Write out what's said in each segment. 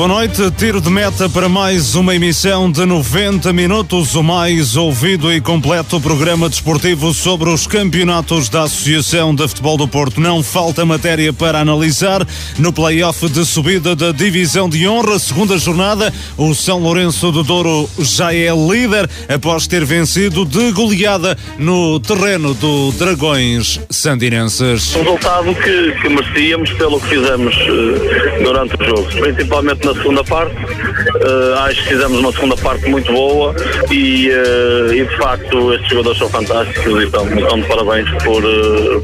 Boa noite. Tiro de meta para mais uma emissão de 90 minutos, o mais ouvido e completo programa desportivo sobre os campeonatos da Associação de Futebol do Porto. Não falta matéria para analisar. No play-off de subida da Divisão de Honra, segunda jornada, o São Lourenço do Douro já é líder após ter vencido de goleada no terreno do Dragões Sandinenses. Um resultado que, que merecíamos pelo que fizemos uh, durante o jogo, principalmente na segunda parte. Uh, acho que fizemos uma segunda parte muito boa e, uh, e de facto estes jogadores são fantásticos e estão, estão de parabéns por,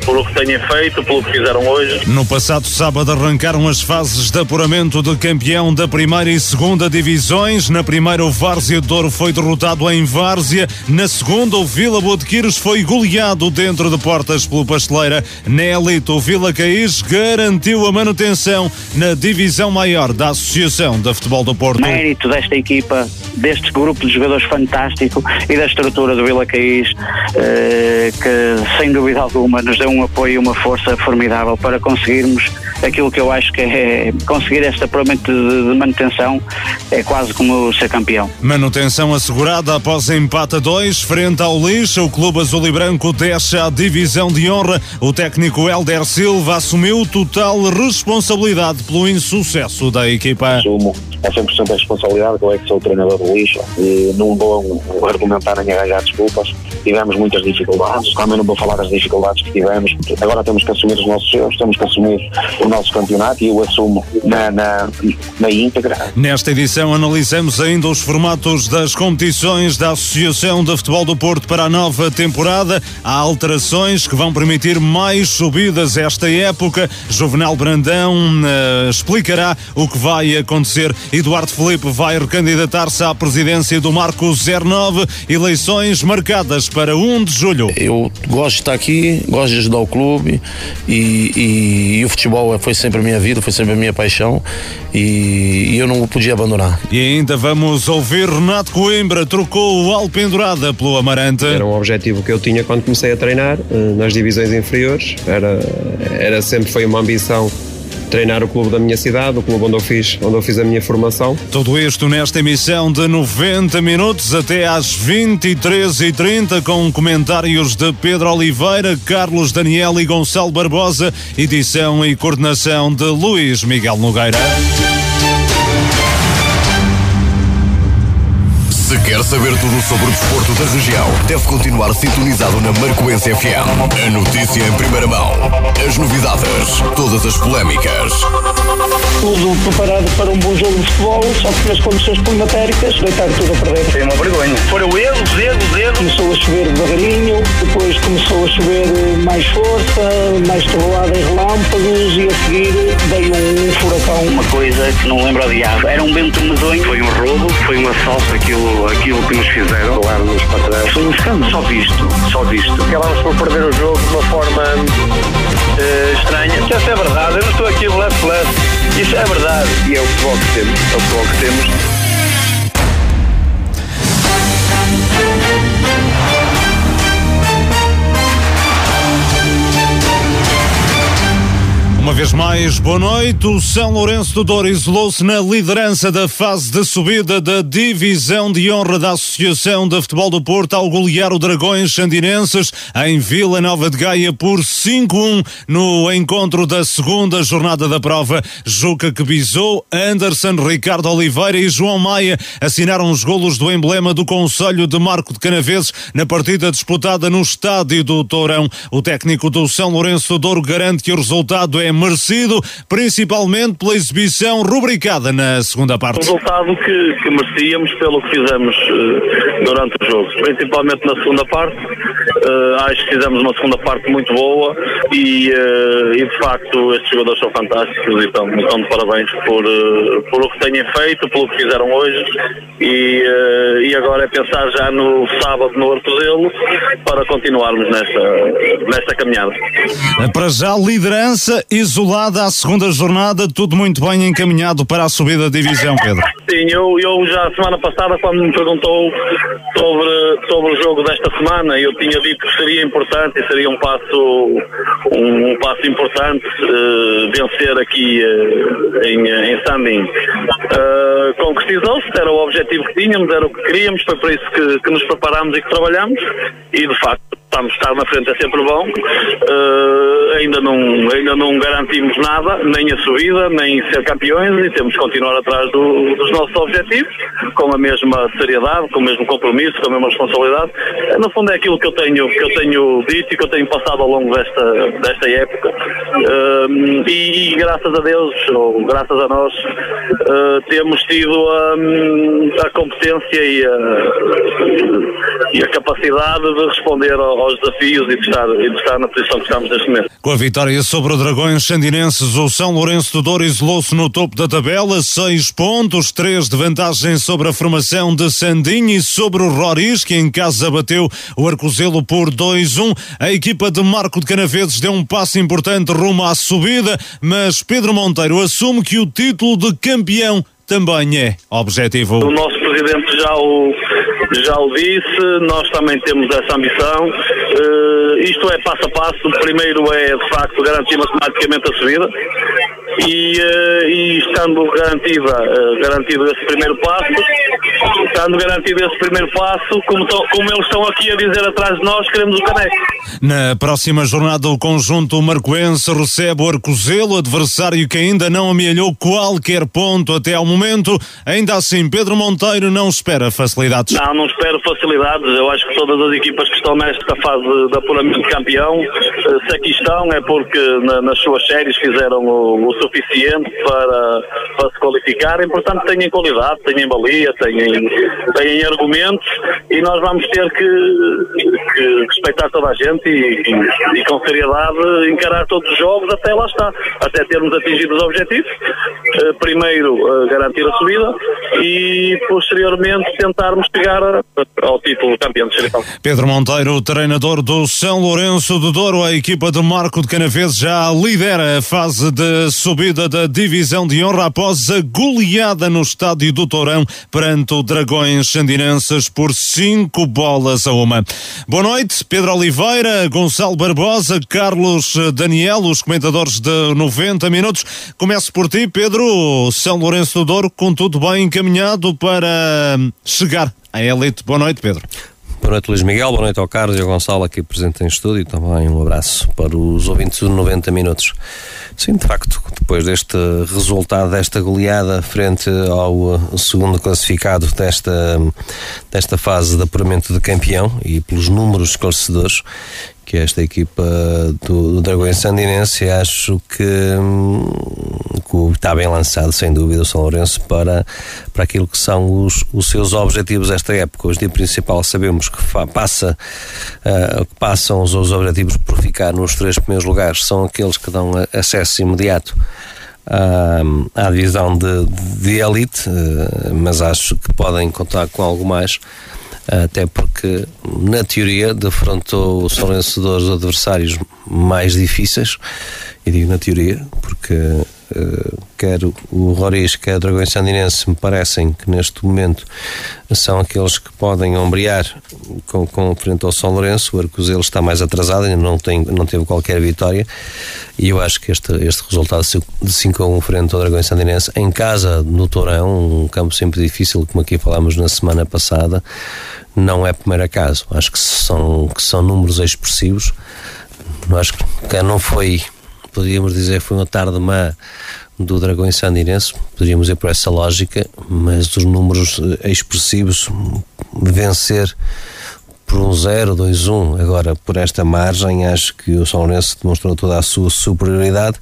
por o que têm feito, pelo que fizeram hoje. No passado sábado arrancaram as fases de apuramento de campeão da primeira e segunda divisões. Na primeira o Várzea Douro foi derrotado em Várzea. Na segunda o Vila Botequires foi goleado dentro de portas pelo Pasteleira. Na elite o Vila Caís garantiu a manutenção na divisão maior da Associação de Futebol do Porto. Mérito desta equipa, deste grupo de jogadores fantástico e da estrutura do Vila Caís, eh, que sem dúvida alguma nos deu um apoio e uma força formidável para conseguirmos aquilo que eu acho que é conseguir este apuramento de, manutenção é quase como ser campeão. Manutenção assegurada após empate a dois frente ao lixo. O clube azul e branco deixa a divisão de honra. O técnico Helder Silva assumiu total responsabilidade pelo insucesso da equipa. Assumo a 100% a responsabilidade, eu é que sou o treinador do lixo e não vou argumentar nem arranjar desculpas. Tivemos muitas dificuldades, também não vou falar das dificuldades que tivemos. Agora temos que assumir os nossos erros, temos que assumir o nosso campeonato e eu assumo na, na, na íntegra. Nesta edição analisamos ainda os formatos das competições da Associação de Futebol do Porto para a nova temporada. Há alterações que vão permitir mais subidas esta época. Juvenal Brandão uh, explicará o que vai acontecer. Eduardo Felipe vai recandidatar-se à presidência do Marco 09, eleições marcadas para 1 de julho. Eu gosto de estar aqui, gosto de ajudar o clube e, e, e o futebol foi sempre a minha vida, foi sempre a minha paixão e, e eu não o podia abandonar. E ainda vamos ouvir Renato Coimbra trocou o Alpendurada pelo Amarante. Era um objetivo que eu tinha quando comecei a treinar eh, nas divisões inferiores. Era, era sempre foi uma ambição treinar o clube da minha cidade, o clube onde eu fiz, onde eu fiz a minha formação. Tudo isto nesta emissão de 90 minutos até às 23h30 com comentários de Pedro Oliveira, Carlos Daniel e Gonçalo Barbosa, edição e coordenação de Luís Miguel Nogueira. Se quer saber tudo sobre o desporto da região, deve continuar sintonizado na Marcoense FM. A notícia em primeira mão, as novidades, todas as polémicas. Tudo preparado para um bom jogo de futebol, só que nas condições climatéricas, deitar tudo a perder. Foi uma vergonha. Foram erros, erros, erros. Começou a chover devagarinho, depois começou a chover mais força, mais trovoada em relâmpagos e a seguir veio um furacão. Uma coisa que não lembro o diabo. Era um vento medonho. Foi um roubo, foi um assalto, aquilo, aquilo que nos fizeram. Levaram-nos para trás. Foi um escândalo. Só visto, só visto. Acabámos por perder o jogo de uma forma uh, estranha. Se essa é verdade, eu não estou aqui blef, blef. Isso é verdade. E é o futebol que temos. É o futebol que temos. Uma vez mais, boa noite. O São Lourenço do Douro isolou-se na liderança da fase de subida da Divisão de Honra da Associação de Futebol do Porto ao golear o Dragões Sandinenses em Vila Nova de Gaia por 5-1 no encontro da segunda jornada da prova. Juca que bisou, Anderson, Ricardo Oliveira e João Maia assinaram os golos do emblema do Conselho de Marco de Canaveses na partida disputada no estádio do Tourão. O técnico do São Lourenço do Douro garante que o resultado é merecido, principalmente pela exibição rubricada na segunda parte. Resultado que, que merecíamos pelo que fizemos uh, durante o jogo, principalmente na segunda parte. Uh, acho que fizemos uma segunda parte muito boa e, uh, e de facto estes jogadores são fantásticos e estão, estão de parabéns por, por o que têm feito, pelo que fizeram hoje e, e agora é pensar já no sábado no Artozelo para continuarmos nesta, nesta caminhada. Para já, liderança isolada à segunda jornada, tudo muito bem encaminhado para a subida da divisão, Pedro. Sim, eu, eu já semana passada, quando me perguntou sobre, sobre o jogo desta semana, eu tinha dito que seria importante e seria um passo, um, um passo importante uh, vencer aqui uh, em, em Sandin. Uh, Concretizou-se, era o objetivo que tínhamos, era o que queríamos, foi por isso que, que nos preparámos e que trabalhamos e de facto estamos estar na frente é sempre bom. Uh, ainda, não, ainda não garantimos nada, nem a subida, nem ser campeões e temos que continuar atrás do, dos nossos objetivos, com a mesma seriedade, com o mesmo compromisso, com a mesma responsabilidade. Uh, no fundo é aquilo que eu tenho, que eu tenho dito e que eu tenho passado ao longo desta, desta época. Uh, e, e, graças a Deus, ou graças a nós, temos tido a, a competência e a, e a capacidade de responder ao aos desafios e de, estar, e de estar na posição que estamos neste momento. Com a vitória sobre o Dragões Sandinenses, o São Lourenço do Douro isolou-se no topo da tabela, seis pontos, três de vantagem sobre a formação de Sandinho e sobre o Roriz, que em casa bateu o Arcozelo por 2-1. A equipa de Marco de Canaveses deu um passo importante rumo à subida, mas Pedro Monteiro assume que o título de campeão também é objetivo. O nosso presidente já o, já o disse, nós também temos essa ambição. Uh, isto é passo a passo. Primeiro é, de facto, garantir matematicamente a subida e, uh, e estando garantida, uh, garantido esse primeiro passo, estando garantido esse primeiro passo, como, como eles estão aqui a dizer atrás de nós, queremos o caneco. Na próxima jornada, o conjunto marcoense recebe o Arcozelo, adversário que ainda não amealhou qualquer ponto até ao momento. Ainda assim, Pedro Monteiro não espera facilidades. Não, não espero facilidades. Eu acho que todas as equipas que estão nesta fase de apuramento de campeão, eh, se aqui estão, é porque na, nas suas séries fizeram o, o suficiente para, para se qualificarem. Portanto, têm qualidade, têm valia, têm, têm argumentos e nós vamos ter que, que respeitar toda a gente e, e, e, com seriedade encarar todos os jogos até lá está, até termos atingido os objetivos. Uh, primeiro, uh, garantir a subida e posteriormente tentarmos chegar ao título de campeão distrital. Pedro Monteiro, treinador do São Lourenço do Douro, a equipa de Marco de Canaveses já lidera a fase de subida da divisão de honra após a goleada no estádio do Tourão perante o Dragões Sandinenses por cinco bolas a uma. Boa noite, Pedro Oliveira, Gonçalo Barbosa, Carlos Daniel, os comentadores de 90 minutos. Começo por ti, Pedro. São Lourenço do Douro, com tudo bem encaminhado para chegar à elite. Boa noite, Pedro. Boa noite, Luís Miguel. Boa noite ao Carlos e ao Gonçalo aqui presente em estúdio. Também um abraço para os ouvintes de 90 minutos. Sim, de facto, depois deste resultado, desta goleada frente ao uh, segundo classificado desta, desta fase de apuramento de campeão e pelos números esclarecedores, que esta equipa do, do Dragões Sandinense, acho que, hum, que está bem lançado, sem dúvida, o São Lourenço para, para aquilo que são os, os seus objetivos esta época. O objetivo principal sabemos que fa, passa, uh, passam os, os objetivos por ficar nos três primeiros lugares, são aqueles que dão acesso imediato à, à divisão de, de elite, uh, mas acho que podem contar com algo mais até porque, na teoria, defrontou São dos adversários mais difíceis, e digo na teoria, porque uh, quer o Roriz, quer o Dragões Sandinense, me parecem que neste momento são aqueles que podem ombrear com, com frente ao São Lourenço. O Arcozelo está mais atrasado, ainda não, tem, não teve qualquer vitória, e eu acho que este, este resultado de 5 a 1 frente ao Dragões Sandinense, em casa, no Torão, um campo sempre difícil, como aqui falámos na semana passada, não é primeiro acaso. Acho que são, que são números expressivos. Acho que não foi, podríamos dizer, foi uma tarde má do Dragões Sandinense, poderíamos ir por essa lógica, mas os números eh, expressivos, vencer por um 0, 2, 1, agora por esta margem, acho que o São Lourenço demonstrou toda a sua superioridade.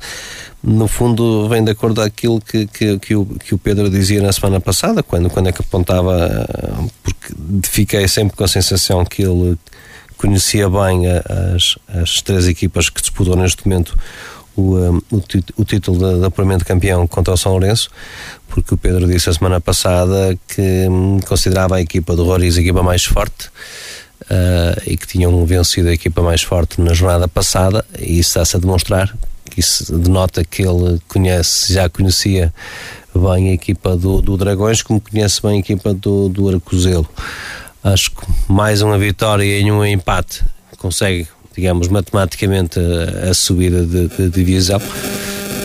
No fundo, vem de acordo aquilo que, que, que, o, que o Pedro dizia na semana passada, quando, quando é que apontava, eh, porque fiquei sempre com a sensação que ele conhecia bem as, as três equipas que disputam neste momento o, o, o, título de, de apuramento campeão contra o São Lourenço, porque o Pedro disse a semana passada que um, considerava a equipa do Roriz a equipa mais forte uh, e que tinham vencido a equipa mais forte na jornada passada, e isso está-se a demonstrar isso denota que ele conhece, já conhecia bem a equipa do, do Dragões, como conhece bem a equipa do, do Arcozelo. Acho que mais uma vitória e um empate consegue, digamos, matematicamente a, a subida de, de divisão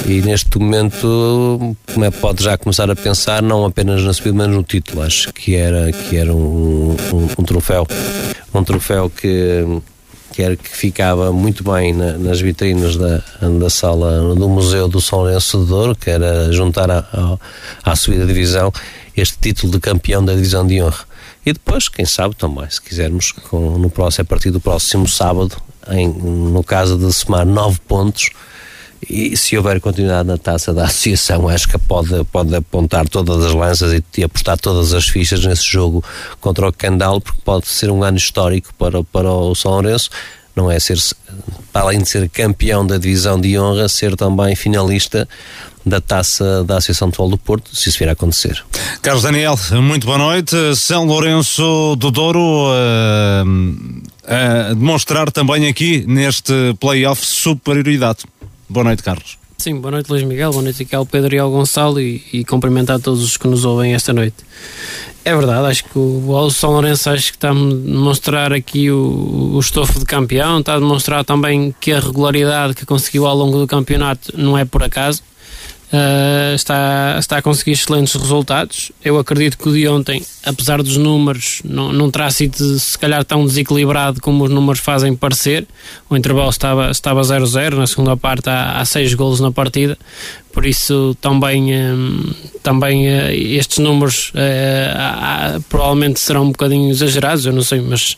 e neste momento é, pode já começar a pensar não apenas na subida, mas no título. Acho que era, que era um, um, um troféu, um troféu que, que, era, que ficava muito bem na, nas vitrinas da, da sala do Museu do São Lourenço de Douro, que era juntar à, à subida da divisão este título de campeão da divisão de honra. E depois, quem sabe também, se quisermos, com, no próximo, a partir do próximo sábado, em, no caso de somar nove pontos, e se houver continuidade na taça da associação, acho que pode, pode apontar todas as lanças e, e apostar todas as fichas nesse jogo contra o Candal, porque pode ser um ano histórico para, para o São Lourenço. Não é ser, para além de ser campeão da divisão de honra, ser também finalista da taça da Associação de Futebol do Porto, se isso vier a acontecer. Carlos Daniel, muito boa noite. São Lourenço do Douro uh, a demonstrar também aqui neste playoff superioridade. Boa noite, Carlos. Sim, boa noite, Luís Miguel. Boa noite aqui ao Pedro e ao Gonçalo e, e cumprimentar todos os que nos ouvem esta noite. É verdade, acho que o, o São Lourenço acho que está a demonstrar aqui o, o estofo de campeão, está a demonstrar também que a regularidade que conseguiu ao longo do campeonato não é por acaso. Uh, está, está a conseguir excelentes resultados. Eu acredito que o de ontem, apesar dos números, não, não terá sido se calhar tão desequilibrado como os números fazem parecer. O intervalo estava 0-0, estava na segunda parte há, há seis golos na partida, por isso também, um, também uh, estes números uh, provavelmente serão um bocadinho exagerados, eu não sei, mas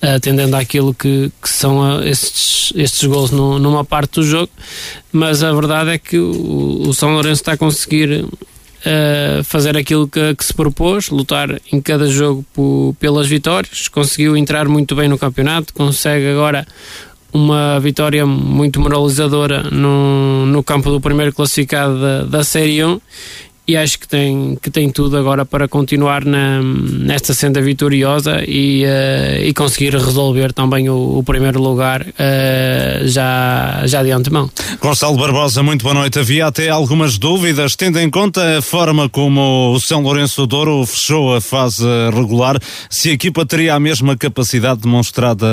atendendo àquilo que, que são estes, estes gols numa parte do jogo, mas a verdade é que o, o São Lourenço está a conseguir uh, fazer aquilo que, que, se propôs, lutar em cada jogo pelas vitórias, conseguiu entrar muito bem no campeonato, consegue agora uma vitória muito moralizadora no, no campo do primeiro classificado da, da Série 1 e acho que tem, que tem tudo agora para continuar na, nesta senda vitoriosa e, uh, e conseguir resolver também o, o primeiro lugar uh, já, já de antemão. Gonçalo Barbosa, muito boa noite. Havia até algumas dúvidas, tendo em conta a forma como o São Lourenço do Douro fechou a fase regular, se a equipa teria a mesma capacidade demonstrada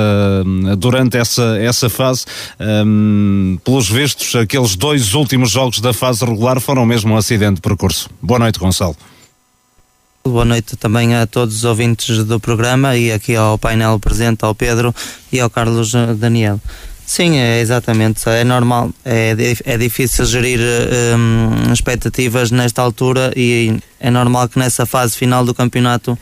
hum, durante essa, essa fase. Um, pelos vistos, aqueles dois últimos jogos da fase regular foram mesmo um acidente de percurso. Boa noite, Gonçalo. Boa noite também a todos os ouvintes do programa e aqui ao painel presente, ao Pedro e ao Carlos Daniel. Sim, é exatamente. É normal, é, é difícil gerir um, expectativas nesta altura e é normal que nessa fase final do campeonato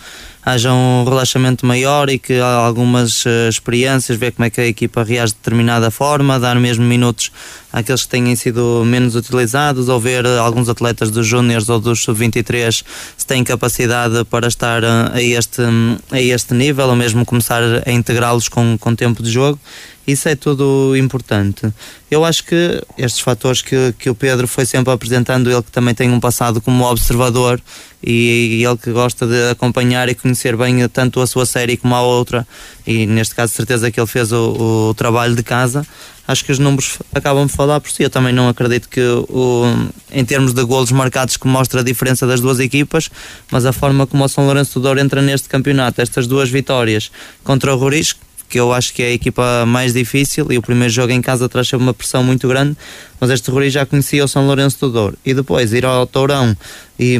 haja um relaxamento maior e que algumas uh, experiências, ver como é que a equipa reage de determinada forma, dar mesmo minutos àqueles que têm sido menos utilizados, ou ver alguns atletas dos júniores ou dos sub-23 se têm capacidade para estar uh, a, este, um, a este nível, ou mesmo começar a integrá-los com, com tempo de jogo. Isso é tudo importante. Eu acho que estes fatores que, que o Pedro foi sempre apresentando, ele que também tem um passado como observador e, e ele que gosta de acompanhar e conhecer bem tanto a sua série como a outra, e neste caso, certeza que ele fez o, o trabalho de casa. Acho que os números acabam de falar por si. Eu também não acredito que, o, em termos de golos marcados, que mostra a diferença das duas equipas, mas a forma como o São Lourenço do Douro entra neste campeonato, estas duas vitórias contra o Ruris, que eu acho que é a equipa mais difícil e o primeiro jogo em casa traz sempre uma pressão muito grande, mas este Rui já conhecia o São Lourenço do Douro. E depois ir ao Tourão e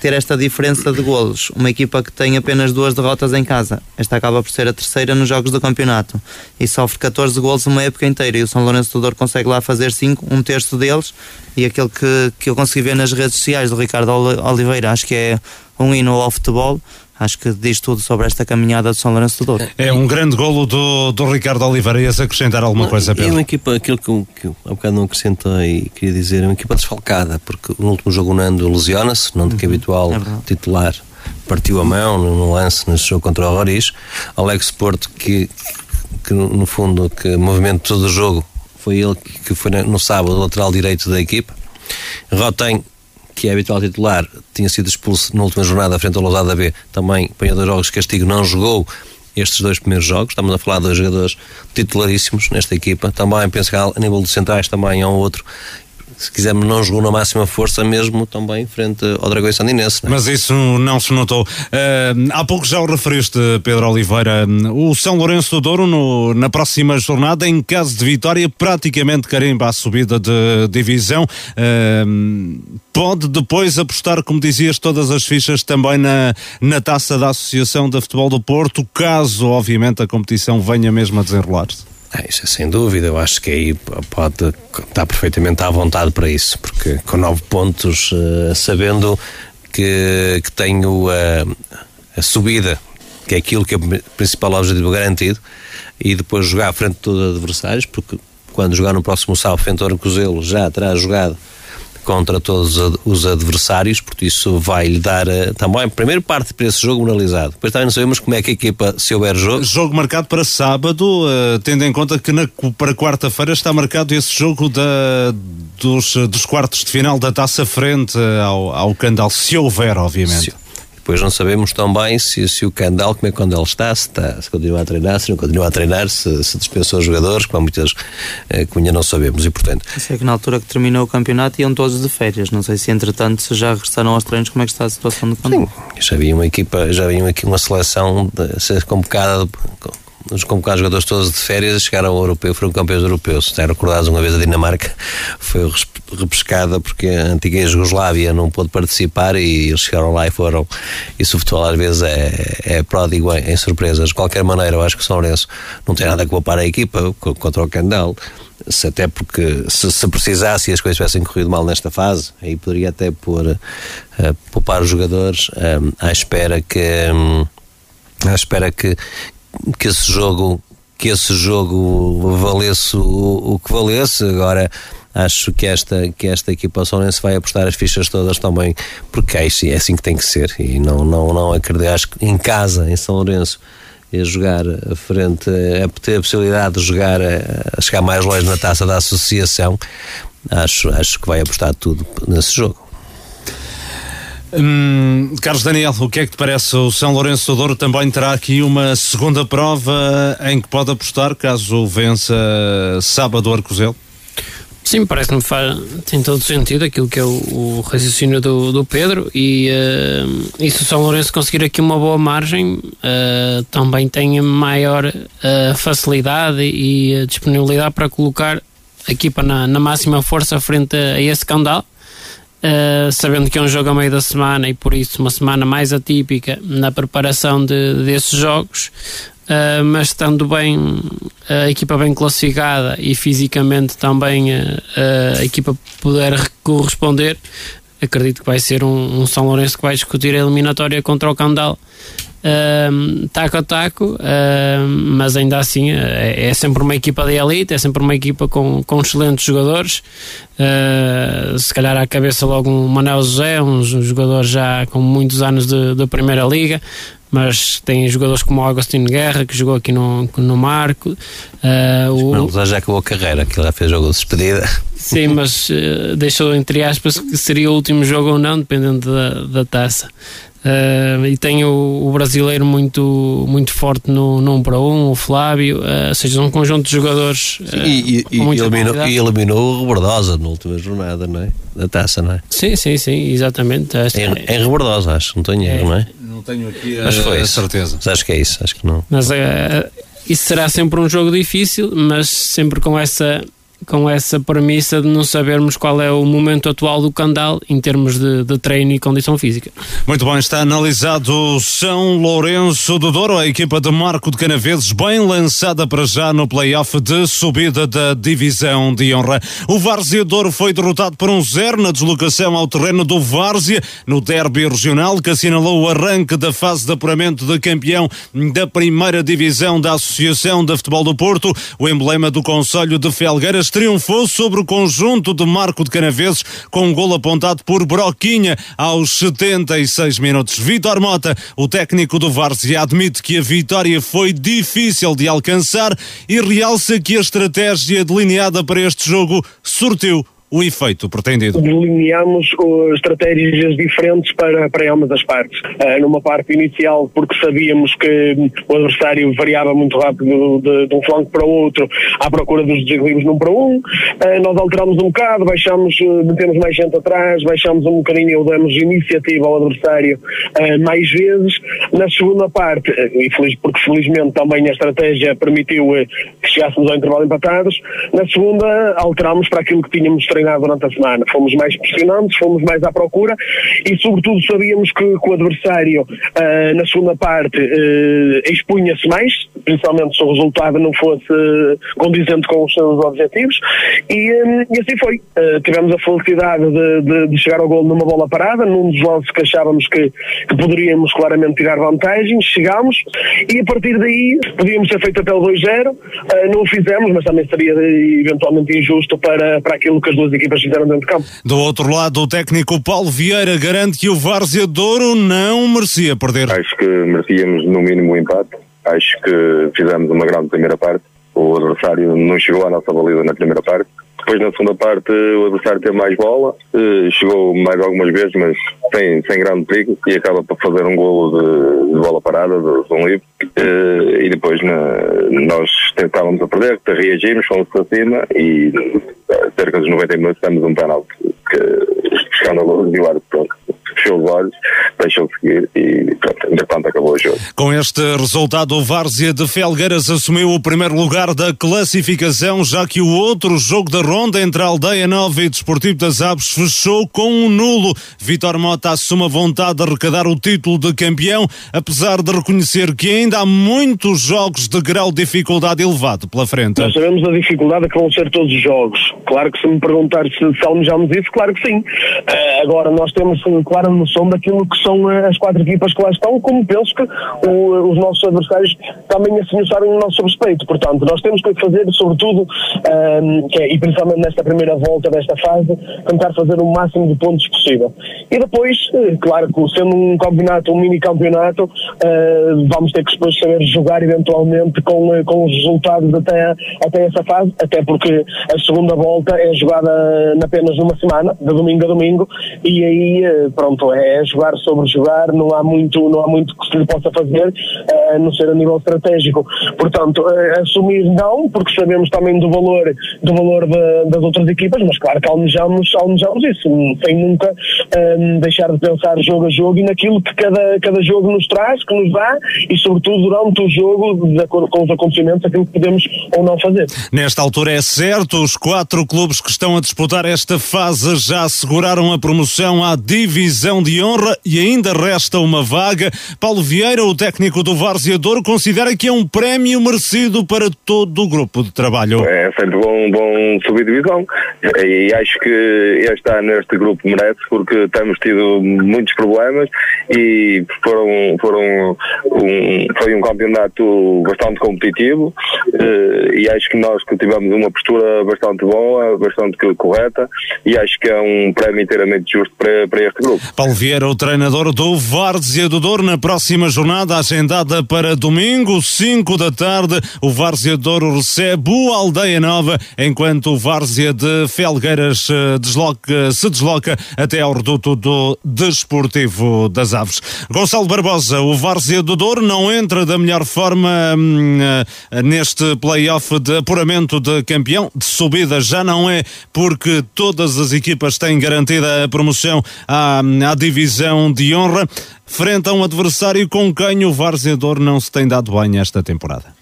ter esta diferença de golos, uma equipa que tem apenas duas derrotas em casa, esta acaba por ser a terceira nos jogos do campeonato e sofre 14 golos uma época inteira e o São Lourenço do Douro consegue lá fazer 5, um terço deles. E aquele que, que eu consegui ver nas redes sociais do Ricardo Oliveira, acho que é um hino ao futebol acho que diz tudo sobre esta caminhada do São Lourenço do Douro. É um grande golo do, do Ricardo Oliveira. Ias acrescentar alguma não, coisa, Pedro? É uma equipa, aquilo que, que há bocado não acrescentei, queria dizer, é uma equipa desfalcada, porque no último jogo o Nando lesiona-se, não de que é uhum. habitual é titular, partiu a mão no lance nesse jogo contra o Roriz. Alex Porto, que, que no fundo, que movimento todo o jogo foi ele que foi no sábado lateral direito da equipa. Rotem que é habitual titular, tinha sido expulso na última jornada frente ao Lousada B, também apanhou dois jogos de castigo, não jogou estes dois primeiros jogos. Estamos a falar de dois jogadores titularíssimos nesta equipa. Também penso que a nível de centrais também há um outro se quisermos, não jogou na máxima força mesmo também frente ao Dragões Sandinense. Mas isso não se notou. Uh, há pouco já o referiste, Pedro Oliveira. O São Lourenço do Douro, no, na próxima jornada, em caso de vitória, praticamente carimba a subida de divisão. Uh, pode depois apostar, como dizias, todas as fichas também na, na taça da Associação de Futebol do Porto, caso, obviamente, a competição venha mesmo a desenrolar-se. Ah, isso é sem dúvida, eu acho que aí pode estar perfeitamente à vontade para isso, porque com nove pontos, uh, sabendo que, que tenho a, a subida, que é aquilo que é o principal objetivo garantido, e depois jogar à frente de todos os adversários, porque quando jogar no próximo sábado frente ao já terá jogado contra todos os adversários, porque isso vai-lhe dar uh, também, primeiro parte para esse jogo moralizado. Depois também não sabemos como é que a equipa, se houver jogo. Jogo marcado para sábado, uh, tendo em conta que na, para quarta-feira está marcado esse jogo da, dos, dos quartos de final da taça frente ao, ao Candal, se houver, obviamente. Se, depois não sabemos também se, se o Candal, como é quando ele está, se, está, se continua a treinar, se não continua a treinar, se, se dispensou os jogadores, há muitas eh, que ainda não sabemos e portanto. Sei que na altura que terminou o campeonato iam todos de férias, não sei se entretanto se já regressaram aos treinos, como é que está a situação do Candal? Sim, já havia uma equipa, já havia aqui uma seleção de ser convocada os convocados jogadores todos de férias chegaram ao europeu, foram campeões europeus. Se recordados uma vez a Dinamarca foi repescada porque a antiga Jugoslávia não pôde participar e eles chegaram lá e foram. Isso o futebol às vezes é, é pródigo em, em, surpresas. De qualquer maneira, eu acho que o São Lourenço não tem nada a culpar a equipa contra o Candal. Se até porque se, se, precisasse e as coisas tivessem corrido mal nesta fase, aí poderia até pôr, uh, poupar os jogadores uh, à espera que. Um, à espera que, que esse jogo que esse jogo valesse o, o que valesse agora acho que esta, que esta equipa Sonense vai apostar as fichas todas também, porque é, é assim que tem que ser. E não, não, não acredito, acho que em casa, em São Lourenço, a jogar a frente, a ter a possibilidade de jogar, a, chegar mais longe na taça da associação, acho, acho que vai apostar tudo nesse jogo. Hum, Carlos Daniel, o que é que te parece? O São Lourenço do Douro também terá aqui uma segunda prova em que pode apostar caso vença sábado o Arcozelo? Sim, parece-me faz, tem todo sentido aquilo que é o, o raciocínio do, do Pedro e, uh, e se o São Lourenço conseguir aqui uma boa margem uh, também tem maior uh, facilidade e disponibilidade para colocar a equipa na, na máxima força frente a, a esse candal Uh, sabendo que é um jogo a meio da semana e por isso uma semana mais atípica na preparação de, desses jogos, uh, mas estando bem a equipa bem classificada e fisicamente também a equipa puder corresponder, acredito que vai ser um, um São Lourenço que vai discutir a eliminatória contra o Candal uh, taco a taco, uh, mas ainda assim é, é, sempre uma equipa de elite, é sempre uma equipa com, com excelentes jogadores. Uh, se calhar à cabeça logo um Manel José, um, um jogador já com muitos anos de, de Primeira Liga, mas tem jogadores como o Agostinho Guerra, que jogou aqui no, no Marco. Uh, o... já acabou a carreira, que já fez jogo de despedida. Sim, mas uh, deixou entre aspas que seria o último jogo ou não, dependendo da, da taça. Uh, e tem o, o, brasileiro muito, muito forte no, no 1 para 1, o Flávio, uh, ou seja, um conjunto de jogadores. Uh, e, e, eliminou, e, eliminou, o Rebordosa na última jornada, não é? Da taça, não é? Sim, sim, sim, exatamente. Esta, é, em Rebordosa, acho, não tenho erro, é, não é? Não tenho aqui a, mas foi a certeza. Mas acho que é isso, acho que não. Mas isso será sempre um jogo difícil, mas sempre com essa com essa premissa de não sabermos qual é o momento atual do Candal em termos de, de treino e condição física. Muito bem, está analisado São Lourenço do Douro, a equipa de Marco de Canaveses, bem lançada para já no play-off de subida da divisão de honra. O Várzea Douro foi derrotado por um zero na deslocação ao terreno do Várzea, no derby regional, que assinalou o arranque da fase de apuramento de campeão da primeira divisão da Associação de Futebol do Porto, o emblema do Conselho de Felgueiras triunfou sobre o conjunto de Marco de Canaveses com um gol apontado por Broquinha aos 76 minutos. Vitor Mota, o técnico do Várzea, admite que a vitória foi difícil de alcançar e realça que a estratégia delineada para este jogo sortiu o efeito pretendido. Delineamos uh, estratégias diferentes para, para ambas as partes. Uh, numa parte inicial, porque sabíamos que o adversário variava muito rápido de, de um flanco para o outro à procura dos desequilíbrios num para um, uh, nós alteramos um bocado, baixamos, uh, metemos mais gente atrás, baixamos um bocadinho, damos iniciativa ao adversário uh, mais vezes. Na segunda parte, e feliz, porque felizmente também a estratégia permitiu que chegássemos ao intervalo empatados, na segunda alteramos para aquilo que tínhamos durante a semana. Fomos mais pressionantes, fomos mais à procura e, sobretudo, sabíamos que, que o adversário, uh, na segunda parte, uh, expunha-se mais, principalmente se o resultado não fosse condizente com os seus objetivos, e, um, e assim foi. Uh, tivemos a felicidade de, de, de, chegar ao gol numa bola parada, num dos lances que achávamos que, que poderíamos claramente tirar vantagem, chegámos, e a partir daí podíamos ter feito até o 2-0, não o fizemos, mas também seria eventualmente injusto para, para aquilo que as duas equipas fizeram dentro de campo. Do outro lado, o técnico Paulo Vieira garante que o Várzea Douro não merecia perder. Acho que merecíamos no mínimo o um empate. Acho que fizemos uma grande primeira parte. O adversário não chegou à nossa baliza na primeira parte. Depois, na segunda parte, o adversário teve mais bola, chegou mais algumas vezes, mas sem, sem grande perigo, e acaba por fazer um golo de, de bola parada, de, de um livre. E depois na, nós tentávamos a perder, reagimos, fomos para cima e cerca dos 90 minutos temos um penalti que escandaloso e o árbitro fechou os olhos, deixou seguir e pronto, entretanto acabou o jogo. Com este resultado, o Várzea de Felgueiras assumiu o primeiro lugar da classificação, já que o outro jogo da ronda entre a Aldeia Nova e Desportivo das Aves fechou com um nulo. Vitor Mota assume a vontade de arrecadar o título de campeão, apesar de reconhecer que ainda há muitos jogos de grau de dificuldade elevado pela frente. Nós sabemos a dificuldade que vão ser todos os jogos. Claro que se me perguntar se, se almejamos isso, claro que sim. Uh, agora, nós temos clara noção daquilo que são as quatro equipas que lá estão, como penso que o, os nossos adversários também assim o no nosso respeito. Portanto, nós temos que fazer, sobretudo, um, que é, e principalmente nesta primeira volta desta fase, tentar fazer o máximo de pontos possível. E depois, claro que sendo um campeonato, um mini campeonato, uh, vamos ter que depois saber jogar eventualmente com, com os resultados até, até essa fase, até porque a segunda volta é jogada apenas numa semana, de domingo a domingo, e aí, pronto, é jogar sobre jogar, não há muito, não há muito que se lhe possa fazer, a não ser a nível estratégico. Portanto, assumir não, porque sabemos também do valor, do valor de, das outras equipas, mas claro que almejamos, almejamos isso, sem nunca um, deixar de pensar jogo a jogo e naquilo que cada, cada jogo nos traz, que nos dá e sobretudo durante o jogo, de acordo com os acontecimentos, aquilo que podemos ou não fazer. Nesta altura é certo, os quatro clubes que estão a disputar esta fase já asseguraram a promoção à divisão de honra e ainda resta uma vaga. Paulo Vieira, o técnico do Várzea considera que é um prémio merecido para todo o grupo de trabalho. É sempre bom, bom subir divisão e acho que este ano este grupo merece porque temos tido muitos problemas e foram, foram um, foi um campeonato bastante competitivo eh, e acho que nós que tivemos uma postura bastante boa, bastante correta e acho que é um prémio inteiramente justo para, para este grupo. Paulo Vieira, o treinador do Várzea do Douro, na próxima jornada agendada para domingo, 5 da tarde, o Várzea do Douro recebe o Aldeia Nova, enquanto o Várzea de Felgueiras eh, desloca, se desloca até ao reduto do Desportivo das Aves. Gonçalo Barbosa, o Várzea do Douro não entra da melhor forma hum, eh, neste play-off de apuramento de campeão, de subida já não é, porque todas as equipas têm garantida a promoção à, à divisão de honra, frente a um adversário com quem o Varzedor não se tem dado bem esta temporada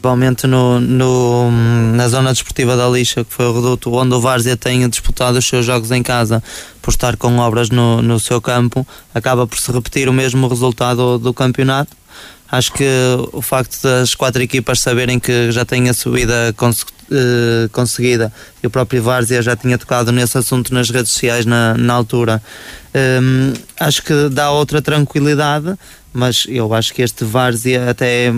principalmente no, no, na zona desportiva da Lixa, que foi o reduto onde o Várzea tem disputado os seus jogos em casa por estar com obras no, no seu campo, acaba por se repetir o mesmo resultado do campeonato. Acho que o facto das quatro equipas saberem que já têm a subida eh, conseguida e o próprio Várzea já tinha tocado nesse assunto nas redes sociais na, na altura, um, acho que dá outra tranquilidade, mas eu acho que este Várzea até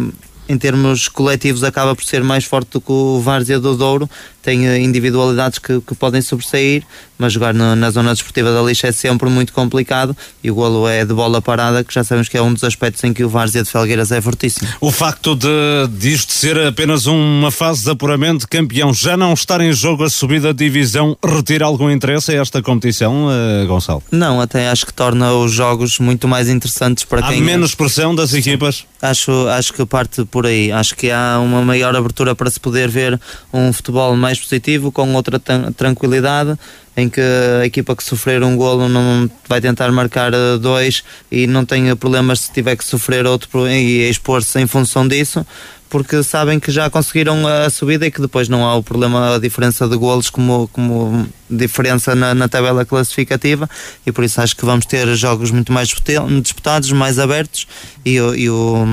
em termos coletivos acaba por ser mais forte do que o Várzea do Douro tem eh, individualidades que, que podem sobressair, mas jogar no, na zona desportiva da lixa é sempre muito complicado e o golo é de bola parada, que já sabemos que é um dos aspectos em que o Várzea de Felgueiras é fortíssimo. O facto de disto ser apenas uma fase de apuramento campeão, já não estar em jogo a subida de divisão, retira algum interesse a esta competição, uh, Gonçalo? Não, até acho que torna os jogos muito mais interessantes para há quem... Há menos pressão das equipas? Acho, acho que parte por aí. Acho que há uma maior abertura para se poder ver um futebol mais positivo, com outra tranquilidade, em que a equipa que sofrer um golo não vai tentar marcar eh, dois e não tem problemas se tiver que sofrer outro e expor-se em função disso porque sabem que já conseguiram a subida e que depois não há o problema, a diferença de golos como, como diferença na, na tabela classificativa e por isso acho que vamos ter jogos muito mais disputados, mais abertos e, e o,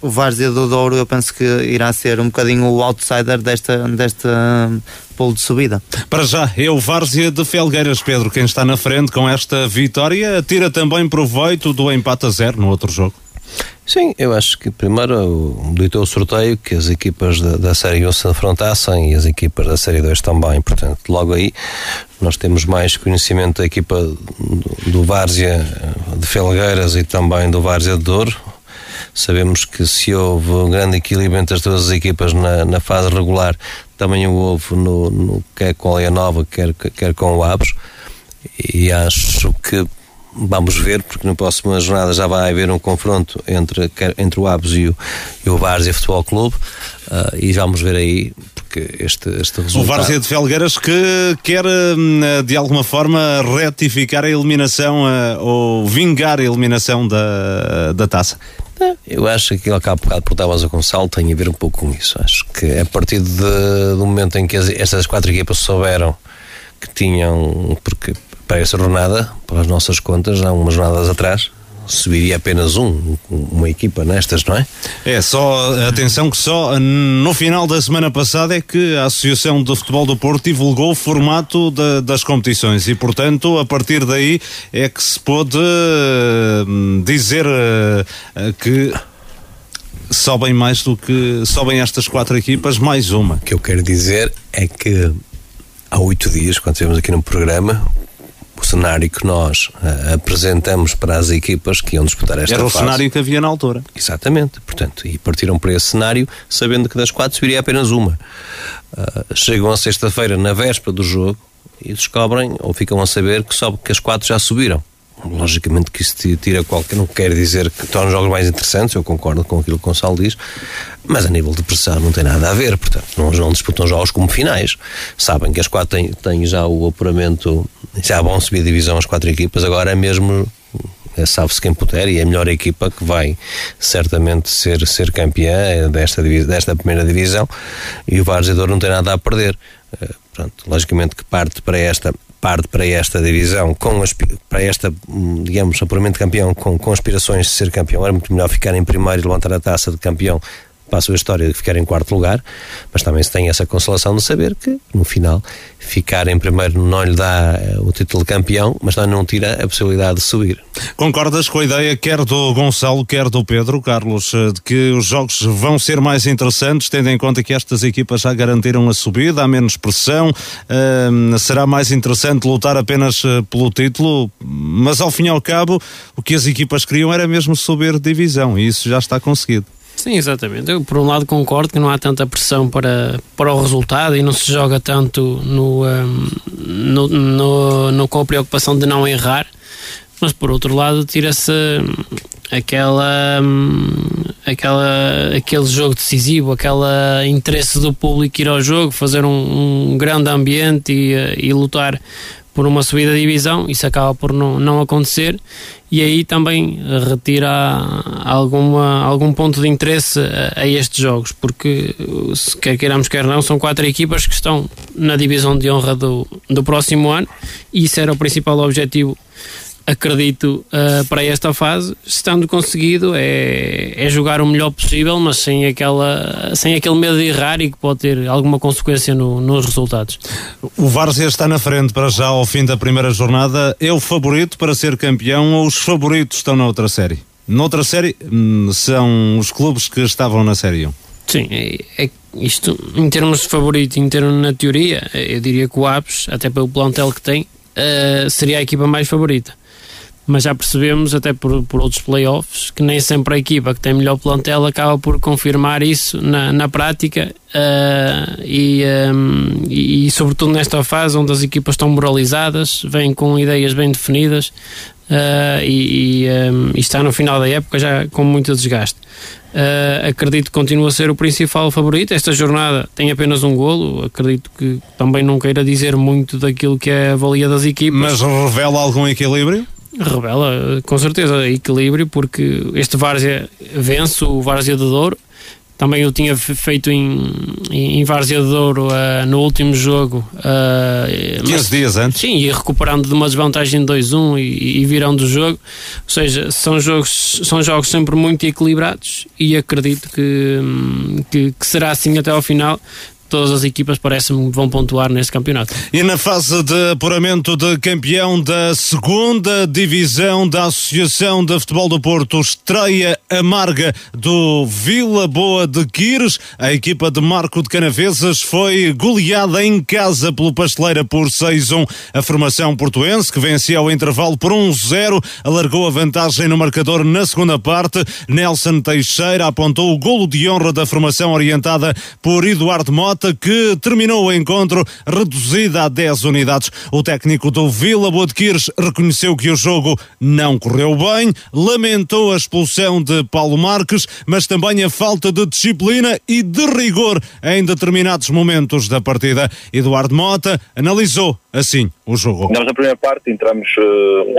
o Várzea do Douro eu penso que irá ser um bocadinho o outsider desta, desta polo de subida. Para já, é o Várzea de Felgueiras, Pedro, quem está na frente com esta vitória, tira também proveito do empate a zero no outro jogo. Sim, eu acho que primeiro ditou o sorteio que as equipas da, da Série 1 se enfrentassem e as equipas da Série 2 também. Portanto, logo aí nós temos mais conhecimento da equipa do, do Várzea de Felgueiras e também do Várzea de Douro. Sabemos que se houve um grande equilíbrio entre as duas equipas na, na fase regular, também o houve no, no, quer com a Nova, quer, quer com o Abos. E acho que vamos ver, porque na próxima jornada já vai haver um confronto entre, entre o Abos e o, e o Várzea Futebol Clube uh, e vamos ver aí porque este, este resultado... O Várzea de Felgueiras que quer hum, de alguma forma retificar a eliminação uh, ou vingar a eliminação da, da taça. Eu acho que aquilo que há bocado portavas a Gonçalo tem a ver um pouco com isso. Acho que a partir de, do momento em que as, estas quatro equipas souberam tinham, porque para essa jornada, para as nossas contas, há umas jornadas atrás, subiria apenas um, uma equipa nestas, não é? É, só, atenção que só no final da semana passada é que a Associação de Futebol do Porto divulgou o formato de, das competições e, portanto, a partir daí é que se pôde hum, dizer uh, que sobem mais do que sobem estas quatro equipas, mais uma. O que eu quero dizer é que há oito dias, quando estivemos aqui no programa, o cenário que nós uh, apresentamos para as equipas que iam disputar esta Era fase. Era o cenário que havia na altura. Exatamente, portanto, e partiram para esse cenário sabendo que das quatro subiria apenas uma. Uh, chegam a sexta-feira, na véspera do jogo, e descobrem, ou ficam a saber, que, só, que as quatro já subiram. Logicamente que isso tira qualquer. Não quer dizer que torna os jogos mais interessantes, eu concordo com aquilo que o Gonçalo diz, mas a nível de pressão não tem nada a ver. Portanto, não, não disputam jogos como finais. Sabem que as quatro têm, têm já o apuramento, já vão subir a divisão as quatro equipas, agora é mesmo é, sabe-se quem puder e é a melhor equipa que vai certamente ser, ser campeã desta, desta primeira divisão e o Várzea não tem nada a perder. Uh, pronto, logicamente que parte para esta parte para esta divisão, com para esta, hum, digamos, apuramento campeão, com, com aspirações de ser campeão, era muito melhor ficar em primeiro e levantar a taça de campeão para a história de ficar em quarto lugar, mas também se tem essa consolação de saber que, no final, ficar em primeiro não lhe dá eh, o título de campeão, mas também não tira a possibilidade de subir. Concordas com a ideia, quer do Gonçalo, quer do Pedro, Carlos, eh, de que os jogos vão ser mais interessantes, tendo em conta que estas equipas já garantiram a subida, há menos pressão, uh, será mais interessante lutar apenas pelo título, mas ao fim e ao cabo, o que as equipas queriam era mesmo subir divisão, e isso já está conseguido. Sim, exatamente. Eu, por um lado, concordo que não há tanta pressão para, para o resultado e não se joga tanto no, um, no, no, no, com a preocupação de não errar, mas por outro lado, tira-se aquela, hum, aquela, aquele jogo decisivo, aquele interesse do público ir ao jogo, fazer um, um grande ambiente e, e lutar por uma subida de divisão, isso acaba por não, não acontecer e aí também retira alguma, algum ponto de interesse a, a, estes jogos, porque se quer queiramos quer não, são quatro equipas que estão na divisão de honra do, do próximo ano e isso era o principal objetivo acredito, uh, para esta fase, estando conseguido, é, é jogar o melhor possível, mas sem, aquela, sem aquele medo de errar e que pode ter alguma consequência no, nos resultados. O Várzea está na frente para já ao fim da primeira jornada. É o favorito para ser campeão ou os favoritos estão na outra série? Noutra série hum, são os clubes que estavam na série 1. Sim, é, é isto em termos de favorito, em termos na teoria, eu diria que o Aves, até pelo plantel que tem, uh, seria a equipa mais favorita. Mas já percebemos, até por, por outros playoffs, que nem sempre a equipa que tem melhor plantel acaba por confirmar isso na, na prática uh, e, um, e, e, sobretudo, nesta fase onde as equipas estão moralizadas, vêm com ideias bem definidas uh, e, e, um, e, está no final da época já com muito desgaste. Uh, acredito que continua a ser o principal favorito. Esta jornada tem apenas um golo. Acredito que também não queira dizer muito daquilo que é a valia das equipas. Mas revela algum equilíbrio? Revela, com certeza, equilíbrio, porque este Várzea vence o Várzea de Douro também eu tinha feito em, em, Várzea de Douro uh, no último jogo. Uh, 15 mas, dias antes? Sim, e recuperando de uma desvantagem de 2-1 e, e virando o jogo. Ou seja, são jogos, são jogos sempre muito equilibrados e acredito que, que, que será assim até ao final todas as equipas parece-me vão pontuar neste campeonato. E na fase de apuramento de campeão da segunda divisão da Associação de Futebol do Porto, estreia amarga do Vila Boa de Quires. A equipa de Marco de Canavesas foi goleada em casa pelo Pasteleira por 6-1. A formação portuense, que vencia ao intervalo por 1-0, alargou a vantagem no marcador na segunda parte. Nelson Teixeira apontou o golo de honra da formação orientada por Eduardo Mota nota que terminou o encontro reduzida a 10 unidades. O técnico do Vila Boadquires reconheceu que o jogo não correu bem, lamentou a expulsão de Paulo Marques, mas também a falta de disciplina e de rigor em determinados momentos da partida. Eduardo Mota analisou assim o jogo. Nós na primeira parte entramos,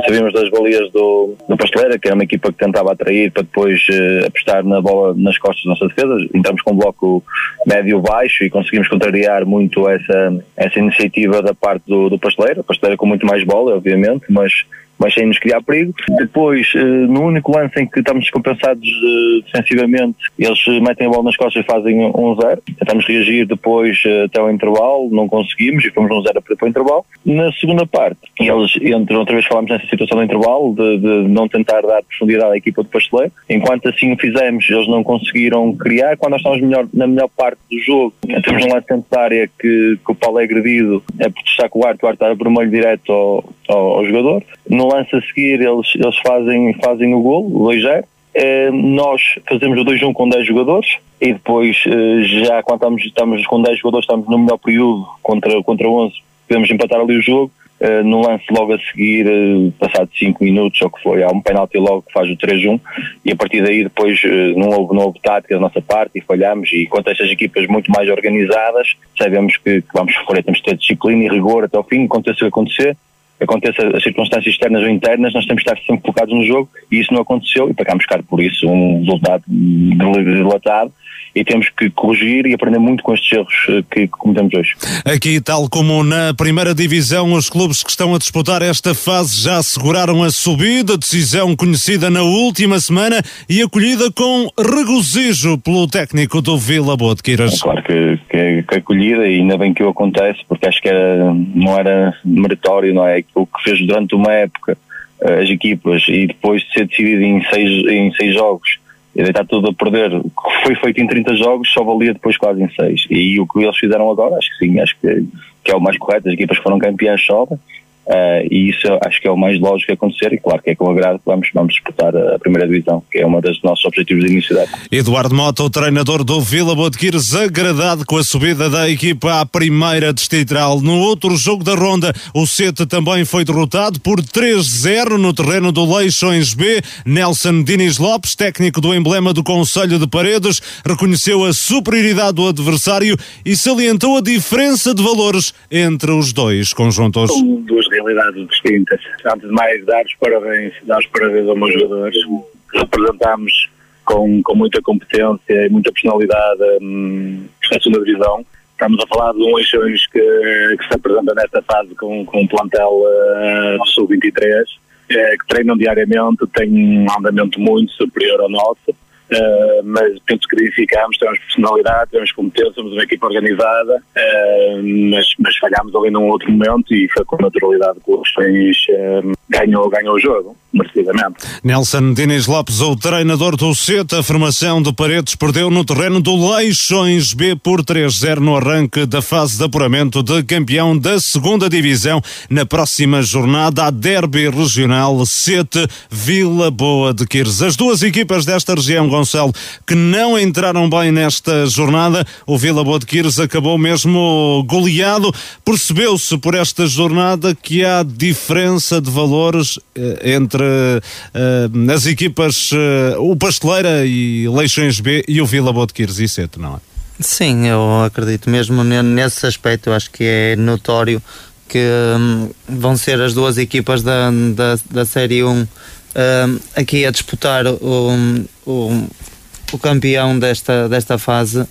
sabíamos das balias do, do Pasteleira, que era uma equipa que tentava atrair para depois uh, apostar na bola nas costas da nossa defesa. Entramos com um bloco médio-baixo e conseguimos contrariar muito essa, essa iniciativa da parte do, do Pasteleira. O Pasteleira com muito mais bola, obviamente, mas mas sem nos criar perigo. Depois, eh, no único lance em que estamos descompensados eh, defensivamente, eles metem a bola nas costas e fazem um zero. Tentamos reagir depois eh, até o intervalo, não conseguimos e fomos um zero para o intervalo. Na segunda parte, eles entram, outra vez falámos nessa situação do intervalo, de, de não tentar dar profundidade à equipa do pasteleiro. Enquanto assim o fizemos, eles não conseguiram criar. Quando nós estamos melhor, na melhor parte do jogo, temos um lance dentro da área que, que o Paulo é agredido, é por estar com o Arte, o Arte está vermelho direto ao, ao, ao jogador. Lance a seguir eles, eles fazem, fazem o gol, o 2-0. Eh, nós fazemos o 2-1 com 10 jogadores e depois, eh, já quando estamos, estamos com 10 jogadores, estamos no melhor período contra, contra 11, podemos empatar ali o jogo. Uh, no lance logo a seguir, passado 5 minutos, ou que foi, há um penalti logo que faz o 3-1, e a partir daí depois não, houve, não houve tática da nossa parte e falhamos. E quanto a estas equipas muito mais organizadas, sabemos que, que vamos sofrer, temos que ter disciplina e rigor até o fim, aconteça o que acontecer, aconteça as circunstâncias externas ou internas, nós temos que estar sempre focados no jogo e isso não aconteceu e pagámos caro por isso, um resultado dilatado e temos que corrigir e aprender muito com estes erros eh, que cometemos hoje. Aqui, tal como na primeira divisão, os clubes que estão a disputar esta fase já asseguraram a subida, decisão conhecida na última semana e acolhida com regozijo pelo técnico do Vila Boa de Quiras. É claro que, que, acolhida e ainda bem que o acontece, porque acho que era, não era meritório, não é? O que fez durante uma época eh, as equipas e depois de ser decidido em seis, em seis jogos e deitar tudo a perder. O que foi feito em 30 jogos só valia depois quase em 6. E o que eles fizeram agora, acho que sim, acho que, que é o mais correto. As equipas foram campeãs sobem. Uh, e isso acho que é o mais lógico acontecer e claro que é com agrado que vamos, vamos disputar a primeira divisão, que é um dos nossos objetivos de início da Eduardo Mota, o treinador do Vila Botequires, agradado com a subida da equipa à primeira distrital. No outro jogo da ronda, o Sete também foi derrotado por 3-0 no terreno do Leixões B. Nelson Diniz Lopes, técnico do emblema do Conselho de Paredes, reconheceu a superioridade do adversário e salientou a diferença de valores entre os dois conjuntos realidades distintas. Antes de mais, dar os parabéns, dar os parabéns aos meus jogadores. Representámos com, com muita competência e muita personalidade hum, a segunda divisão. Estamos a falar de um Eixões que, que se apresenta nesta fase com, com um plantel uh, sub-23, é, que treinam diariamente, tem um andamento muito superior ao nosso Uh, mas penso que edificámos, temos personalidade, temos competência, somos uma equipa organizada, uh, mas, mas falhámos ali num outro momento e foi com naturalidade que o Leixões uh, ganhou, ganhou o jogo, merecidamente. Nelson Diniz Lopes, o treinador do CETA, a formação de Paredes perdeu no terreno do Leixões B por 3-0 no arranque da fase de apuramento de campeão da segunda divisão. Na próxima jornada, a derby regional CETA Vila Boa de Quires. As duas equipas desta região Que não entraram bem nesta jornada. O Vila Boa de Quires acabou mesmo goleado. Percebeu-se por esta jornada que há diferença de valores eh, entre eh, as equipas, eh, o Pasteleira e Leixões B e o Vila Boa de Quires e Sete, não é? Sim, eu acredito mesmo nesse aspecto. Eu acho que é notório que hum, vão ser as duas equipas da, da, da Série 1 aqui a disputar o, o, o campeão desta, desta fase.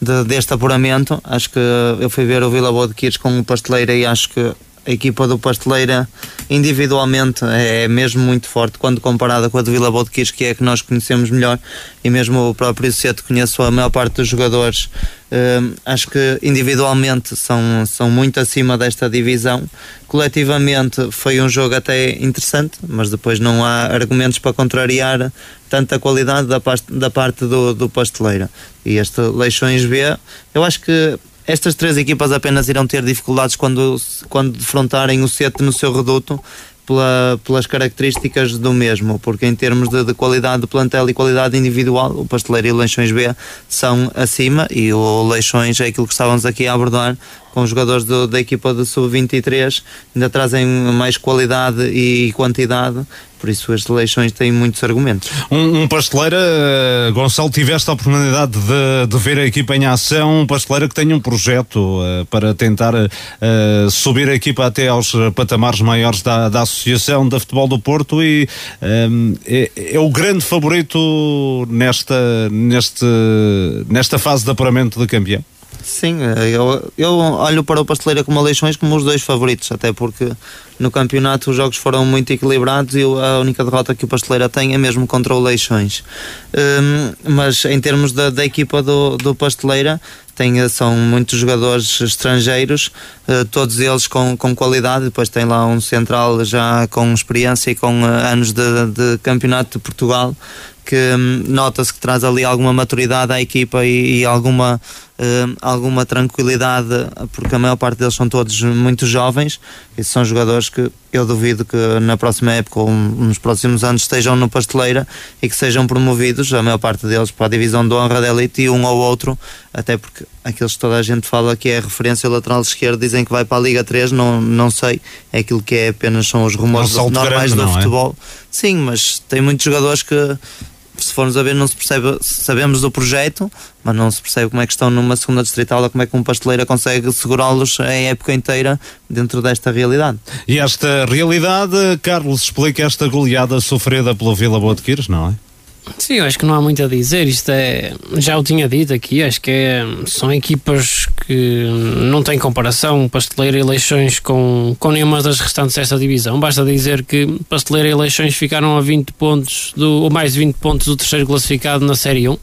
De, deste apuramento, acho que eu fui ver o Vila Boa de Quires com o Pasteleira e acho que a equipa do Pasteleira individualmente é mesmo muito forte quando comparada com a de Vila Bodequis, que é a que nós conhecemos melhor, e mesmo o próprio Seto conheço a maior parte dos jogadores. Uh, acho que individualmente são, são muito acima desta divisão. Coletivamente foi um jogo até interessante, mas depois não há argumentos para contrariar tanta qualidade da, da parte do, do Pasteleira. E este Leixões B, eu acho que estas três equipas apenas irão ter dificuldades quando, quando defrontarem o Sete no seu reduto pela, pelas características do mesmo, porque em termos de, de, qualidade de plantel e qualidade individual, o Pasteleiro e o Leixões B são acima e o Leixões é aquilo que estávamos aqui a abordar com os jogadores do, da equipa do Sub-23, ainda trazem mais qualidade e quantidade por isso as eleições têm muitos argumentos. Um, um pasteleira, uh, Gonçalo, tiveste a oportunidade de, de, ver a equipa em ação, um pasteleira que tem um projeto uh, para tentar uh, subir a equipa até aos patamares maiores da, da Associação de Futebol do Porto e um, é, é, o grande favorito nesta, neste, nesta fase de apuramento de campeão. Sim, eu, eu olho para o Pasteleira como Leixões como os dois favoritos, até porque no campeonato os jogos foram muito equilibrados e a única derrota que o Pasteleira tem é mesmo contra o Leixões. Um, mas em termos da, da equipa do, do Pasteleira, tem, são muitos jogadores estrangeiros, uh, todos eles com, com qualidade. Depois tem lá um central já com experiência e com uh, anos de, de campeonato de Portugal que hum, nota-se que traz ali alguma maturidade à equipa e, e alguma, uh, alguma tranquilidade, porque a maior parte deles são todos muito jovens e são jogadores que eu duvido que na próxima época ou nos próximos anos estejam no Pasteleira e que sejam promovidos, a maior parte deles para a divisão de honra da elite e um ou outro, até porque aqueles que toda a gente fala que é referência lateral esquerdo dizem que vai para a Liga 3, não, não sei, é aquilo que é apenas são os rumores normais grande, do é? futebol. É? Sim, mas tem muitos jogadores que se formos a ver, não se percebe, sabemos do projeto, mas não se percebe como é que estão numa segunda distrital, como é que um pasteleira consegue segurá-los a época inteira dentro desta realidade. E esta realidade, Carlos, explica esta goleada sofrida pelo Vila Boa de Quires, não é? Sim, acho que não há muito a dizer. Isto é, já o tinha dito aqui, acho que é, são equipas que não têm comparação, Pasteleira e Leixões, com, com nenhuma das restantes desta divisão. Basta dizer que Pasteleira e Leixões ficaram a 20 pontos, do, ou mais de 20 pontos do terceiro classificado na Série 1,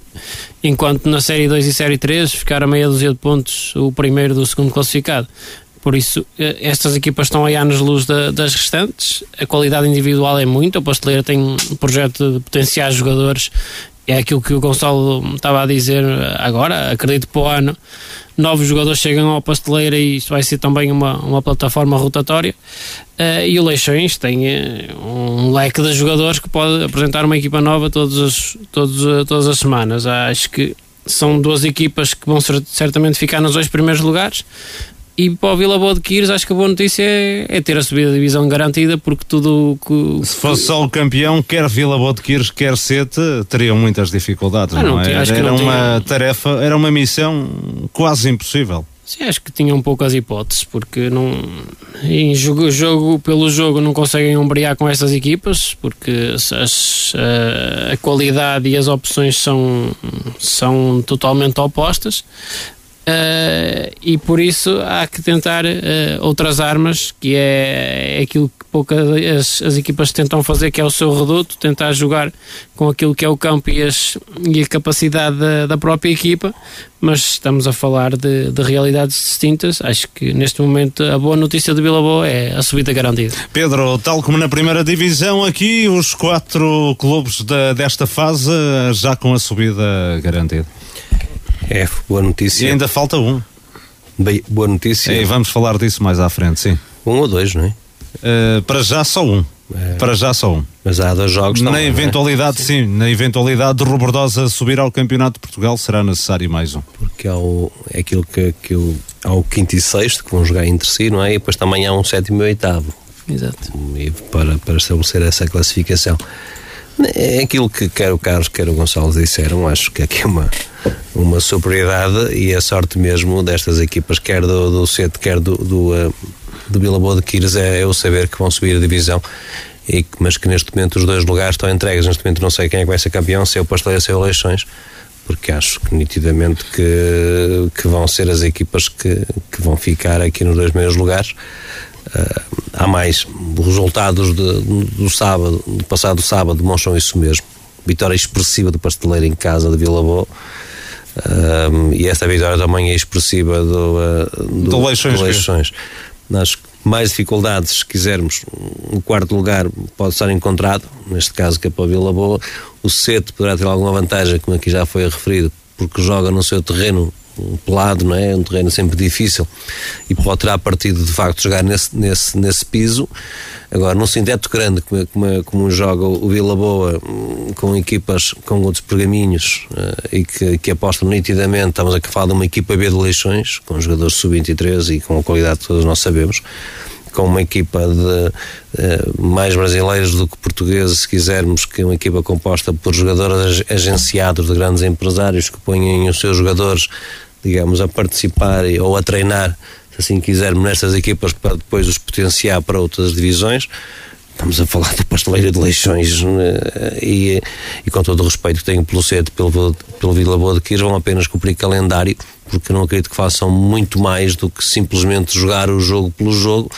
enquanto na Série 2 e Série 3 ficaram a meia dúzia de pontos o primeiro do segundo classificado. Por isso, eh, estas equipas estão aí anos-luz das restantes. A qualidade individual é muito. O Pasteleira tem um projeto de potenciais jogadores. É aquilo que o Gonçalo estava a dizer agora. Acredito que para o ano novos jogadores chegam ao Pasteleira e isso vai ser também uma, uma plataforma rotatória. Uh, e o Leixões tem uh, um leque de jogadores que pode apresentar uma equipa nova todos, uh, todas as semanas. Acho que são duas equipas que vão certamente ficar nos dois primeiros lugares. E para o Vila Boa de Quires, acho que a boa notícia é, é ter a subida da divisão garantida, porque tudo que. Se fosse só o campeão, quer Vila Boa de Quires, quer Sete, teriam muitas dificuldades, ah, não, não é? Era, era uma tarefa, era uma missão quase impossível. Sim, acho que tinham poucas hipóteses, porque não, em jogo, jogo pelo jogo não conseguem ombrear com estas equipas, porque as, a, a qualidade e as opções são, são totalmente opostas. Uh, e por isso há que tentar uh, outras armas, que é, é, aquilo que pouco as, as equipas tentam fazer, que é o seu reduto, tentar jogar com aquilo que é o campo e, as, e a capacidade da, da própria equipa, mas estamos a falar de, de, realidades distintas. Acho que neste momento a boa notícia de Vila Boa é a subida garantida. Pedro, tal como na primeira divisão, aqui os quatro clubes da, desta fase já com a subida garantida. É, boa notícia. E ainda falta um. Bem, boa notícia. E vamos falar disso mais à frente, sim. Um ou dois, não é? Uh, para já só um. É. Para já só um. Mas há dois jogos Na também, é? eventualidade, é? sim. sim. Na eventualidade de Robordosa subir ao Campeonato de Portugal, será necessário mais um. Porque há o, é aquilo que, que o, há o quinto e sexto que vão jogar entre si, não é? E depois também há um sétimo e oitavo. Exato. E para, para estabelecer essa classificação. É aquilo que quer o Carlos, quer o Gonçalo disseram, acho que aqui é uma, uma superioridade e a sorte mesmo destas equipas, quer do, do CET, quer do, do, uh, do Boa de Quires, é, é o saber que vão subir a divisão. E, mas que neste momento os dois lugares estão entregues. Neste momento não sei quem é que vai ser campeão, se é o Pasteleiro, se é o Leixões, porque acho que nitidamente que, que vão ser as equipas que, que vão ficar aqui nos dois primeiros lugares. Uh, há mais resultados de, do sábado, do passado sábado, demonstram isso mesmo. Vitória expressiva do Pasteleiro em casa de Vila Boa. Uh, e esta vitória também é expressiva do, uh, do, do Leixões. Do Leixões. Acho que mais dificuldades, se quisermos, o quarto lugar pode estar encontrado, neste caso que é para Vila Boa. O Sete poderá ter alguma vantagem, como aqui já foi referido, porque joga no seu terreno pelado, não é? Um terreno sempre difícil e pode terá partido de facto jogar nesse, nesse, nesse piso. Agora, num sinteto grande, como, como, como joga o Vila Boa, hum, com equipas com outros pergaminhos uh, e que, que apostam nitidamente, estamos a falar de uma equipa B de Leixões, com jogadores sub-23 e com a qualidade que todos nós sabemos com uma equipa de uh, mais brasileiros do que portugueses, se quisermos, que é uma equipa composta por jogadores agenciados de grandes empresários que põem os seus jogadores digamos, a participar ou a treinar, se assim quisermos, nestas equipas para depois os potenciar para outras divisões. Estamos a falar da pasteleira de Leixões eh, e, e com todo o respeito que tenho pelo CET, pelo, pelo Vila Boa de Quires, vão apenas cumprir calendário porque não acredito que façam muito mais do que simplesmente jogar o jogo pelo jogo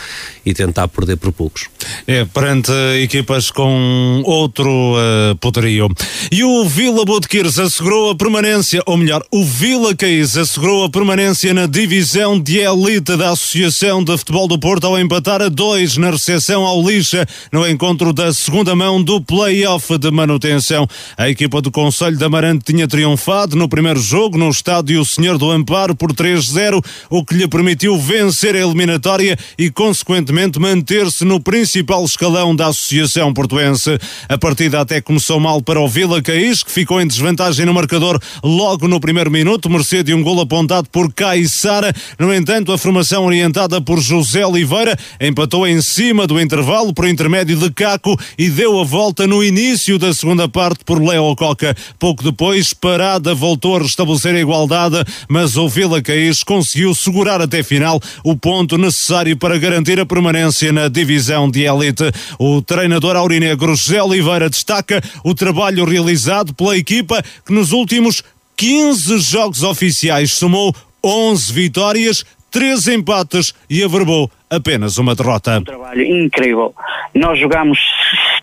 e tentar perder por poucos. É, perante equipas com outro uh, poderio. E o Vila Botequires assegurou a permanência, ou melhor, o Vila Caís assegurou a permanência na divisão de elite da Associação de Futebol do Porto ao empatar a dois na recepção ao Lixa no encontro da segunda mão do play-off de manutenção. A equipa do Conselho de Amarante tinha triunfado no primeiro jogo no estádio Senhor do Amparo por 3-0, o que lhe permitiu vencer a eliminatória e, consequentemente, manter-se no principal escalão da Associação Portuense. A partida até começou mal para o Vila Caís, que ficou em desvantagem no marcador logo no primeiro minuto, mercê de um gol apontado por Caissara. No entanto, a formação orientada por José Oliveira empatou em cima do intervalo por intermédio de Caco e deu a volta no início da segunda parte por Leo Coca. Pouco depois, Parada voltou a restabelecer a igualdade, mas o Vila Caís conseguiu segurar até final o ponto necessário para garantir a permanência na divisão de elite. O treinador aurinegro José Oliveira destaca o trabalho realizado pela equipa que nos últimos 15 jogos oficiais somou 11 vitórias, 3 empates e averbou apenas uma derrota. Um trabalho incrível. Nós jogamos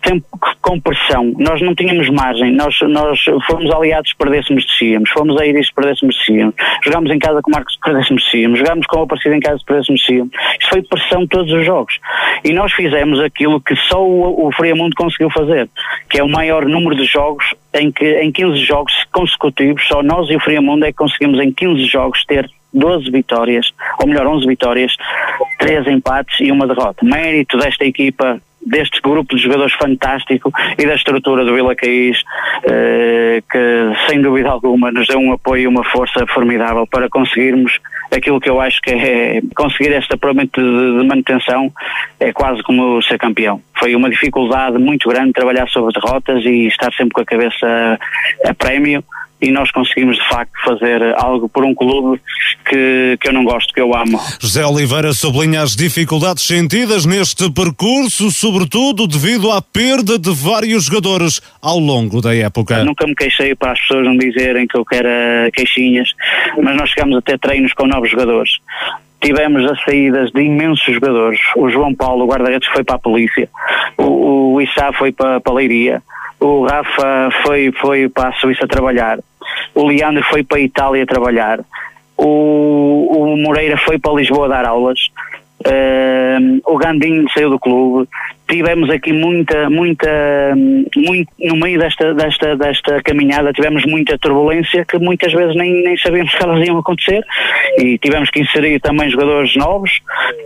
sempre com pressão, nós não tínhamos margem, nós, nós fomos aliados, perdêssemos, descíamos, fomos a Iris, perdêssemos, jogámos em casa com Marcos, perdêssemos, descíamos, jogámos com o Aparecido em casa, perdêssemos, descíamos. Foi pressão todos os jogos. E nós fizemos aquilo que só o, o Friamundo conseguiu fazer, que é o maior número de jogos em que em 15 jogos consecutivos, só nós e o Friamundo é que conseguimos em 15 jogos ter 12 vitórias, ou melhor, 11 vitórias, 3 empates e uma derrota. Mérito desta equipa deste grupo de jogadores fantástico e da estrutura do Vila Caís, eh, que sem dúvida alguma nos deu um apoio e uma força formidável para conseguirmos aquilo que eu acho que é conseguir esta promessa de, de manutenção é quase como ser campeão. Foi uma dificuldade muito grande trabalhar sobre derrotas e estar sempre com a cabeça a, prémio e nós conseguimos de facto fazer algo por um clube que, que eu não gosto, que eu amo. José Oliveira sublinha as dificuldades sentidas neste percurso, sobretudo devido à perda de vários jogadores ao longo da época. Nunca me queixei para as pessoas não dizerem que eu quero queixinhas, mas nós chegamos a ter treinos com novos jogadores tivemos as saídas de imensos jogadores. O João Paulo, o guarda-redes, foi para a polícia. O, o foi para, para a Leiria. O Rafa foi, foi para a Suíça trabalhar. O Leandro foi para a Itália trabalhar. O, o Moreira foi para Lisboa dar aulas. Uh, o Gandinho saiu do clube. Tivemos aqui muita, muita, muito, no meio desta, desta, desta caminhada tivemos muita turbulência que muitas vezes nem, nem sabíamos que elas iam acontecer e tivemos que inserir também jogadores novos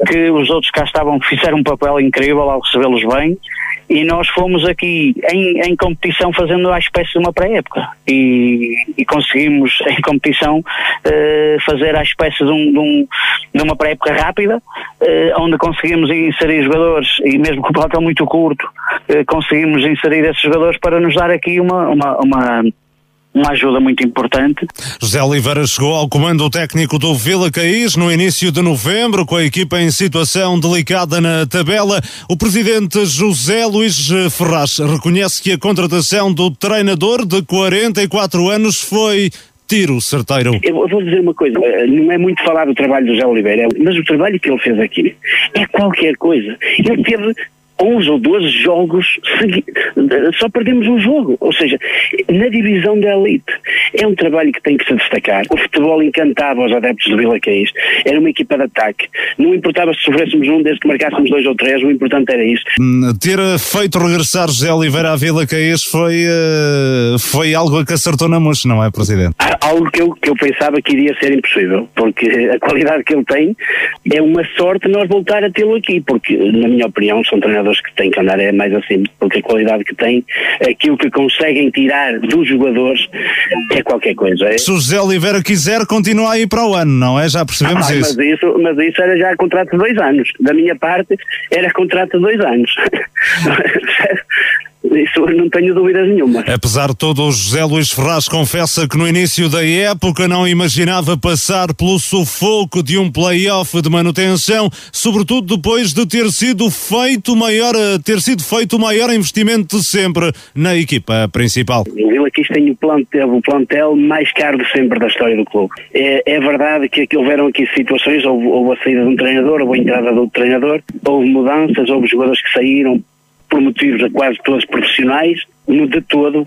que os outros cá estavam, fizeram um papel incrível ao recebê-los bem e nós fomos aqui em, em competição fazendo a espécie de uma pré-época. E, e, conseguimos em competição uh, fazer a espécie de, um, de, um, de uma pré-época rápida uh, onde conseguimos inserir jogadores e mesmo com o plantel muito curto uh, conseguimos inserir esses jogadores para nos dar aqui uma, uma, uma uma ajuda muito importante. José Oliveira chegou ao comando técnico do Vila Caís no início de novembro, com a equipa em situação delicada na tabela. O presidente José Luís Ferraz reconhece que a contratação do treinador de 44 anos foi tiro certeiro. Eu vou dizer uma coisa, eh, não é muito falar do trabalho do José Oliveira, mas o trabalho que ele fez aqui é qualquer coisa. Ele teve 11 ou 12 jogos. Só perdemos um jogo. Ou seja, na divisão da elite. É um trabalho que tem que se destacar. O futebol encantava os adeptos do Vila Caís. Era uma equipa de ataque. Não importava se sofrêssemos um, desde que marcássemos dois ou três. O importante era isso. Hum, ter feito regressar José Oliveira à Vila Caís foi, uh, foi algo que acertou na mocha, não é, Presidente? Algo que eu, que eu pensava que iria ser impossível. Porque a qualidade que ele tem é uma sorte nós voltar a tê-lo aqui. Porque, na minha opinião, são treinadores jogadores que têm que andar é mais assim, porque a qualidade que têm, aquilo que conseguem tirar dos jogadores é qualquer coisa. É... Se o José Oliveira quiser, continua aí para o ano, não é? Já percebemos ah, isso. Mas isso. Mas isso era já contrato de dois anos. Da minha parte, era contrato de dois anos. Isso não tenho dúvidas nenhuma. Apesar de tudo, o José Luís Ferraz confessa que no início da época não imaginava passar pelo sufoco de um play-off de manutenção, sobretudo depois de ter sido feito maior, ter sido feito o maior investimento de sempre na equipa principal. O Vila Quis tem o plantel, o plantel mais caro de sempre da história do clube. É, é verdade que, que houveram aqui situações, houve, houve a saída de um treinador, houve a entrada de outro treinador, houve mudanças, houve jogadores que saíram, por motivos a quase todos profissionais, no de todo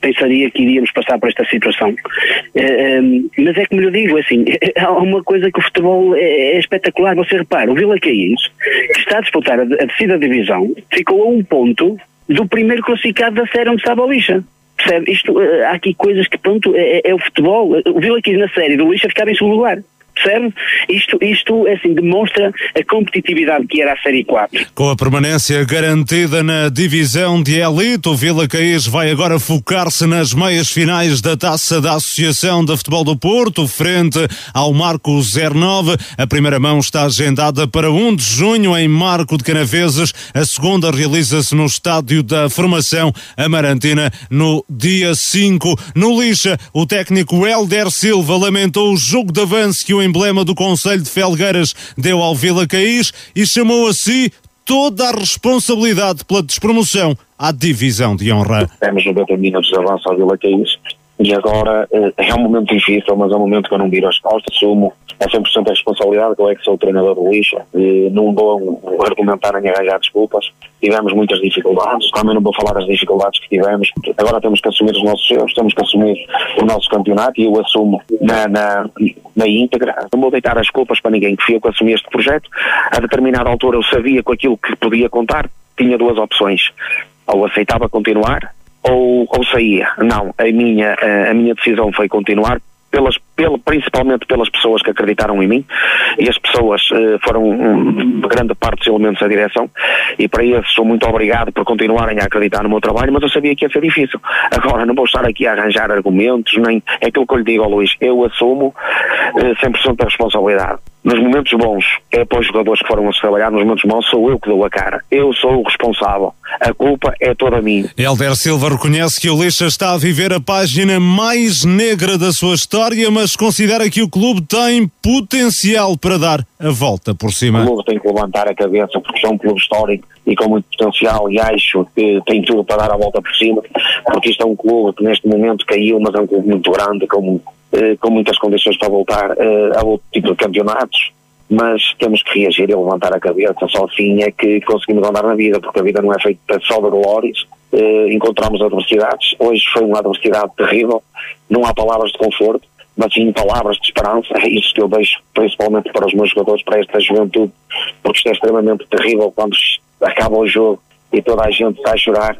pensaria que iríamos passar por esta situação. Mas é como eu digo, assim, há uma coisa que o futebol é, é espetacular. Você repara, o Vila Caís, que está a disputar a descida da divisão, ficou a um ponto do primeiro classificado da série onde estava a lixa. Percebe? Isto, eh, há aqui coisas que, pronto, é, é, é o futebol. O Vila Caís na série do lixa ficava em segundo lugar. Percebe? Isto, isto é assim, demonstra a competitividade que era a Série 4. Com a permanência garantida na divisão de elite, o Vila Caís vai agora focar-se nas meias finais da taça da Associação de Futebol do Porto, frente ao Marco 09. A primeira mão está agendada para 1 de junho em Marco de Canaveses. A segunda realiza-se no estádio da Formação Amarantina no dia 5. No Lixa, o técnico Helder Silva lamentou o jogo de avanço que o emblema do Conselho de Felgueiras deu ao Vila Caís e chamou a si toda a responsabilidade pela despromoção à divisão de honra. Temos 90 minutos de avanço ao Vila Caís e agora eh, é um momento difícil, mas é um momento que eu não viro as costas, assumo é 100% a responsabilidade, eu é que sou o treinador do lixo, e não vou argumentar nem arranjar desculpas. Tivemos muitas dificuldades, também não vou falar das dificuldades que tivemos. Agora temos que assumir os nossos erros, temos que assumir o nosso campeonato e eu assumo na, na, na íntegra. Não vou deitar as culpas para ninguém, que fui eu que assumi este projeto. A determinada altura eu sabia com aquilo que podia contar, tinha duas opções. Ou aceitava continuar, ou, ou saía. Não, a minha, a minha decisão foi continuar pelas, pela, principalmente pelas pessoas que acreditaram em mim e as pessoas uh, foram um, grande parte dos elementos da direção e para isso sou muito obrigado por continuarem a acreditar no meu trabalho, mas eu sabia que ia ser difícil. Agora não vou estar aqui a arranjar argumentos, nem é aquilo que eu lhe digo ao Luís, eu assumo uh, 100% da responsabilidade nos momentos bons é para os jogadores que foram a trabalhar, nos momentos maus sou eu que dou a cara. Eu sou o responsável. A culpa é toda minha. Helder Silva reconhece que o Lixa está a viver a página mais negra da sua história, mas considera que o clube tem potencial para dar a volta por cima. O clube tem que levantar a cabeça porque é um clube histórico e com muito potencial e acho que tem tudo para dar a volta por cima, porque isto é um clube que neste momento caiu, mas é um clube muito grande, com com muitas condições para voltar eh, a outro tipo de campeonatos, mas temos que reagir e levantar a cabeça, só assim é que conseguimos andar na vida, porque a vida não é feita só de glórias, uh, encontramos adversidades, hoje foi uma adversidade terrível, não há palavras de conforto, mas sim palavras de esperança, é isso que eu deixo principalmente para os meus jogadores, para esta juventude, porque isto é extremamente terrível quando acaba o jogo e toda a gente está a chorar,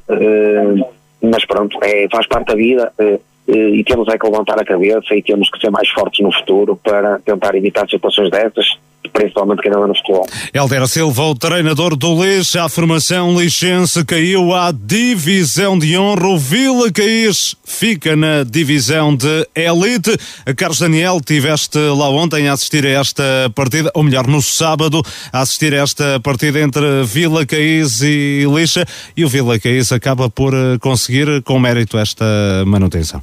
mas pronto, é, faz parte da vida, eh, e temos é que levantar a cabeça e temos que ser mais fortes no futuro para tentar evitar situações dessas, principalmente quem anda no futebol. Helder Silva, o treinador do Leix, a formação lixense caiu à divisão de honra, o Vila Caís fica na divisão de elite. Carlos Daniel, tiveste lá ontem a assistir a esta partida, ou melhor, no sábado, a assistir a esta partida entre Vila Caís e Lixa, e o Vila Caís acaba por eh, conseguir com mérito esta manutenção.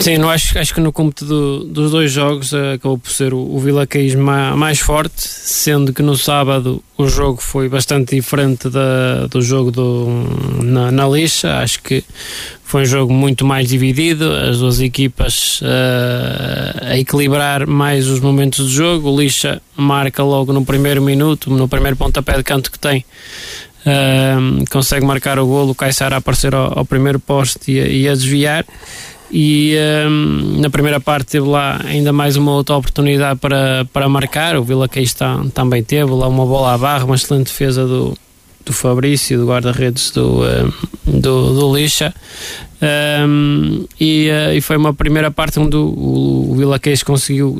Sim, não acho, acho que no cômputo do, dos dois jogos acabou por ser o, o Vila Caís mais, forte, sendo que no sábado o jogo foi bastante diferente da, do jogo do, na, na lixa. Acho que foi um jogo muito mais dividido, as duas equipas uh, a equilibrar mais os momentos do jogo. O lixa marca logo no primeiro minuto, no primeiro pontapé de canto que tem. Uh, consegue marcar o golo, o Caissara a aparecer ao, ao primeiro poste e, e a desviar. E um, na primeira parte teve lá ainda mais uma outra oportunidade para, para marcar, o Vila Queijo também teve lá uma bola à barra, uma excelente defesa do, do Fabrício, do guarda-redes do, um, do, do Lixa. Um, e, uh, e foi uma primeira parte onde o, o Vila Queijo conseguiu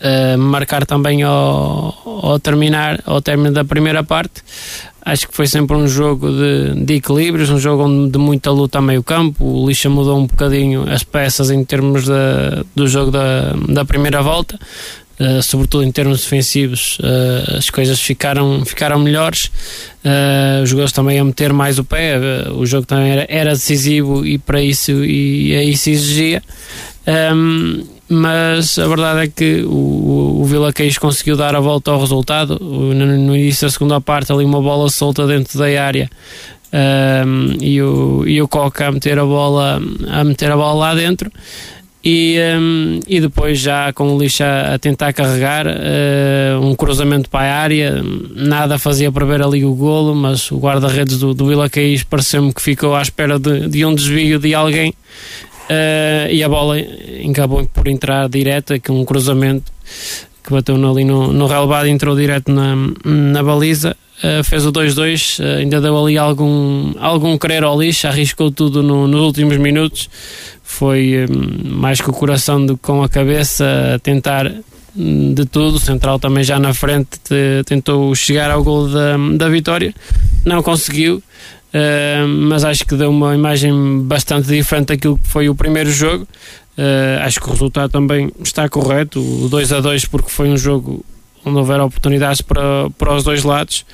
uh, marcar também ao, ao terminar, ao término da primeira parte Acho que foi sempre um jogo de, de equilíbrios, um jogo de muita luta a meio campo. O Lixa mudou um bocadinho as peças em termos da, do jogo da, da primeira volta. Uh, sobretudo em termos defensivos, uh, as coisas ficaram, ficaram melhores. Uh, os jogadores também a meter mais o pé. o jogo também era, era decisivo e para isso e, e isso exigia. Um, mas a verdade é que o, o Vila Queijo conseguiu dar a volta ao resultado. No, no, início da segunda parte, ali uma bola solta dentro da área um, e, o, e o Coca a meter a bola, a meter a bola lá dentro. E, um, e depois já com o Lixa a tentar carregar uh, um cruzamento para a área nada fazia prever ali o golo mas o guarda-redes do, do Vila Caís pareceu-me que ficou à espera de, de um desvio de alguém uh, e a bola acabou por entrar direto, com um cruzamento que bateu ali no, no relevado, entrou direto na, na baliza. Uh, fez o 2-2, uh, eh, ainda deu ali algum, algum querer ao lixo, arriscou tudo no, nos últimos minutos. Foi um, mais com o coração do que com a cabeça a tentar hum, de tudo. O Central também já na frente te, tentou chegar ao gol da, da vitória, não conseguiu. Uh, mas acho que deu uma imagem bastante diferente daquilo que foi o primeiro jogo. Uh, acho que o resultado também está correto, o 2 a 2 porque foi um jogo onde houver oportunidades para, para os dois lados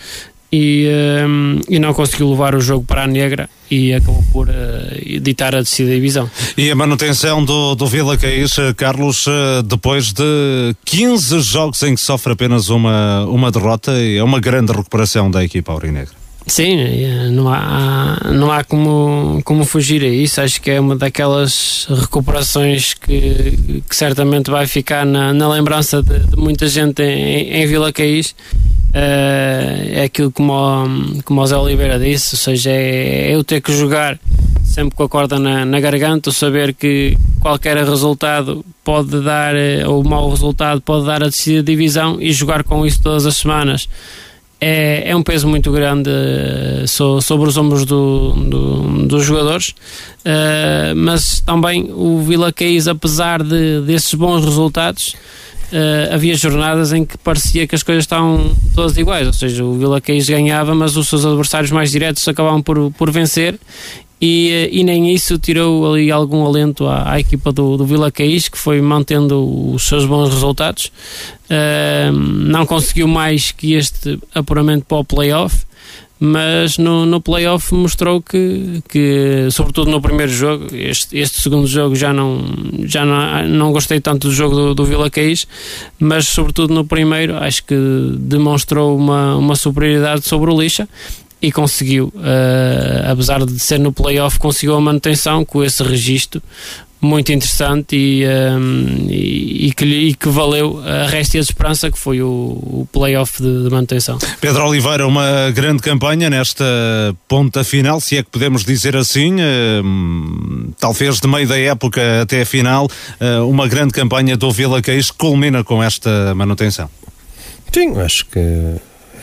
e, um, e não conseguiu levar o jogo para a negra e acabou por uh, a decisiva divisão. E a manutenção do, do Vila Caís, Carlos, depois de 15 jogos em que sofre apenas uma, uma derrota, é uma grande recuperação da equipa aurinegra. Sim, é, não há, não há como, como fugir a isso. Acho que é uma daquelas recuperações que, que certamente vai ficar na, na lembrança de, de, muita gente em, em Vila Caís. Uh, é aquilo como, como o Zé Oliveira disse, ou seja, é, é eu ter que jogar sempre com a corda na, na garganta, saber que qualquer resultado pode dar, eh, ou mau resultado pode dar a decisão divisão e jogar com isso todas as semanas é, é um peso muito grande uh, sobre os ombros do, do, dos jogadores, uh, mas também o Vila Caís, apesar de, desses bons resultados, uh, havia jornadas em que parecia que as coisas estavam todas iguais, ou seja, o Vila Caís ganhava, mas os seus adversários mais diretos acabavam por, por vencer e, e nem isso tirou ali algum alento à, à equipa do, do Vila Caís, que foi mantendo os seus bons resultados. Uh, não conseguiu mais que este apuramento para o playoff, mas no, no playoff mostrou que, que, sobretudo no primeiro jogo, este, este segundo jogo já não, já não, não gostei tanto do jogo do, do Vila Caís, mas sobretudo no primeiro acho que demonstrou uma, uma superioridade sobre o Lixa e conseguiu, uh, apesar de ser no playoff, conseguiu a manutenção com esse registro muito interessante e, um, e, e, que, e, que, valeu a resta e a esperança que foi o, o playoff de, de, manutenção. Pedro Oliveira, uma grande campanha nesta ponta final, se é que podemos dizer assim, um, talvez de meio da época até a final, uh, uma grande campanha do Vila Queijo culmina com esta manutenção. Sim, acho que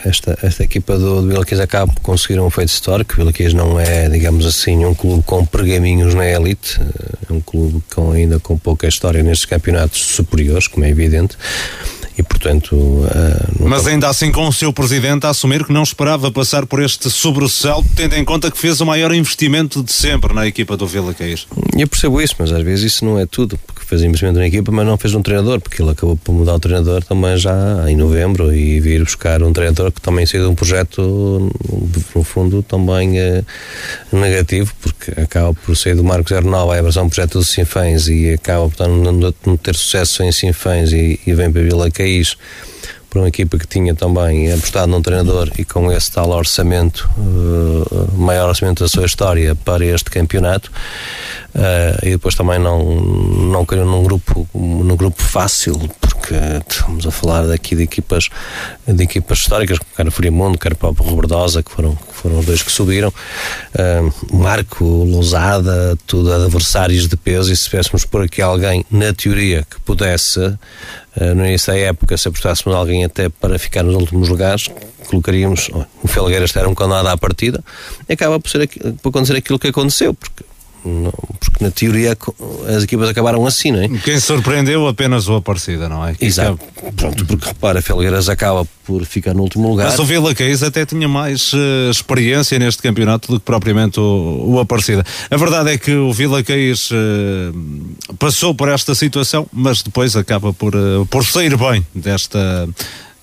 esta, esta equipa do, do Vilquês acaba por conseguir um feito histórico. O Vilquês não é, digamos assim, um clube com pergaminhos na elite, é um clube com, ainda com pouca história nestes campeonatos superiores, como é evidente e portanto uh, mas ainda assim com o seu presidente a assumir que não esperava passar por este sobressalto tendo em conta que fez o maior investimento de sempre na equipa do Vila Caís. Eu percebo isso mas às vezes isso não é tudo fez investimento na equipa, mas não fez um treinador, porque ele acabou por mudar o treinador também já em novembro e vir buscar um treinador que também saiu de um projeto, no fundo, também eh, negativo, porque acaba por sair do Marcos Arnal, a abraçar um projeto dos Sinfãs e acaba por não ter sucesso em Sinfãs e, e vem para Vila Caís por uma equipa que tinha também apostado num treinador e com esse tal orçamento, uh, maior orçamento da sua história para este campeonato. Uh, e depois também não, não caiu num grupo, num grupo fácil, porque estamos a falar daqui de equipas, de equipas históricas, quer o Friamundo, quer o próprio Robertosa, que foram, que foram os dois que subiram. Uh, Marco, Lousada, tudo adversários de peso, e se tivéssemos por aqui alguém, na teoria, que pudesse no início da época, se apostássemos alguém até para ficar nos últimos lugares, colocaríamos oh, o Felgueiras era um condenado à partida acaba por, ser, por acontecer aquilo que aconteceu, porque não, porque na teoria as equipas acabaram assim, não é? Quem surpreendeu apenas o Aparecida, não é? Exato. Pronto, porque repara, Felgueiras acaba por ficar no último lugar. Mas o Vila Caís até tinha mais uh, experiência neste campeonato do que propriamente o, o Aparecida. A verdade é que o Vila Caís uh, passou por esta situação, mas depois acaba por, uh, por sair bem desta,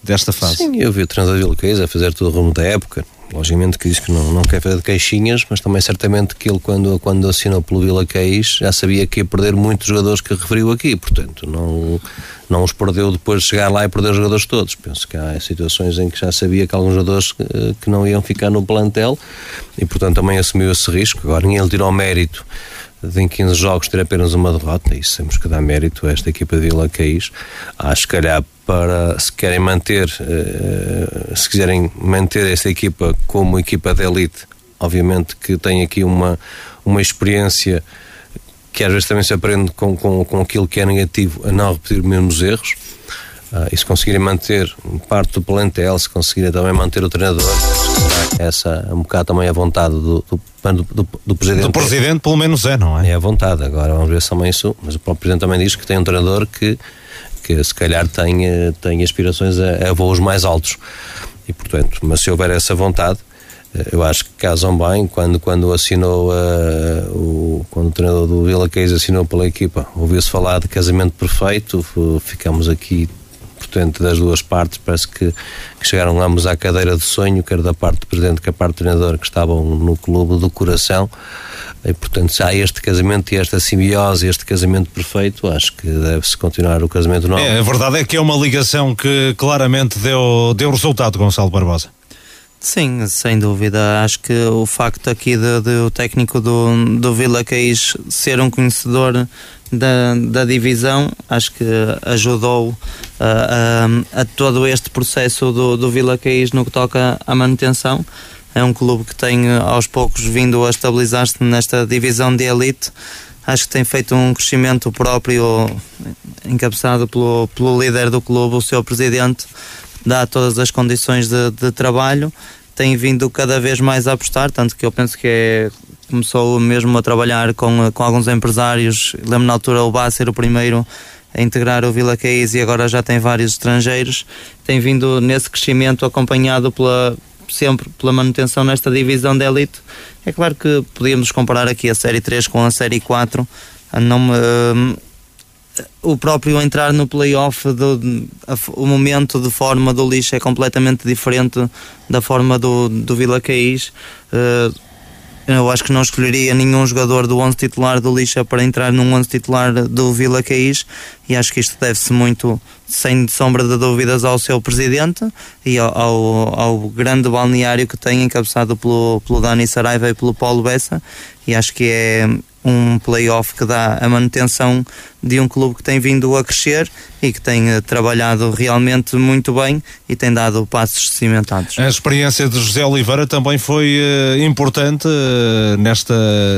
desta fase. Sim, eu vi o treinador do Vila Caís a fazer tudo o rumo da época Logicamente que diz que não, não quer fazer de queixinhas, mas também certamente que ele, quando, quando assinou pelo Vila Caís, já sabia que ia perder muitos jogadores que referiu aqui, portanto, não, não os perdeu depois de chegar lá e perder os jogadores todos. Penso que há situações em que já sabia que alguns jogadores que, eh, que não iam ficar no plantel e, portanto, também assumiu esse risco. Agora, ninguém lhe tirou mérito em 15 jogos ter apenas uma derrota, isso temos que dar mérito a esta equipa de Vila Caís. Acho que calhar para se querem manter, uh, se quiserem manter esta equipa como equipa de elite, obviamente que tem aqui uma, uma experiência que às vezes também se aprende com, com, com aquilo que é negativo a não repetir os mesmos erros. Uh, e se conseguirem manter parte do plantel, se conseguirem também manter o treinador, essa é um bocado também a vontade do, do, do, do presidente. Do presidente, pelo menos é, não é? É a vontade. Agora vamos ver se também isso. Mas o próprio presidente também diz que tem um treinador que que se calhar tem, tem aspirações a, a voos mais altos. E, portanto, mas se houver essa vontade, eh, eu acho que casam bem. Quando, quando assinou uh, o, quando o treinador do Vila Queijo assinou pela equipa ouviu-se falar de casamento perfeito. Ficamos aqui portanto das duas partes. Parece que, que, chegaram ambos à cadeira de sonho quer da parte do presidente que a parte do treinador que estavam no clube do coração e, portanto, se há este casamento e esta simbiose, este casamento perfeito, acho que deve-se continuar o casamento novo. É, a verdade é que é uma ligação que claramente deu, deu resultado, Gonçalo Barbosa. Sim, sem dúvida. Acho que o facto aqui de, de o técnico do, do Vila Caís ser um conhecedor da, da divisão, acho que ajudou a, a, a todo este processo do, do Vila Caís no que toca à manutenção é um clube que tem eh, aos poucos vindo a estabilizar-se nesta divisão de elite. Acho que tem feito um crescimento próprio, encabeçado pelo, pelo líder do clube, o seu presidente, dá todas as condições de, de trabalho, tem vindo cada vez mais a apostar, tanto que eu penso que é, começou mesmo a trabalhar com, com alguns empresários. Lembro na altura o Bá ser o primeiro a integrar o Vila Caís e agora já tem vários estrangeiros. Tem vindo nesse crescimento acompanhado pela, sempre pela manutenção nesta divisão de elite. É claro que podíamos comparar aqui a Série 3 com a Série 4. Não o próprio entrar no playoff, o momento de forma do lixo é completamente diferente da forma do, do Vila Caís. Uh, eu acho que não escolheria nenhum jogador do 11 titular do Lixa para entrar num 11 titular do Vila Caís e acho que isto deve-se muito, sem sombra de dúvidas, ao seu presidente e ao, ao, ao grande balneário que tem, encabeçado pelo, pelo Dani Saraiva e pelo Paulo Bessa e acho que é um playoff que dá a manutenção de um clube que tem vindo a crescer e que tem uh, trabalhado realmente muito bem e tem dado passos cimentados. A experiência de José Oliveira também foi uh, importante uh, nesta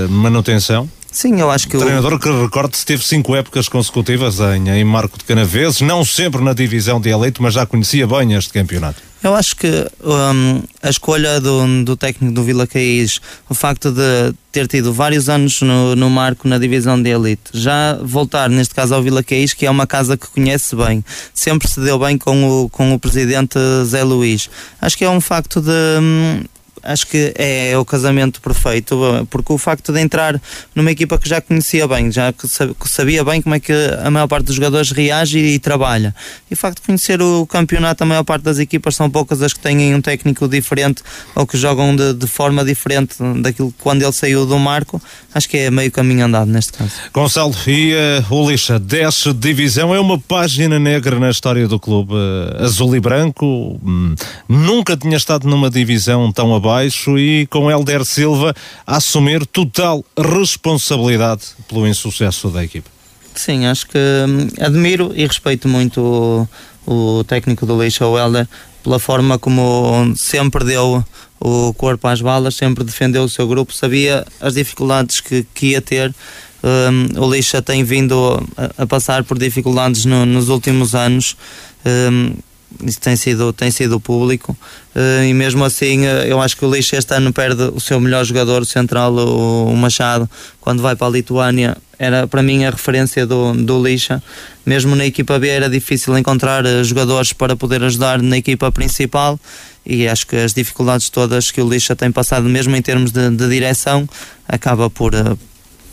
manutenção? Sim, eu acho que o treinador que recorde teve cinco épocas consecutivas em, em Marco de Canaveses, não sempre na divisão de eleito, mas já conhecia bem este campeonato. Eu acho que um, a escolha do, do técnico do Vila Caís, o facto de ter tido vários anos no, no Marco na divisão de elite, já voltar neste caso ao Vila Caís, que é uma casa que conhece bem, sempre se deu bem com o, com o presidente Zé Luís. Acho que é um facto de. Acho que é o casamento perfeito, porque o facto de entrar numa equipa que já conhecia bem, já sabia bem como é que a maior parte dos jogadores reage e, trabalha, e o facto de conhecer o campeonato, a maior parte das equipas são poucas as que têm um técnico diferente ou que jogam de, de forma diferente daquilo que quando ele saiu do marco, acho que é meio caminho andado neste caso. Gonçalo, e uh, o Lixa desce divisão, é uma página negra na história do clube uh, azul e branco, hum, nunca tinha estado numa divisão tão abaixo e com Helder Silva a assumir total responsabilidade pelo insucesso da equipe. Sim, acho que hum, admiro e respeito muito o, o técnico do Leixo, o Helder, pela forma como sempre deu o corpo às balas, sempre defendeu o seu grupo, sabia as dificuldades que, que ia ter. Um, o Lixa tem vindo a, a passar por dificuldades no, nos últimos anos. Um, isso tem sido, tem sido público uh, e mesmo assim uh, eu acho que o Lixa este ano perde o seu melhor jogador central, o, Machado, quando vai para a Lituânia era para mim a referência do, do Lixa mesmo na equipa B era difícil encontrar uh, jogadores para poder ajudar na equipa principal e acho que as dificuldades todas que o Lixa tem passado mesmo em termos de, de direção acaba por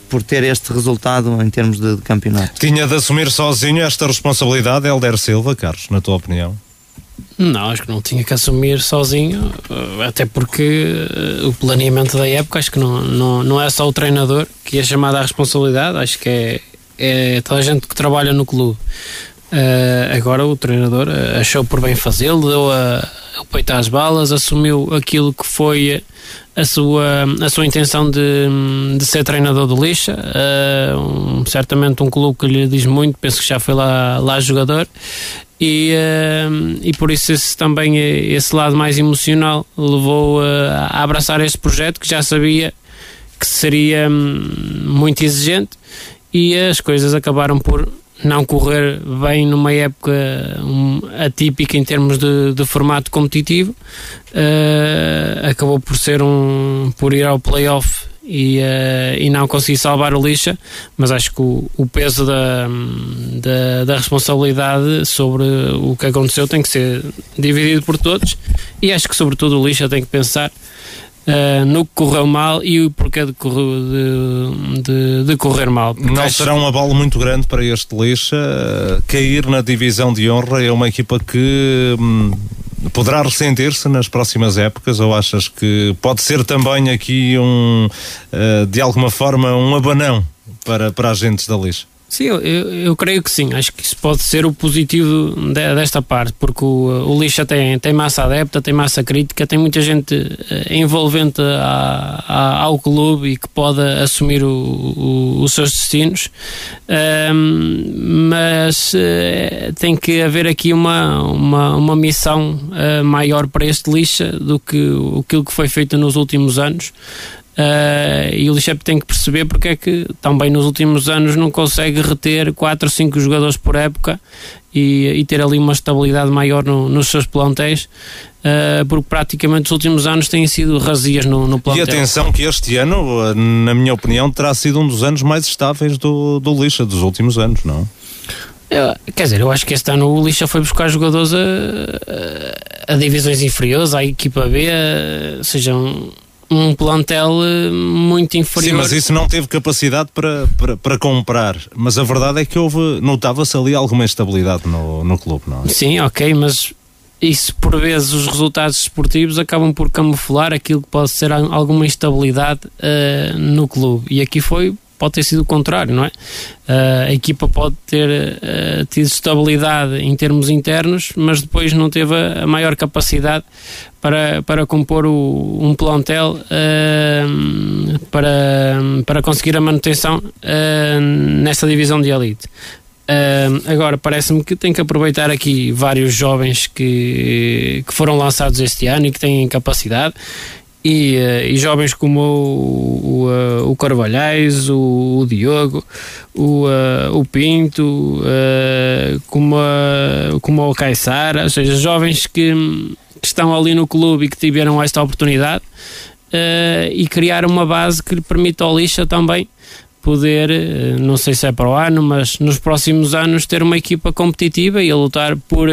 por ter este resultado em termos de, de, campeonato. Tinha de assumir sozinho esta responsabilidade, Helder Silva, Carlos, na tua opinião? Não, acho que não tinha que assumir sozinho, eh, até porque eh, o planeamento da época, acho que não, não, não é só o treinador que é chamado à responsabilidade, acho que é, é toda a gente que trabalha no clube. Uh, agora o treinador achou por bem fazê-lo, deu a, o peito às balas, assumiu aquilo que foi a sua, a sua intenção de, de ser treinador do Lixa. Uh, um, certamente um clube que lhe diz muito, penso que já foi lá, lá jogador e, uh, e por isso esse, também esse lado mais emocional levou uh, a abraçar este projeto que já sabia que seria um, muito exigente. E as coisas acabaram por não correr bem numa época um, atípica em termos de, de formato competitivo. Uh, acabou por ser um por ir ao playoff e, uh, e não consegui salvar o lixa, mas acho que o, o peso da, da, da, responsabilidade sobre o que aconteceu tem que ser dividido por todos e acho que sobretudo o lixa tem que pensar Uh, no que correu mal e o porquê de, de, de, de correr mal. Não será um abalo muito grande para este Lixa. Uh, cair na divisão de honra é uma equipa que hum, poderá ressentir-se nas próximas épocas ou achas que pode ser também aqui um, uh, de alguma forma, um abanão para, para agentes da lixa? Sim, eu, eu, creio que sim. Acho que isso pode ser o positivo de, desta parte, porque o, o Lixa tem, tem massa adepta, tem massa crítica, tem muita gente eh, envolvente a, a, ao clube e que pode assumir o, o, os seus destinos, um, mas uh, tem que haver aqui uma, uma, uma missão uh, maior para este Lixa do que aquilo que foi feito nos últimos anos. Uh, e o Lixep tem que perceber porque é que também nos últimos anos não consegue reter 4 ou 5 jogadores por época e, e ter ali uma estabilidade maior no, nos seus plantéis, uh, porque praticamente os últimos anos têm sido razias no, no plantel. E atenção que este ano, na minha opinião, terá sido um dos anos mais estáveis do, do Lixa dos últimos anos, não? Eu, quer dizer, eu acho que este ano o Lixa foi buscar jogadores a, a, a divisões inferiores, à equipa B, a, ou seja, um, um plantel eh, muito inferior. Sim, mas isso não teve capacidade para, para, para comprar. Mas a verdade é que houve, notava-se ali alguma instabilidade no, no clube, não é? Sim, ok, mas isso por vezes os resultados esportivos acabam por camuflar aquilo que pode ser alguma instabilidade uh, no clube. E aqui foi pode ter sido o contrário, não é? Uh, a equipa pode ter uh, tido estabilidade em termos internos, mas depois não teve a, a maior capacidade para, para compor o, um plantel uh, para, para conseguir a manutenção nesta divisão de elite. agora, parece-me que tem que aproveitar aqui vários jovens que, que foram lançados este ano e que têm capacidade e, eh, e jovens como o, o, eh, o Carvalhais, o, o Diogo, o, uh, o Pinto, como, a, como o Caissara, ou seja, jovens que, que, estão ali no clube e que tiveram esta oportunidade e criar uma base que lhe permita ao Lixa também poder, não sei se é para o ano, mas nos próximos anos ter uma equipa competitiva e a lutar por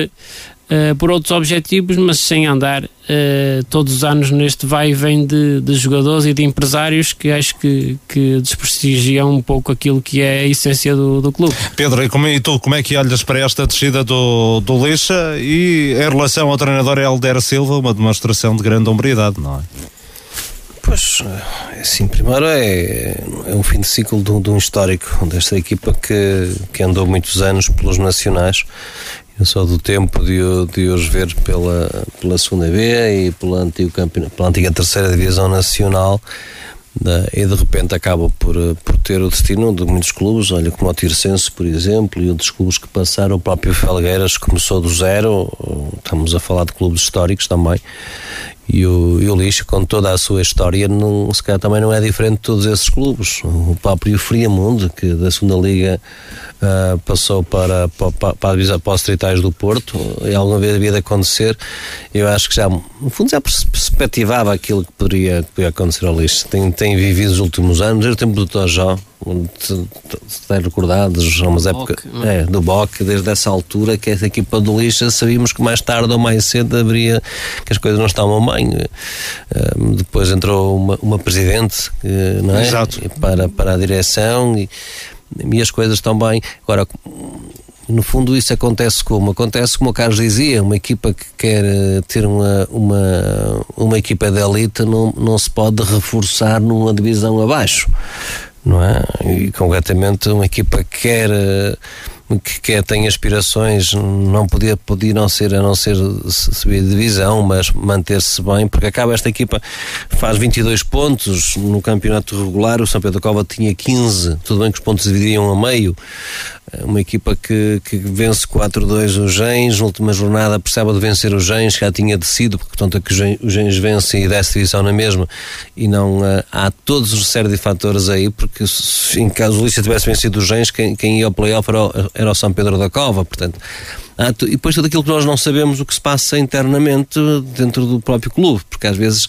uh, por outros objetivos, mas sem andar uh, todos os anos neste vai e vem de, de, jogadores e de empresários que acho que, que desprestigiam um pouco aquilo que é a essência do, do clube. Pedro, e, como, e tu, como é que olhas para esta descida do, do Lixa e em relação ao treinador Helder Silva, uma demonstração de grande hombridade, não é? Pois, é assim, primeiro é, é um fim de ciclo de, de um histórico desta equipa que, que andou muitos anos pelos nacionais eu sou do tempo de, de os ver pela, pela segunda B e pela, antigo pela antiga terceira divisão nacional e de repente acaba por, por ter o destino de muitos clubes, olha como o Tircense, por exemplo, e outros clubes que passaram, o próprio Felgueiras começou do zero, estamos a falar de clubes históricos também, e o, e o Lixo, com toda a sua história, não, se calhar também não é diferente de todos esses clubes. O próprio Friamundo, que da segunda Liga uh, passou para, para, para a divisão para os tritais do Porto, e alguma vez havia de acontecer, eu acho que já, no fundo, já perspectivava aquilo que poderia, que poderia acontecer ao Lixo. Tem, tem vivido os últimos anos, desde o tempo do Tojó, se recordado, umas épocas é, do BOC, desde essa altura que essa equipa do Lixa sabíamos que mais tarde ou mais cedo haveria que as coisas não estavam bem. Uh, depois entrou uma, uma presidente uh, não é? Exato. Para, para a direção e, e as coisas estão bem. Agora, no fundo isso acontece como? Acontece como o Carlos dizia, uma equipa que quer eh, ter uma, uma, uma equipa de elite não, não se pode reforçar numa divisão abaixo não é? E concretamente uma equipa que quer eh, que quer tem aspirações não podia podia não ser a não ser subir de divisão mas manter-se bem porque acaba esta equipa faz 22 pontos no campeonato regular o São Pedro Cova tinha 15 tudo bem que os pontos dividiam a meio. Uma equipa que, que vence 4-2 o Gens, na última jornada percebe de vencer o Gens, já tinha descido, porque tanto é que o Gens vence e desce divisão na mesma, e não uh, há todos os série de fatores aí, porque se, em caso o Lícia tivesse vencido o Gens, quem, quem ia ao playoff era, era o São Pedro da Cova, portanto e depois tudo aquilo que nós não sabemos o que se passa internamente dentro do próprio clube, porque às vezes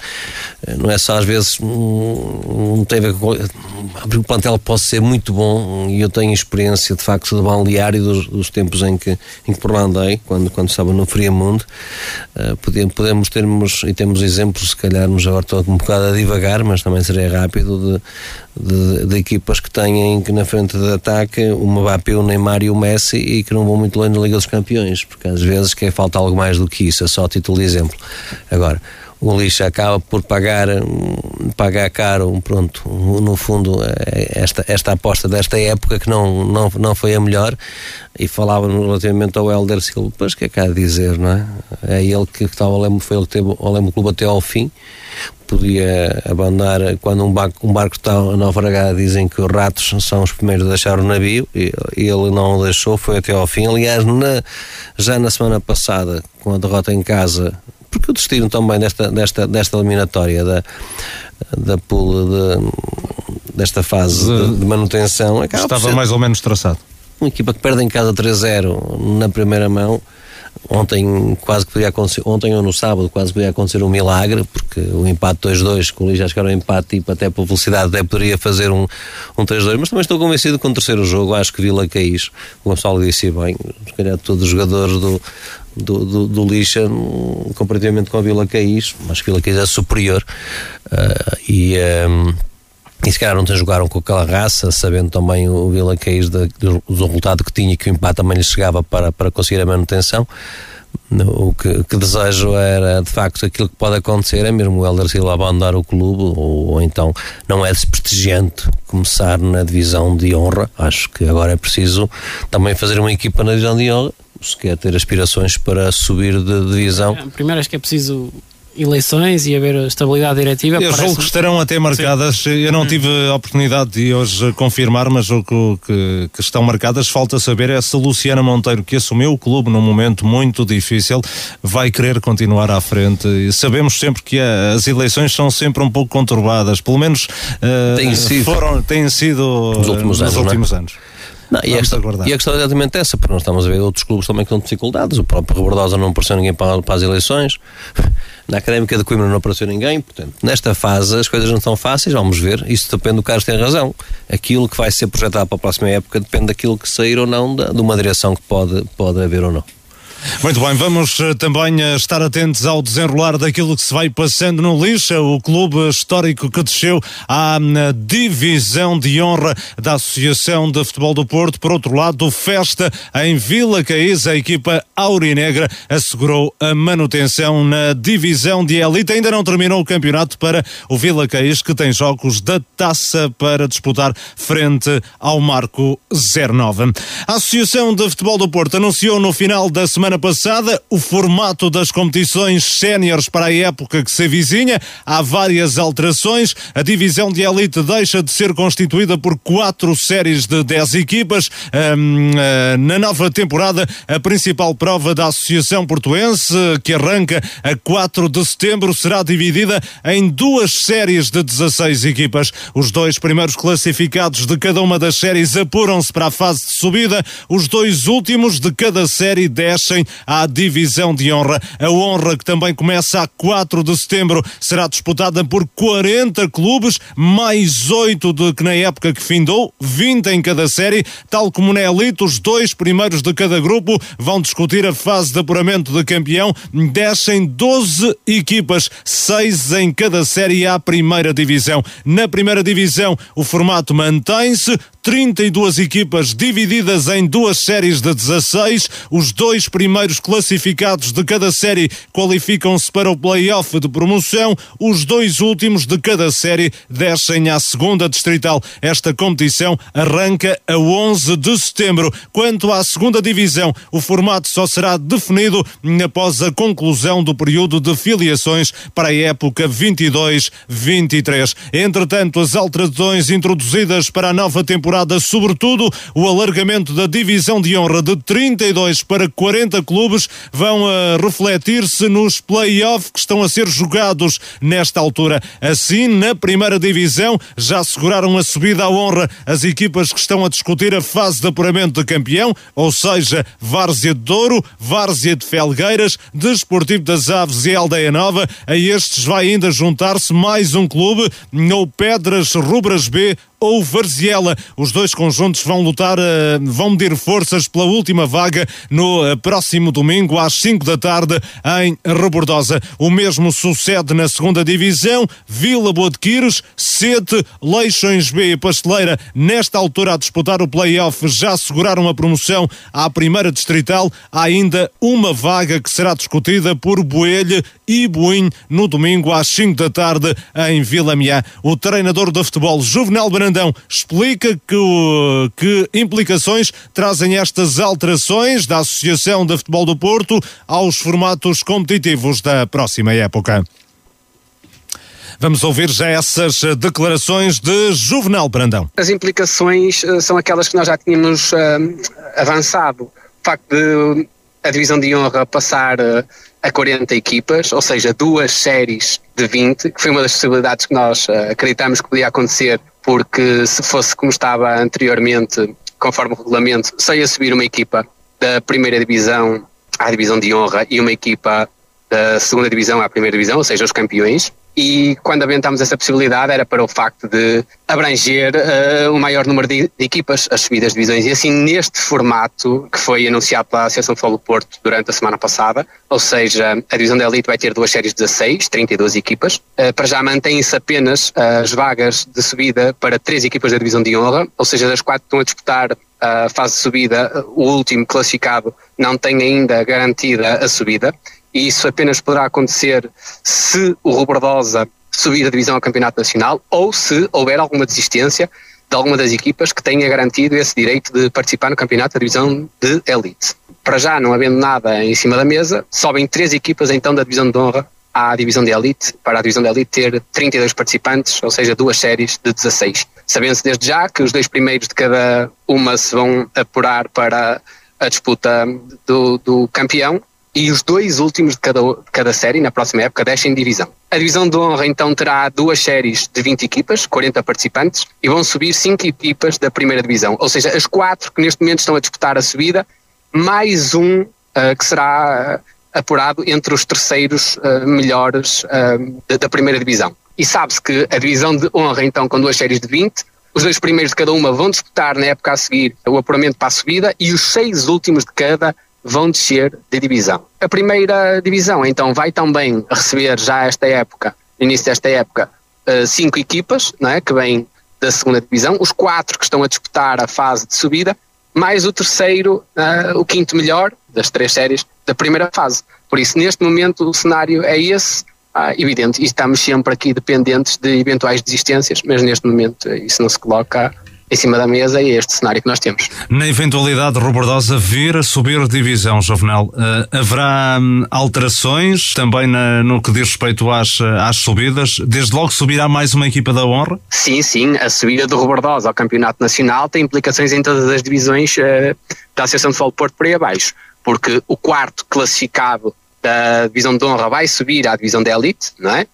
eh, não é só às vezes não tem a ver com o plantel pode ser muito bom e eu tenho experiência de facto de balneário dos, dos tempos em que, em que por lá andei, quando, quando estava no Friamundo. Uh, podemos, podemos termos e temos exemplos, se calhar agora estou um bocado a divagar, mas também seria rápido de, de, de equipas que têm que na frente de ataque o Mbappé, o Neymar e o Messi e que não vão muito longe na Liga dos Campeões campeões, porque às vezes quer falta algo mais do que isso, é só título de exemplo. Agora, o lixo acaba por pagar, pagar caro, pronto, no fundo, é esta, esta aposta desta época que não, não, não foi a melhor. E falava relativamente ao Helder Silva, pois que é há a dizer, não é? É ele que estava ao Lemo, foi ele que teve o Lemo Clube até ao fim podia abandonar quando um barco, um barco está naufragado dizem que os ratos são os primeiros a deixar o navio e ele não o deixou, foi até ao fim. Aliás na, já na semana passada com a derrota em casa porque o destino também desta, desta, desta eliminatória da, da pool de, desta fase de, de manutenção estava mais ou menos traçado. Uma equipa que perde em casa 3-0 na primeira mão ontem quase que podia acontecer, ontem ou no sábado quase podia acontecer um milagre, porque o empate 2-2, com o Liga já chegaram ao empate e até por velocidade até poderia fazer um, um 3-2, mas também estou convencido que com o terceiro jogo, acho que Vila Caís, o Gonçalo disse bem, se calhar todos os jogadores do, do, do, do Lixa comparativamente com a Vila Caís, mas Vila Caís é superior uh, e um, e se calhar ontem jogaram com aquela raça, sabendo também o Vila Caís do, do resultado que tinha, que o empate também lhe chegava para, para conseguir a manutenção. O que, que, desejo era de facto aquilo que pode acontecer é mesmo o Helder Silva abandonar o clube ou, ou, então não é desprestigiante começar na divisão de honra. Acho que agora é preciso também fazer uma equipa na divisão de honra se quer ter aspirações para subir de divisão. Primeiro acho que é preciso eleições e haver estabilidade diretiva. Eu julgo que estarão até marcadas. Sim. Eu não hum. tive a oportunidade de hoje confirmar, mas o que, que, estão marcadas. Falta saber é se Luciana Monteiro, que assumiu o clube num momento muito difícil, vai querer continuar à frente. E sabemos sempre que as eleições são sempre um pouco conturbadas, pelo menos uh, têm sido, foram, têm sido nos últimos nos anos. É? Últimos anos. Não, e, a questão, e, a questão, é exatamente essa, porque nós estamos a ver outros clubes também que estão dificuldades. O próprio Rebordosa não apareceu ninguém para, para as eleições. Na Académica de Coimbra não apareceu ninguém. Portanto, nesta fase as coisas não estão fáceis, vamos ver. Isso depende do Carlos tem razão. Aquilo que vai ser projetado para a próxima época depende daquilo que sair ou não, de uma direção que pode, pode haver ou não. Muito bem, vamos eh, também eh, estar atentos ao desenrolar daquilo que se vai passando no Lixa, o clube histórico que desceu à divisão de honra da Associação de Futebol do Porto. Por outro lado, festa em Vila Caís, a equipa aurinegra assegurou a manutenção na divisão de elite. Ainda não terminou o campeonato para o Vila Caís, que tem jogos da taça para disputar frente ao Marco 09. A Associação de Futebol do Porto anunciou no final da semana semana passada o formato das competições séniores para a época que se avizinha. Há várias alterações. A divisão de elite deixa de ser constituída por quatro séries de dez equipas. Ah, na nova temporada, a principal prova da Associação Portuense, que arranca a 4 de setembro, será dividida em duas séries de 16 equipas. Os dois primeiros classificados de cada uma das séries apuram-se para a fase de subida. Os dois últimos de cada série descem à divisão de honra. A honra que também começa a 4 de setembro será disputada por 40 clubes, mais 8 do que na época que findou, 20 em cada série, tal como na elite, os dois primeiros de cada grupo vão discutir a fase de apuramento de campeão. Descem 12 equipas, 6 em cada série à primeira divisão. Na primeira divisão, o formato mantém-se, 32 equipas divididas em duas séries de 16. Os dois primeiros classificados de cada série qualificam-se para o play-off de promoção. Os dois últimos de cada série descem à segunda distrital. Esta competição arranca a 11 de setembro. Quanto à segunda divisão, o formato só será definido após a conclusão do período de filiações para a época 22-23. Entretanto, as alterações introduzidas para a nova temporada temporada, sobretudo o alargamento da divisão de honra de 32 para 40 clubes, vão uh, refletir-se nos play-offs que estão a ser jogados nesta altura. Assim, na primeira divisão, já asseguraram a subida à honra as equipas que estão a discutir a fase de apuramento de campeão, ou seja, Várzea de Douro, Várzea de Felgueiras, Desportivo das Aves e Aldeia Nova. A estes vai ainda juntar-se mais um clube, no Pedras Rubras B, ou Varziela. Os dois conjuntos vão lutar, eh, vão medir forças pela última vaga no eh, próximo domingo às 5 da tarde em Rebordosa. O mesmo sucede na segunda divisão. Vila Boa de Quires, Sete, Leixões B e Pasteleira, nesta altura a disputar o play-off, já asseguraram a promoção à primeira distrital. Há ainda uma vaga que será discutida por Boelho e Boim no domingo às 5 da tarde em Vila Miá. O treinador de futebol Juvenal Banana Brandão explica que, que implicações trazem estas alterações da Associação de Futebol do Porto aos formatos competitivos da próxima época. Vamos ouvir já essas declarações de Juvenal Brandão. As implicações uh, são aquelas que nós já tínhamos uh, avançado. O facto de a divisão de honra passar uh, a 40 equipas, ou seja, duas séries de 20, que foi uma das possibilidades que nós acreditamos que podia acontecer porque se fosse como estava anteriormente, conforme o regulamento, só ia subir uma equipa da primeira divisão à divisão de honra e uma equipa da segunda divisão à primeira divisão, ou seja, os campeões e quando aventámos essa possibilidade era para o facto de abranger uh, o maior número de, de, equipas, as subidas divisões. E assim, neste formato que foi anunciado pela Associação de Futebol do Porto durante a semana passada, ou seja, a divisão da Elite vai ter duas séries de 16, 32 equipas. Uh, para já mantém-se apenas as vagas de subida para três equipas da divisão de honra, ou seja, das quatro que estão a disputar a fase de subida, o último classificado não tem ainda garantida a subida e isso apenas poderá acontecer se o Robordosa subir a divisão ao Campeonato Nacional ou se houver alguma desistência de alguma das equipas que tenha garantido esse direito de participar no campeonato da divisão de elite. Para já, não havendo nada em cima da mesa, sobem três equipas então da divisão de honra à divisão de elite, para a divisão de elite ter 32 participantes, ou seja, duas séries de 16. Sabendo-se desde já que os dois primeiros de cada uma se vão apurar para a disputa do, do campeão e os dois últimos de cada, de cada série, na próxima época, descem divisão. A divisão de honra então terá duas séries de 20 equipas, 40 participantes, e vão subir cinco equipas da primeira divisão, ou seja, as quatro que neste momento estão a disputar a subida, mais um uh, que será uh, apurado entre os terceiros uh, melhores da, da primeira divisão. E sabe-se que a divisão de honra, então, com duas séries de 20, os dois primeiros de cada uma vão disputar na época a seguir o apuramento para a subida e os seis últimos de cada vão descer de divisão. A primeira divisão, então, vai também receber já esta época, início desta época, eh, cinco equipas, não é, que vêm da segunda divisão, os quatro que estão a disputar a fase de subida, mais o terceiro, uh, o quinto melhor das três séries da primeira fase. Por isso, neste momento, o cenário é esse, uh, evidente, e estamos sempre aqui dependentes de eventuais desistências, mas neste momento isso não se coloca em cima da mesa e é este cenário que nós temos. Na eventualidade de Robordosa vir a subir divisão, Jovenel, uh, haverá um, alterações também na, no que diz respeito às, às subidas? Desde logo subirá mais uma equipa da honra? Sim, sim. A subida do Robordosa ao Campeonato Nacional tem implicações em todas as divisões uh, da Associação de Futebol Porto por aí abaixo, porque o quarto classificado da divisão de honra vai subir à divisão de elite, não é?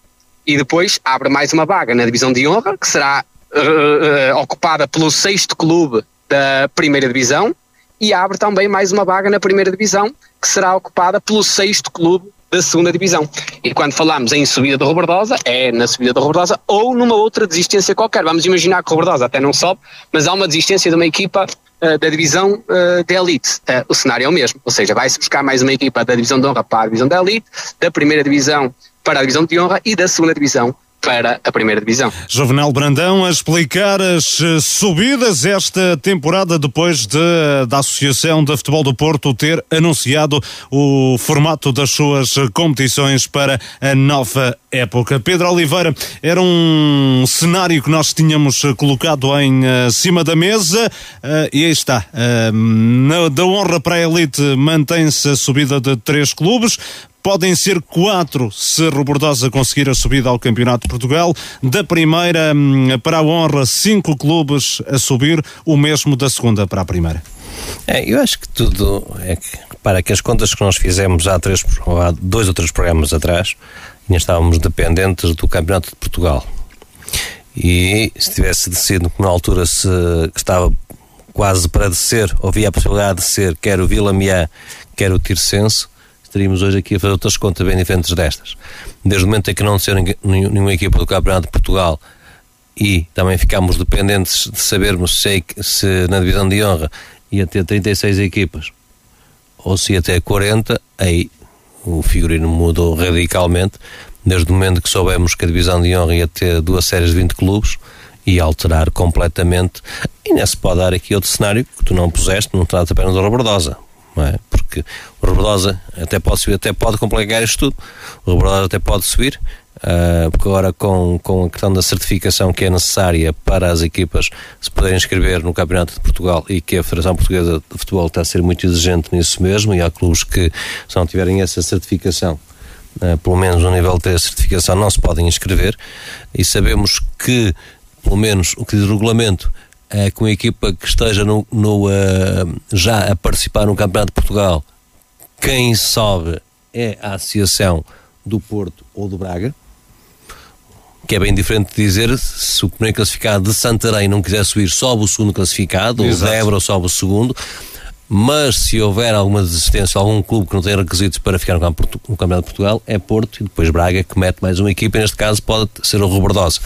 E depois abre mais uma vaga na divisão de honra, que será uh, ocupada pelo sexto clube da primeira divisão e abre também mais uma vaga na primeira divisão que será ocupada pelo sexto clube da segunda divisão. E quando falamos em subida do Robordosa, é na subida do Robordosa ou numa outra desistência qualquer. Vamos imaginar que o Robordosa até não sobe, mas há uma desistência de uma equipa uh, da divisão uh, de elite. Uh, o cenário é o mesmo, ou seja, vai-se buscar mais uma equipa da divisão de honra para a divisão da elite, da primeira divisão para a divisão de honra e da segunda divisão para a primeira divisão. Jovenel Brandão a explicar as eh, subidas esta temporada depois de, da Associação de Futebol do Porto ter anunciado o formato das suas competições para a nova época. Pedro Oliveira, era um cenário que nós tínhamos colocado em cima da mesa e aí está. Na, da honra para a elite mantém-se a subida de três clubes. Podem ser quatro se Robordosa conseguir a subida ao Campeonato de Portugal. Da primeira hum, para a honra, cinco clubes a subir, o mesmo da segunda para a primeira. É, eu acho que tudo é que, para que as contas que nós fizemos há, três, há dois ou três programas atrás, ainda estávamos dependentes do Campeonato de Portugal. E se tivesse que na altura se estava quase para descer, havia a possibilidade de ser quer o Vila Miã, quer o Tircense, estaríamos hoje aqui a fazer outras contas bem diferentes destas. Desde o momento em que não ser nenhuma equipa do Campeonato de Portugal e também ficámos dependentes de sabermos se, se na divisão de honra ia ter 36 equipas ou se ia ter 40, aí o figurino mudou radicalmente. Desde o momento que soubemos que a divisão de honra ia ter duas séries de 20 clubes, e alterar completamente. E ainda se pode dar aqui outro cenário que tu não puseste, não trata apenas da Robordosa não é? Porque o Rebrosa até pode subir, até pode complicar isto tudo. O Rebrosa até pode subir, uh, porque agora com, com a questão da certificação que é necessária para as equipas se poderem inscrever no Campeonato de Portugal e que a Federação Portuguesa de Futebol está a ser muito exigente nisso mesmo, e há clubes que se não tiverem essa certificação Uh, pelo menos no nível de certificação, não se podem inscrever. E sabemos que, pelo menos, o que diz o regulamento é, com a equipa que esteja no, no uh, já a participar no Campeonato de Portugal, quem sobe é a Associação do Porto ou do Braga, que é bem diferente de dizer se o primeiro classificado de Santarém não quiser subir, sobe o segundo classificado, Exato. ou o Débora sobe o segundo, mas se houver alguma desistência, algum clube que não tem requisitos para ficar no, Campeonato de Portugal, é Porto e depois Braga que mete mais uma equipa, e neste caso pode ser o Robordosa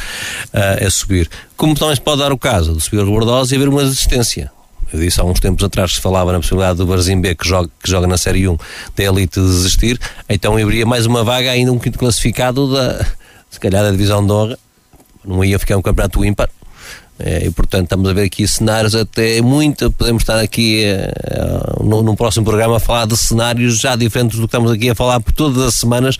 uh, a subir. Como também se pode dar o caso de subir o Robordosa e haver uma desistência. Eu disse há uns tempos atrás que se falava na possibilidade do Barzim B, que joga, que joga na Série 1 da Elite, desistir, então haveria mais uma vaga, ainda um quinto classificado da, se calhar, da Divisão de Honra. Não ia ficar um campeonato ímpar, e portanto estamos a ver aqui cenários até muito, podemos estar aqui uh, no, no, próximo programa a falar de cenários já diferentes do que estamos aqui a falar por todas as semanas.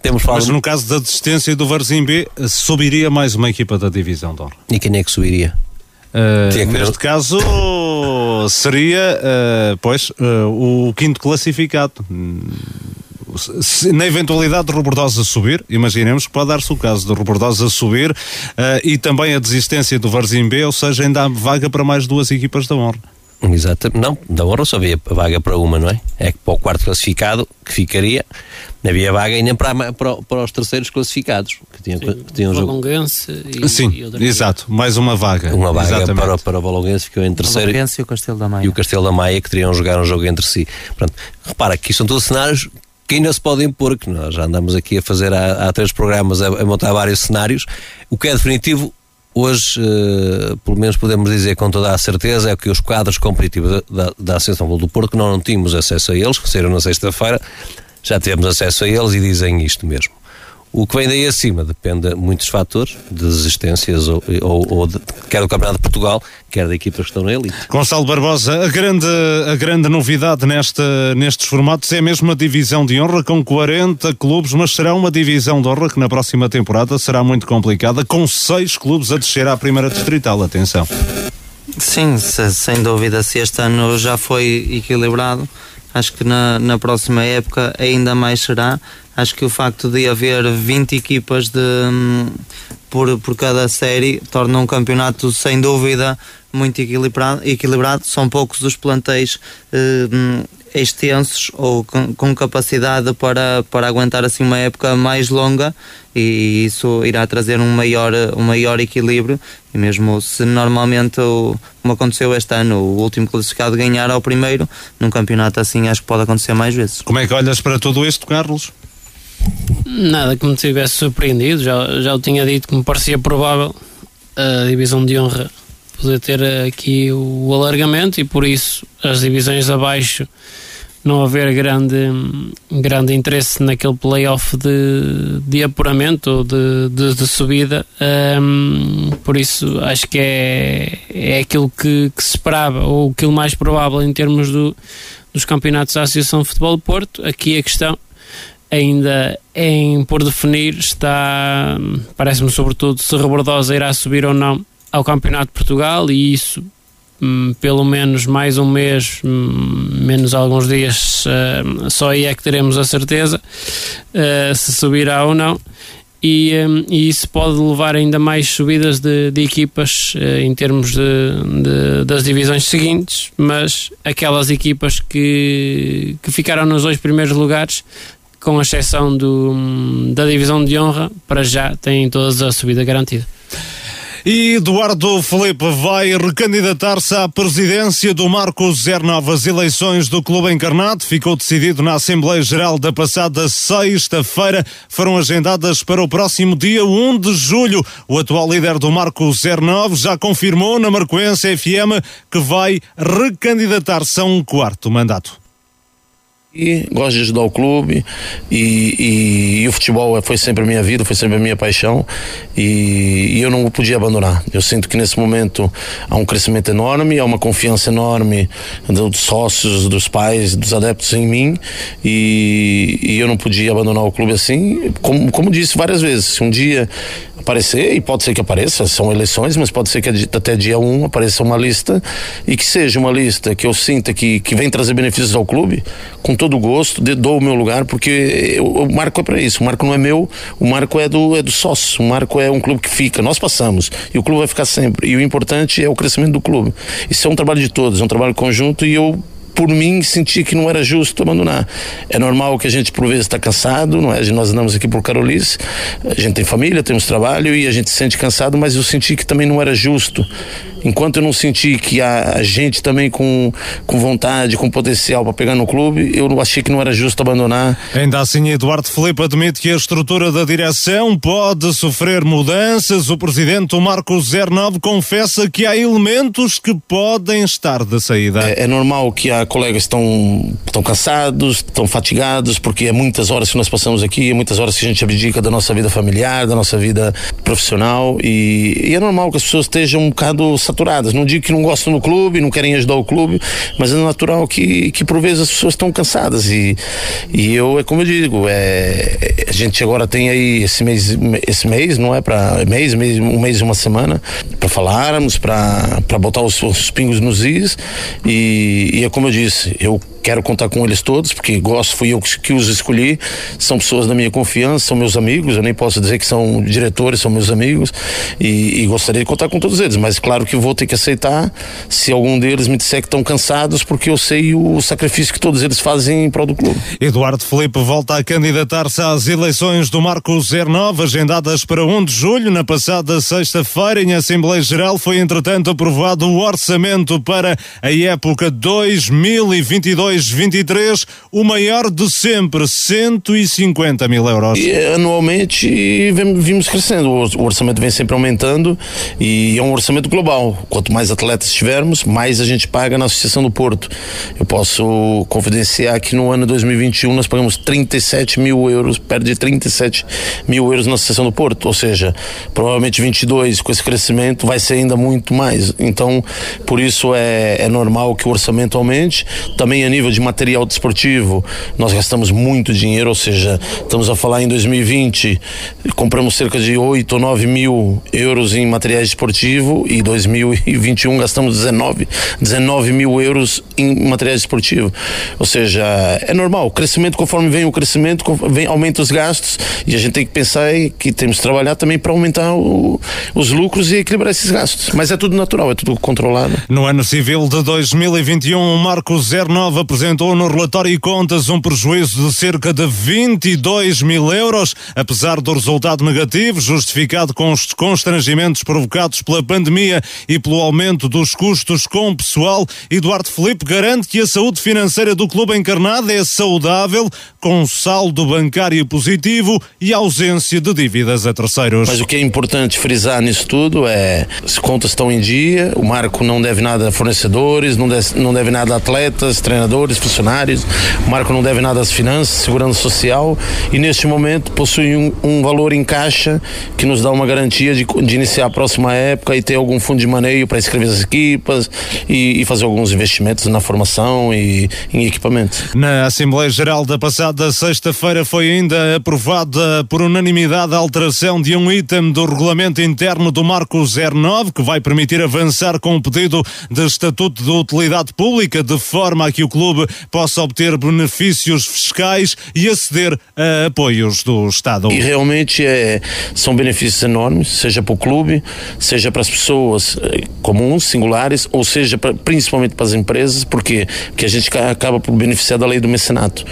Temos falado... Mas no caso da desistência do Varzim B, subiria mais uma equipa da divisão de honra. E quem é que subiria? Uh, neste caso seria, uh, pois, o quinto classificado se, na eventualidade de Robordosa subir, imaginemos que pode dar-se o caso de Robordosa subir uh, e também a desistência do Varzim B, ou seja, ainda há vaga para mais duas equipas da honra. Exato. Não, da honra só havia vaga para uma, não é? É que para o quarto classificado, que ficaria, não havia vaga ainda para, para, para os terceiros classificados. Que tinham, Sim, que tinham o Valonguense e, Sim, e exato. Mais uma vaga. Uma vaga Exatamente. para, para o Valonguense, ficou em terceiro. O e o Castelo da Maia. E o Castelo da Maia, que teriam jogar um jogo entre si. Pronto, repara que são todos cenários que ainda se podem pôr, que nós já andamos aqui a fazer há, há três programas a, a, montar vários cenários. O que é definitivo, hoje, uh, pelo menos podemos dizer com toda a certeza, é que os quadros competitivos da, da, da Associação do Porto, que nós não tínhamos acesso a eles, que saíram na sexta-feira, já tivemos acesso a eles e dizem isto mesmo. O que vem daí acima depende de muitos fatores, de desistências, ou, ou, ou de, quer do Campeonato de Portugal, quer da equipa que estão na elite. Gonçalo Barbosa, a grande, a grande novidade nesta, nestes formatos é mesmo a divisão de honra, com 40 clubes, mas será uma divisão de honra que na próxima temporada será muito complicada, com seis clubes a descer à primeira distrital. Atenção. Sim, sem dúvida, se este ano já foi equilibrado, acho que na, na próxima época ainda mais será Acho que o facto de haver 20 equipas de, hum, por, por cada série torna um campeonato sem dúvida muito equilibrado. equilibrado. São poucos os plantéis hum, extensos ou com, com, capacidade para, para aguentar assim uma época mais longa e isso irá trazer um maior, um maior equilíbrio e mesmo se normalmente como aconteceu este ano o último classificado ganhar ao primeiro num campeonato assim acho que pode acontecer mais vezes. Como é que olhas para tudo isto Carlos? Nada que me tivesse surpreendido, já, já o tinha dito que me parecia provável a divisão de honra poder ter aqui o alargamento e por isso as divisões abaixo não haver grande, grande interesse naquele playoff de, de apuramento ou de, de, de subida. Um, por isso acho que é, é aquilo que, que, se esperava, ou aquilo mais provável em termos do, dos campeonatos da Associação de Futebol do Porto. Aqui a questão ainda em por definir está, parece-me sobretudo, se Rebordosa irá subir ou não ao Campeonato de Portugal e isso hum, pelo menos mais um mês, hum, menos alguns dias, hum, só aí é que teremos a certeza uh, se subirá ou não. E, e, isso pode levar ainda mais subidas de, de equipas uh, em termos de, de, das divisões seguintes, mas aquelas equipas que, que ficaram nos dois primeiros lugares com exceção do, da divisão de honra, para já têm todas a subida garantida. E Eduardo Felipe vai recandidatar-se à presidência do Marco Zero Novas eleições do Clube Encarnado. Ficou decidido na Assembleia Geral da passada sexta-feira. Foram agendadas para o próximo dia 1 de julho. O atual líder do Marco 09 já confirmou na Marcoense FM que vai recandidatar-se a um quarto mandato. Gosto de ajudar o clube e, e, e, o futebol foi sempre a minha vida, foi sempre a minha paixão e, e, eu não podia abandonar. Eu sinto que nesse momento há um crescimento enorme, há uma confiança enorme dos sócios, dos pais, dos adeptos em mim e, eu não podia abandonar o clube assim. Como, como disse várias vezes, se um dia aparecer, e pode ser que apareça, são eleições, mas pode ser que até dia 1 apareça uma lista e que seja uma lista que eu sinta que, que vem trazer benefícios ao clube, com todo gosto, dou o meu lugar, porque eu, o Marco é para isso. O Marco não é meu, o Marco é do, é do sócio. O Marco é um clube que fica. Nós passamos e o clube vai ficar sempre. E o importante é o crescimento do clube. Isso é um trabalho de todos, é um trabalho conjunto e eu por mim, senti que não era justo abandonar. É normal que a gente, por vezes, está cansado, não é? Nós andamos aqui por Carolice, a gente tem família, temos trabalho e a gente se sente cansado, mas eu senti que também não era justo enquanto eu não sentir que há gente também com, com vontade, com potencial para pegar no clube, eu achei que não era justo abandonar. Ainda assim, Eduardo Felipe admite que a estrutura da direção pode sofrer mudanças. O presidente o Marcos 09 confessa que há elementos que podem estar de saída. É, é normal que há colegas estão, estão cansados, estão fatigados, porque é muitas horas que nós passamos aqui, é muitas horas que a gente abdica da nossa vida familiar, da nossa vida profissional e, e é normal que as pessoas estejam um bocado saturadas. Não digo que não gostam do clube, não querem ajudar o clube, mas é natural que, que por vezes as pessoas estão cansadas e, e eu, é como eu digo, é, a gente agora tem aí esse mês, esse mês não é para mês, mês, um mês e uma semana para falarmos, para botar os, os pingos nos is e, e é como eu disse, eu quero contar com eles todos, porque gosto, fui eu que os escolhi, são pessoas da minha confiança, são meus amigos, eu nem posso dizer que são diretores, são meus amigos, e, e gostaria de contar com todos eles, mas claro que vou ter que aceitar se algum deles me disser que estão cansados, porque eu sei o sacrifício que todos eles fazem em prol do clube. Eduardo Felipe volta a candidatar-se às eleições do Marco 09, agendadas para 1 de julho, na passada sexta-feira, em Assembleia Geral, foi entretanto aprovado o orçamento para a época 2022 2023, o maior de sempre, 150 mil euros. E, anualmente vimos crescendo, o orçamento vem sempre aumentando e é um orçamento global. Quanto mais atletas tivermos, mais a gente paga na Associação do Porto. Eu posso confidenciar que no ano 2021 nós pagamos 37 mil euros, perto de 37 mil euros na Associação do Porto, ou seja, provavelmente 22 com esse crescimento vai ser ainda muito mais. Então, por isso é, é normal que o orçamento aumente. Também a nível de material desportivo, nós gastamos muito dinheiro, ou seja, estamos a falar em 2020, compramos cerca de 8 ou 9 mil euros em materiais desportivo e 2021 gastamos 19, 19 mil euros em materiais desportivo. Ou seja, é normal, o crescimento, conforme vem o crescimento, vem, aumenta os gastos e a gente tem que pensar que temos que trabalhar também para aumentar o, os lucros e equilibrar esses gastos. Mas é tudo natural, é tudo controlado. No ano civil de 2021, Marco 09 apresentou no relatório e contas um prejuízo de cerca de 22 mil euros, apesar do resultado negativo, justificado com os constrangimentos provocados pela pandemia e pelo aumento dos custos com o pessoal. Eduardo Felipe garante que a saúde financeira do clube encarnado é saudável, com saldo bancário positivo e ausência de dívidas a terceiros. Mas o que é importante frisar nisso tudo é as contas estão em dia, o Marco não deve nada a fornecedores, não deve, não deve nada a atletas, treinadores, funcionários, o Marco não deve nada às finanças, segurança social e neste momento possui um, um valor em caixa que nos dá uma garantia de, de, iniciar a próxima época e ter algum fundo de maneio para inscrever as equipas e, e fazer alguns investimentos na formação e em equipamentos. Na Assembleia Geral da passada sexta-feira foi ainda aprovada por unanimidade a alteração de um item do regulamento interno do Marco 09 que vai permitir avançar com o pedido de estatuto de utilidade pública de forma a que o clube possa obter benefícios fiscais e aceder a apoios do Estado. E realmente é, são benefícios enormes, seja para o clube, seja para as pessoas eh, comuns, singulares, ou seja pra, principalmente para as empresas, porque, porque a gente acaba por beneficiar da lei do mecenato.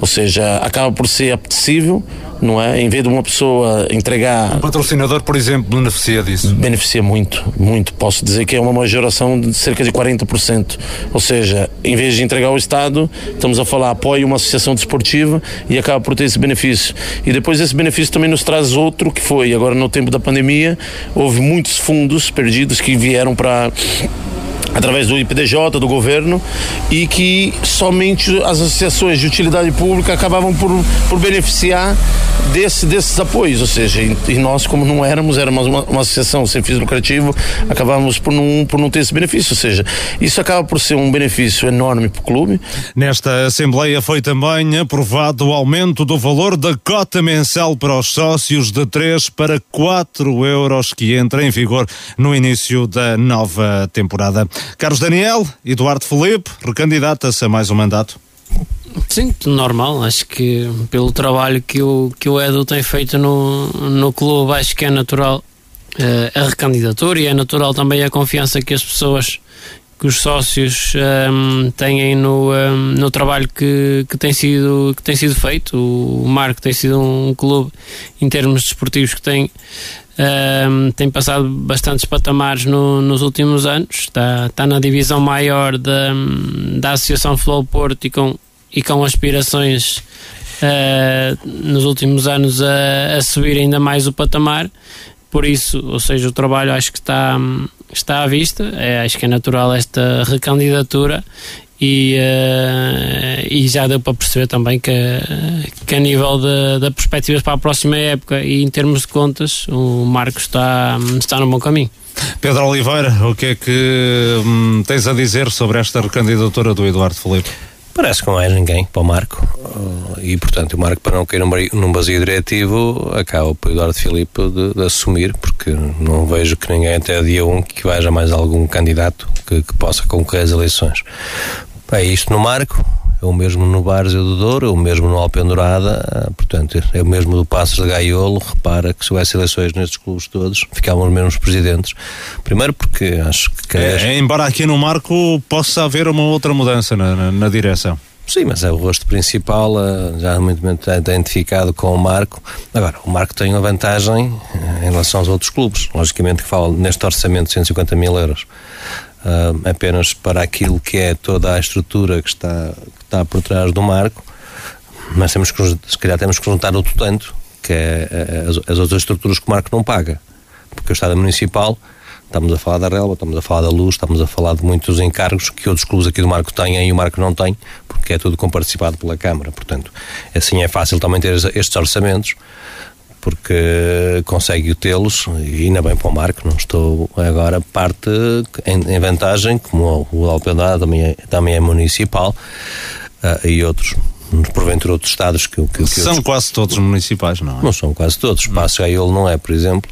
Ou seja, acaba por ser apetecível não é? Em vez de uma pessoa entregar. Um patrocinador, por exemplo, beneficia disso? Beneficia muito, muito. Posso dizer que é uma majoração de cerca de 40%. Ou seja, em vez de entregar ao Estado, estamos a falar apoio uma associação desportiva e acaba por ter esse benefício. E depois esse benefício também nos traz outro que foi, agora no tempo da pandemia, houve muitos fundos perdidos que vieram para através do IPDJ, do governo, e que somente as associações de utilidade pública acabavam por, por beneficiar desse, desses apoios, ou seja, e, nós como não éramos, éramos uma, uma, associação sem fins lucrativos, acabávamos por não, por não ter esse benefício, ou seja, isso acaba por ser um benefício enorme para o clube. Nesta Assembleia foi também aprovado o aumento do valor da cota mensal para os sócios de 3 para 4 euros que entra em vigor no início da nova temporada. Carlos Daniel, Eduardo Felipe, recandidata-se a mais um mandato. Sim, normal. Acho que pelo trabalho que o, que o Edu tem feito no, no clube, acho que é natural uh, a recandidatura e é natural também a confiança que as pessoas que os sócios um, têm no, um, no trabalho que, que, tem sido, que tem sido feito. O Marco tem sido um clube, em termos desportivos, que tem, um, tem passado bastantes patamares no, nos últimos anos. Está, está na divisão maior da, da Associação Futebol Porto e com, e com aspirações uh, nos últimos anos a, a subir ainda mais o patamar. Por isso, ou seja, o trabalho acho que está, está à vista, é, acho que é natural esta recandidatura e, uh, e já deu para perceber também que, que a nível de perspectivas para a próxima época e em termos de contas, o Marcos está, está no bom caminho. Pedro Oliveira, o que é que hum, tens a dizer sobre esta recandidatura do Eduardo Felipe? Parece que não é ninguém para o Marco e, portanto, o Marco, para não cair num vazio diretivo, acaba para o Eduardo Filipe de, de, assumir, porque não vejo que ninguém até dia 1 que veja mais algum candidato que, que possa concorrer às eleições. É isto no Marco, é o mesmo no Várzea do Douro, é o mesmo no Alpendurada, ah, portanto, é o mesmo do Passos de Gaiolo. Repara que se houvesse eleições nestes clubes todos, ficavam os mesmos presidentes. Primeiro porque acho que. É, embora aqui no Marco possa haver uma outra mudança na, na, na direção. Sim, mas é o rosto principal, ah, já muito identificado com o Marco. Agora, o Marco tem uma vantagem ah, em relação aos outros clubes. Logicamente que falo neste orçamento de 150 mil euros. Uh, apenas para aquilo que é toda a estrutura que está, está por trás do marco, mas temos que, se calhar temos que juntar outro tanto, que é eh, as, as outras estruturas que o marco não paga. Porque o Estado Municipal, estamos a falar da relva, estamos a falar da luz, estamos a falar de muitos encargos que outros clubes aqui do Marco têm e o Marco não tem, porque é tudo comparticipado pela Câmara. Portanto, assim é fácil também ter estes orçamentos, porque consegue tê-los e ainda bem para o Marco, não estou agora parte em, em vantagem, como o Alpendade também é, também é municipal uh, e outros porventura outros estados que, que, que são outros, quase todos municipais, não é? Não são quase todos. Passo Gaiolo não é, por exemplo.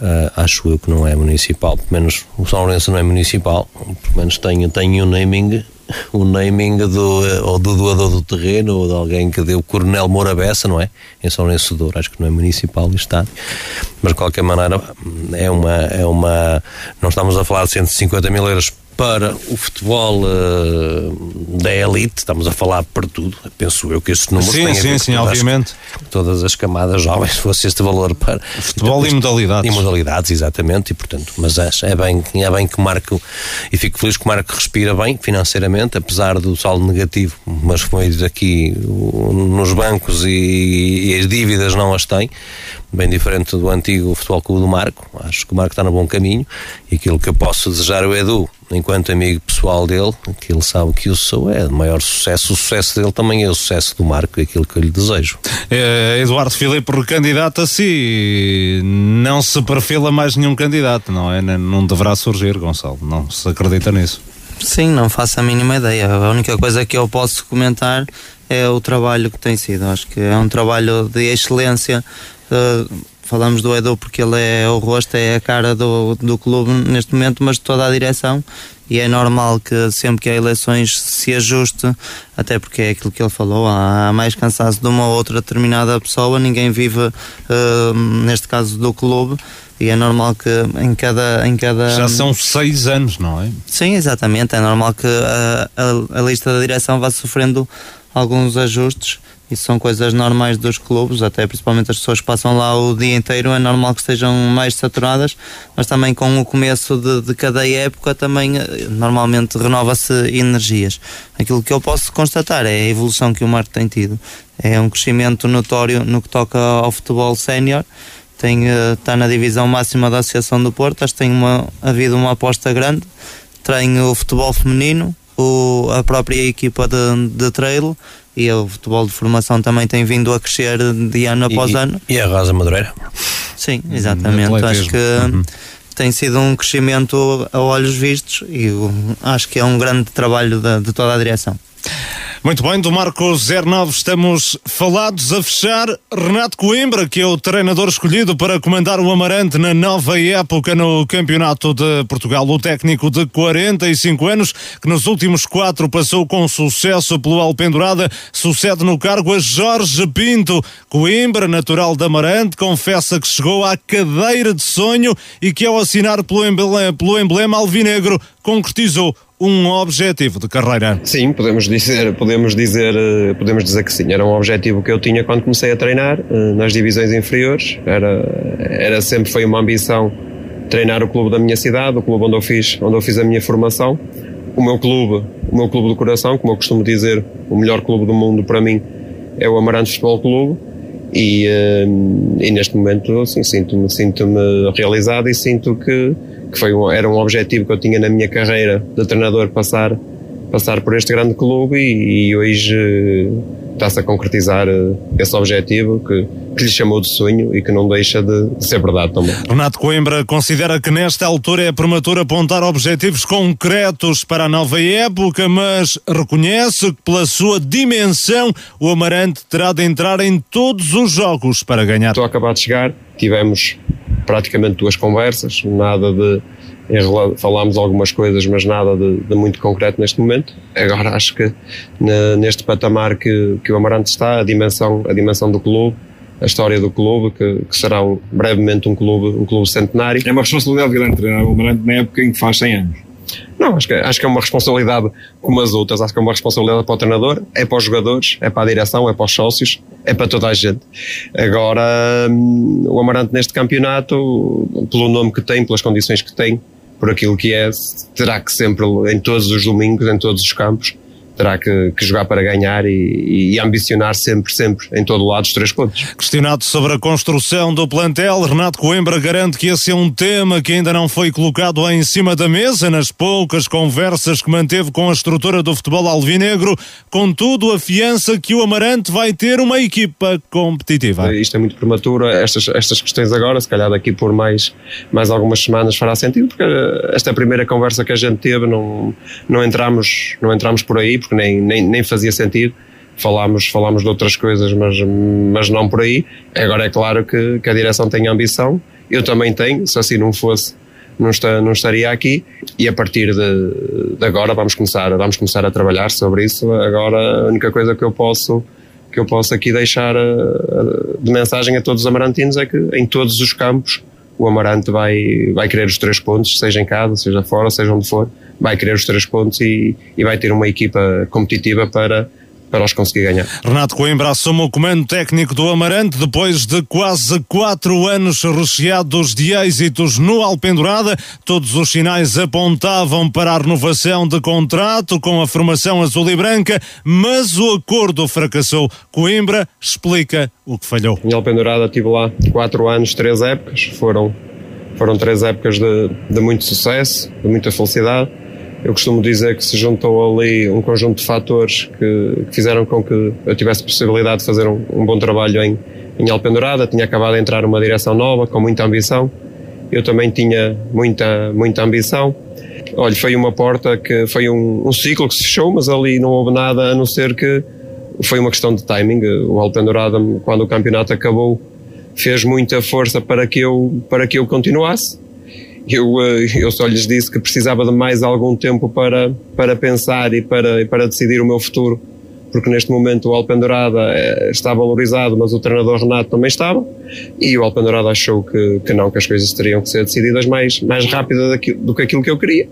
Uh, acho eu que não é municipal, pelo menos o São Lourenço não é municipal, pelo menos tem, tem um naming o naming do, eh, ou do doador do terreno ou de alguém que deu Coronel Moura Bessa, não é? Em São Lourenço do acho que não é municipal o estádio, mas de qualquer maneira é uma, é uma não estamos a falar de 150 mil euros para o futebol uh, da elite, estamos a falar para tudo, penso eu que este número sim, tem sim, a sim, obviamente. todas as camadas jovens fosse este valor para futebol e, e modalidades. E modalidades, exatamente, e portanto, mas é bem, é bem que o Marco, e fico feliz que o Marco respira bem financeiramente, apesar do saldo negativo, mas foi aqui nos bancos e, e as dívidas não as tem, bem diferente do antigo Futebol Clube do Marco. Acho que o Marco está no bom caminho e aquilo que eu posso desejar ao Edu, enquanto amigo pessoal dele, que ele sabe que eu sou, é de maior sucesso. O sucesso dele também é o sucesso do Marco, é aquilo que eu lhe desejo. É, Eduardo Filipe recandidata-se não se perfila mais nenhum candidato, não é? Não deverá surgir, Gonçalo, não se acredita nisso. Sim, não faço a mínima ideia. A única coisa que eu posso comentar é o trabalho que tem sido. Acho que é um trabalho de excelência Uh, falamos do Edu porque ele é o rosto, é a cara do, do clube neste momento, mas de toda a direção. E é normal que sempre que há eleições se ajuste, até porque é aquilo que ele falou: há mais cansaço de uma ou outra determinada pessoa, ninguém vive, uh, neste caso, do clube. E é normal que em cada, em cada. Já são seis anos, não é? Sim, exatamente. É normal que a, a, a lista da direção vá sofrendo alguns ajustes isso são coisas normais dos clubes, até principalmente as pessoas que passam lá o dia inteiro, é normal que estejam mais saturadas, mas também com o começo de, de cada época também eh, normalmente renova-se energias. Aquilo que eu posso constatar é a evolução que o Marco tem tido. É um crescimento notório no que toca ao futebol sénior. Tem, eh, está na divisão máxima da Associação do Porto, acho que tem uma, havido uma aposta grande. Tem o futebol feminino, o, a própria equipa de, de trail e o futebol de formação também tem vindo a crescer de ano após e, ano. E a Rosa Madureira? Sim, exatamente. Acho que uhum. tem sido um crescimento a olhos vistos e acho que é um grande trabalho de, de toda a direção. Muito bem, do Marco 09 estamos falados a fechar. Renato Coimbra, que é o treinador escolhido para comandar o Amarante na nova época no Campeonato de Portugal. O técnico de 45 anos, que nos últimos quatro passou com sucesso pelo Alpendurada, sucede no cargo a Jorge Pinto. Coimbra, natural de Amarante, confessa que chegou à cadeira de sonho e que ao assinar pelo emblema, pelo emblema alvinegro concretizou um objetivo de carreira. Sim, podemos dizer, podemos dizer, eh, podemos dizer que sim. Era um objetivo que eu tinha quando comecei a treinar eh, nas divisões inferiores. Era, era sempre foi uma ambição treinar o clube da minha cidade, o clube onde eu fiz, onde eu fiz a minha formação. O meu clube, o meu clube do coração, como eu costumo dizer, o melhor clube do mundo para mim é o Amarante Futebol Clube. E, eh, e neste momento assim, sinto-me sinto realizado e sinto que que foi um, era um objetivo que eu tinha na minha carreira de treinador passar passar por este grande clube e, e hoje uh, está-se a concretizar uh, esse objetivo que, que lhe chamou de sonho e que não deixa de, de, ser verdade também. Renato Coimbra considera que nesta altura é prematuro apontar objetivos concretos para a nova época, mas reconhece que pela sua dimensão o Amarante terá de entrar em todos os jogos para ganhar. Estou a acabar de chegar, tivemos praticamente duas conversas, nada de falámos algumas coisas, mas nada de, de, muito concreto neste momento. Agora acho que na, neste patamar que, que o Amarante está, a dimensão, a dimensão do clube, a história do clube, que, que será um, brevemente um clube, um clube centenário. É uma responsabilidade grande treinar o Amarante na época em que faz 100 anos. Não, acho que, acho que é uma responsabilidade como as outras. Acho que é uma responsabilidade para o treinador, é para os jogadores, é para a direção, é para os sócios, é para toda a gente. Agora, hum, o Amarante neste campeonato, pelo nome que tem, pelas condições que tem, por aquilo que é, terá que sempre, em todos os domingos, em todos os campos, terá que, que, jogar para ganhar e, e, ambicionar sempre, sempre, em todo lado, os três pontos. Questionado sobre a construção do plantel, Renato Coimbra garante que esse é um tema que ainda não foi colocado em cima da mesa nas poucas conversas que manteve com a estrutura do futebol alvinegro. Contudo, afiança que o Amarante vai ter uma equipa competitiva. Isto é muito prematuro, estas, estas questões agora, se calhar daqui por mais, mais algumas semanas fará sentido, porque esta primeira conversa que a gente teve não, não, entramos, não entramos por aí, porque nem, nem, nem fazia sentido. Falámos, falámos de outras coisas, mas, mas não por aí. Agora é claro que, que a direção tem ambição, eu também tenho, se assim não fosse, não, está, não estaria aqui e a partir de, de, agora vamos começar, vamos começar a trabalhar sobre isso. Agora a única coisa que eu posso que eu posso aqui deixar eh, de mensagem a todos os amarantinos é que em todos os campos o Amarante vai, vai querer os três pontos, seja em casa, seja fora, seja onde for, vai querer os três pontos e, e vai ter uma equipa competitiva para, para os conseguir ganhar. Renato Coimbra assume o comando técnico do Amarante depois de quase quatro anos recheados de êxitos no Alpendurada. Todos os sinais apontavam para a renovação de contrato com a formação azul e branca, mas o acordo fracassou. Coimbra explica o que falhou. Em Alpendurada tive lá quatro anos, três épocas. Foram, foram três épocas de, de muito sucesso, de muita felicidade eu costumo dizer que se juntou ali um conjunto de fatores que, que fizeram com que eu tivesse possibilidade de fazer um, um, bom trabalho em, em Alpendurada. Tinha acabado de entrar numa direção nova, com muita ambição. Eu também tinha muita, muita ambição. Olha, foi uma porta que foi um, um ciclo que se fechou, mas ali não houve nada a não ser que foi uma questão de timing. O Alpendurada, quando o campeonato acabou, fez muita força para que eu, para que eu continuasse eu, eh, eu só lhes disse que precisava de mais algum tempo para, para pensar e para, para decidir o meu futuro, porque neste momento o Alpendurada eh, está valorizado, mas o treinador Renato também estava, e o Alpendurada achou que, que não, que as coisas teriam que ser decididas mais, mais rápido do que aquilo que eu queria.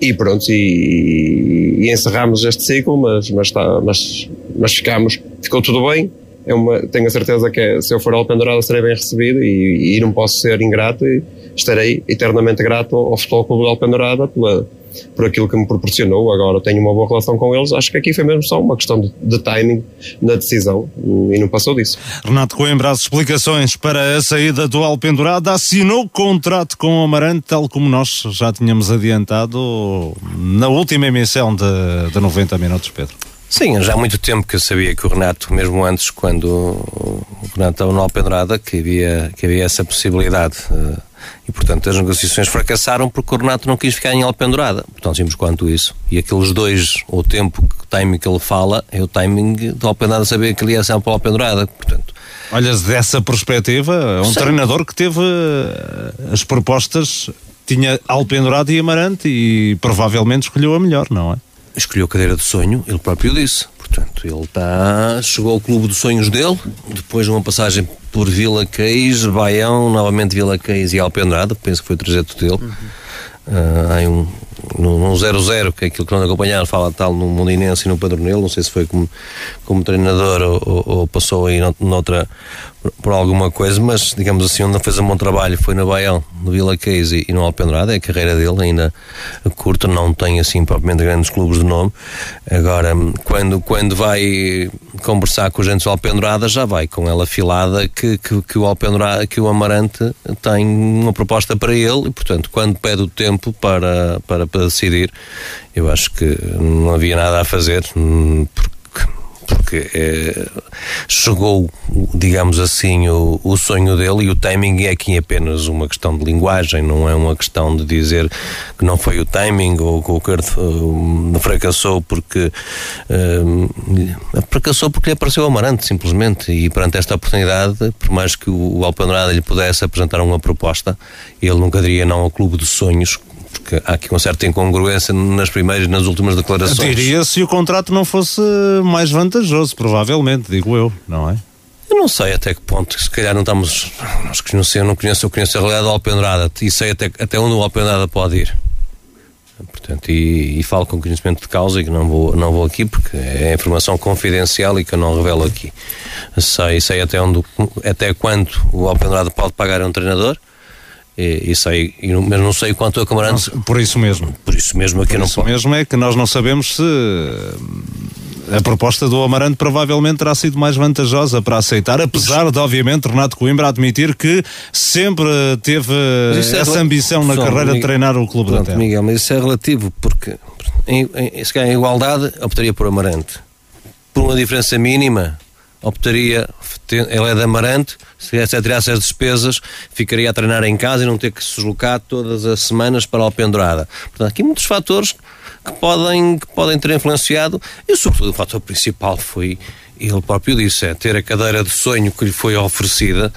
E pronto, e, e encerramos este ciclo, mas, mas, está, mas, mas ficamos, ficou tudo bem, é uma, tenho a certeza que é, se eu for ao Pendurada serei bem recebido e, e, não posso ser ingrato e estarei eternamente grato ao, ao Futebol Clube de Alpendurada pela, por aquilo que me proporcionou. Agora tenho uma boa relação com eles. Acho que aqui foi mesmo só uma questão de, de timing na decisão e não passou disso. Renato Coimbra, as explicações para a saída do Alpendurada, assinou contrato com o Amarante, tal como nós já tínhamos adiantado na última emissão de, de 90 minutos, Pedro. Sim, já há muito tempo que eu sabia que o Renato, mesmo antes, quando o Renato estava no Alpendrada, que havia, que havia essa possibilidade. Eh, e, portanto, as negociações fracassaram porque o Renato não quis ficar em Alpendurada. Tão simples quanto isso. E aqueles dois, o tempo, o timing que ele fala, é o timing do Alpendurada saber que ele ia ser para o Alpendurada. Portanto, Olhas dessa perspectiva, é um Sim. treinador que teve eh, as propostas, tinha Alpendurada e Amarante e provavelmente escolheu a melhor, não é? Escolheu a cadeira de sonho, ele próprio disse. Portanto, ele está, chegou ao clube dos sonhos dele, depois de uma passagem por Vila Caís, Baião, novamente Vila Caís e Alpendrada, penso que foi o trajeto dele. Uhum. Uh, há um, num 0-0, que é aquilo que não acompanharam, fala tal no Mundinense e no Padronelo, não sei se foi como, como treinador ou, ou passou aí noutra, por alguma coisa, mas digamos assim, onde fez um bom trabalho foi no Baião, no Vila Case e no Alpendrada, é a carreira dele ainda curta, não tem assim propriamente grandes clubes de nome. Agora, quando, quando vai conversar com os gente do Alpendrada, já vai com ela filada que, que, que, o Alpendrada, que o Amarante tem uma proposta para ele e, portanto, quando pede o tempo para, para, para decidir, eu acho que não havia nada a fazer, porque porque é, chegou, digamos assim, o, o, sonho dele e o timing é aqui apenas uma questão de linguagem, não é uma questão de dizer que não foi o timing ou que o Kurt uh, fracassou porque uh, fracassou porque lhe apareceu o Amarante, simplesmente, e perante esta oportunidade, por mais que o, o lhe pudesse apresentar uma proposta, ele nunca diria não ao clube de sonhos porque há aqui uma certa incongruência nas primeiras e nas últimas declarações. Diria se o contrato não fosse mais vantajoso, provavelmente, digo eu, não é? Eu não sei até que ponto, se calhar não estamos. Nós conhecemos, eu não conheço, eu conheço a realidade do Alpendrada e sei até, até onde o Alpendrada pode ir. Portanto, e, e, falo com conhecimento de causa e que não vou, não vou aqui porque é informação confidencial e que eu não revelo aqui. Sei, sei até, onde, até quanto o Alpendrada pode pagar a um treinador e, e sei, e não, mas não sei quanto a Camarante. Por isso mesmo. Por isso mesmo aqui por não isso mesmo é que nós não sabemos se a proposta do Amarante provavelmente terá sido mais vantajosa para aceitar, apesar de, obviamente, Renato Coimbra admitir que sempre teve é essa é ambição na carreira Miguel, de treinar o clube pronto, da terra. Miguel, mas isso é relativo, porque em, em, se calhar em igualdade optaria por Amarante. Por uma diferença mínima, optaria, ele é de Amarante, se tirasse as despesas, ficaria a treinar em casa e não ter que se deslocar todas as semanas para a Alpendurada. Portanto, aqui muitos fatores que podem, que podem ter influenciado e, sobretudo, o fator principal foi ele próprio disse, é ter a cadeira de sonho que lhe foi oferecida,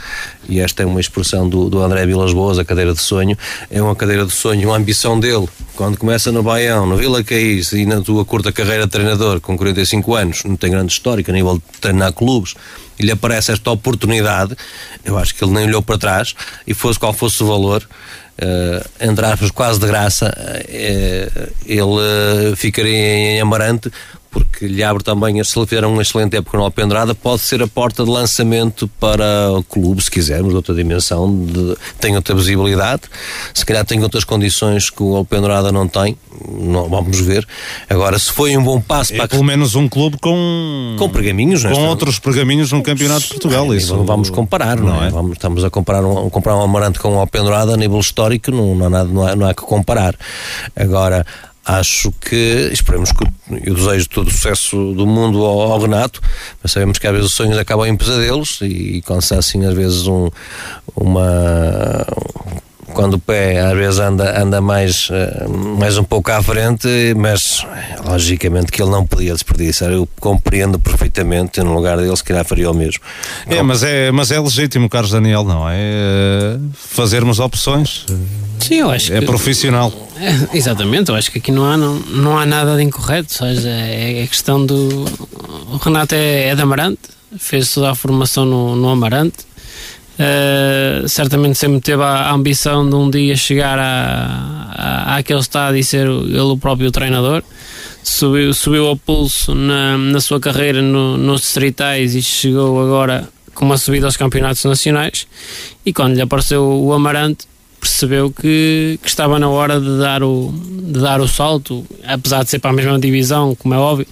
e esta é uma expressão do, do André Vilas Boas, a cadeira de sonho, é uma cadeira de sonho, uma ambição dele, quando começa no Baião, no Vila Caís e na tua curta carreira de treinador, com 45 anos, não tem grande histórico a nível de treinar clubes, e lhe aparece esta oportunidade, eu acho que ele nem olhou para trás, e fosse qual fosse o valor, uh, entre aspas, quase de graça, uh, ele uh, ficaria em Amarante porque lhe abre também, se ele fizer uma excelente época no Alpendrada, pode ser a porta de lançamento para o clube, se quisermos, de outra dimensão, de, tem outra visibilidade, se calhar tem outras condições que o Alpendrada não tem, não, vamos ver. Agora, se foi um bom passo é para... pelo menos um clube com... Com pergaminhos, Com nesta... outros pergaminhos no Campeonato de Portugal, isso... Vamos comparar, não, não é? é? Vamos, estamos a comparar um, comparar um Amarante com o Alpendrada a nível histórico, não, não, há nada, não, há, não há que comparar. Agora, acho que esperemos que eu desejo todo o sucesso do mundo ao, ao, Renato, mas sabemos que às vezes os sonhos acabam em pesadelos e, e quando se assim às vezes um, uma quando o pé às vezes anda, anda mais, eh, mais um pouco à frente, mas logicamente que ele não podia desperdiçar. Eu compreendo perfeitamente, no lugar dele, se calhar faria o mesmo. É, mas é, mas é legítimo, Carlos Daniel, não é? é fazermos opções. Sim, eu acho é que, profissional. É, exatamente, eu acho que aqui não há, não, não há nada de incorreto. Seja, é, é questão do. O Renato é, é de Amarante, fez toda a formação no, no Amarante Uh, certamente sempre teve a, a, ambição de um dia chegar a, a, àquele estado e ser ele o próprio treinador. Subiu, subiu ao pulso na, na sua carreira no, nos distritais e chegou agora com uma subida aos campeonatos nacionais. E quando lhe apareceu o Amarante, percebeu que, que estava na hora de dar, o, de dar o salto, apesar de ser para a mesma divisão, como é óbvio,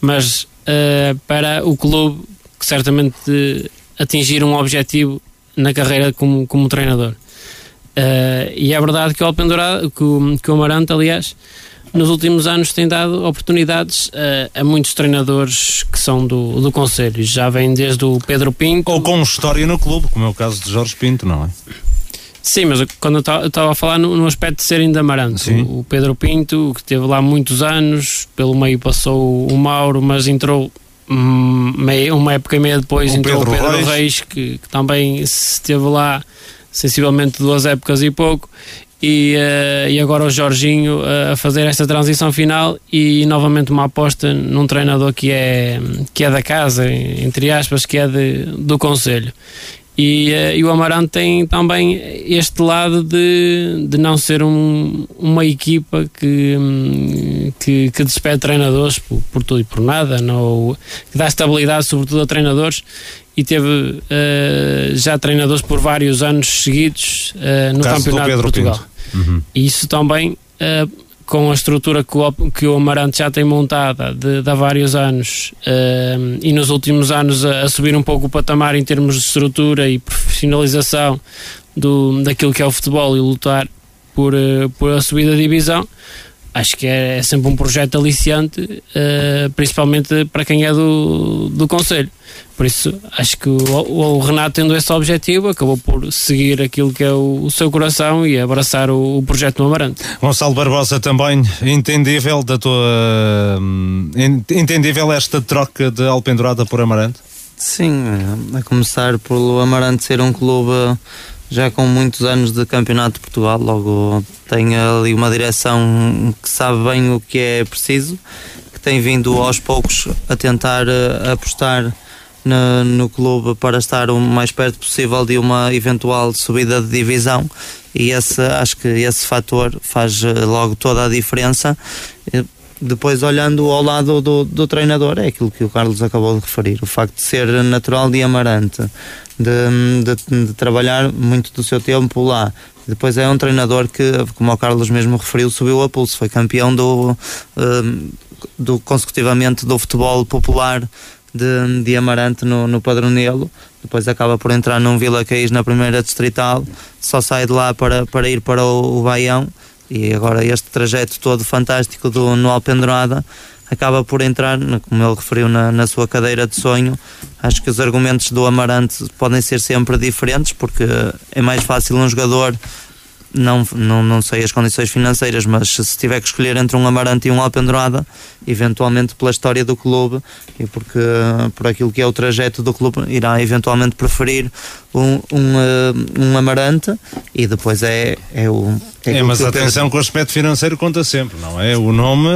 mas uh, para o clube que certamente atingir um objetivo na carreira como, como treinador. Uh, e é verdade que o Alpendurado, que o, que o Amarante, aliás, nos últimos anos tem dado oportunidades uh, a muitos treinadores que são do, do Conselho. Já vem desde o Pedro Pinto. Ou com história no clube, como é o caso de Jorge Pinto, não é? Sim, mas quando eu estava a falar no, no, aspecto de serem de Amarante, o, o, Pedro Pinto, que esteve lá muitos anos, pelo meio passou o Mauro, mas entrou meia, uma época e meia depois o entrou Pedro o Pedro Reis, Reis que, que, também esteve lá sensivelmente duas épocas e pouco e, uh, e agora o Jorginho uh, a fazer esta transição final e novamente uma aposta num treinador que é, que é da casa, entre aspas, que é de, do Conselho. E, uh, e, o Amarante tem também este lado de, de não ser um, uma equipa que, hum, que, que despede treinadores por, por, tudo e por nada, não, que dá estabilidade sobretudo a treinadores e teve uh, já treinadores por vários anos seguidos uh, no Campeonato de Portugal. Uhum. E isso também com a estrutura que o, que o Amarante já tem montada de, de há vários anos uh, e nos últimos anos a, a, subir um pouco o patamar em termos de estrutura e profissionalização do, daquilo que é o futebol e lutar por, uh, por a subida da divisão, acho que é, é sempre um projeto aliciante, uh, principalmente para quem é do, do Conselho. Por isso, acho que o, o, Renato, tendo esse objetivo, acabou por seguir aquilo que é o, o seu coração e abraçar o, o, projeto do Amarante. Gonçalo Barbosa, também entendível da tua. Entendível esta troca de Alpendurada por Amarante? Sim, a começar pelo Amarante ser um clube já com muitos anos de campeonato de Portugal, logo tem ali uma direção que sabe bem o que é preciso, que tem vindo aos poucos a tentar uh, apostar no, no, clube para estar o mais perto possível de uma eventual subida de divisão e esse, acho que esse fator faz eh, logo toda a diferença. Depois, olhando ao lado do, do treinador, é aquilo que o Carlos acabou de referir: o facto de ser natural de Amarante, de, de, de trabalhar muito do seu tempo lá. Depois é um treinador que, como o Carlos mesmo referiu, subiu a pulso, foi campeão do, hum, do consecutivamente do futebol popular de, de Amarante no, no Padronelo, depois acaba por entrar num Vila Caís na primeira distrital, só sai de lá para, para ir para o, o Baião e agora este trajeto todo fantástico do, no Alpendurada acaba por entrar, como ele referiu, na, na sua cadeira de sonho. Acho que os argumentos do Amarante podem ser sempre diferentes, porque é mais fácil um jogador não, não, não sei as condições financeiras, mas se tiver que escolher entre um Amarante e um Alpendurada, eventualmente pela história do clube e porque por aquilo que é o trajeto do clube, irá eventualmente preferir um, um, eh, um Amarante e depois é, é o. É, é mas atenção que o aspecto financeiro conta sempre, não é? O nome.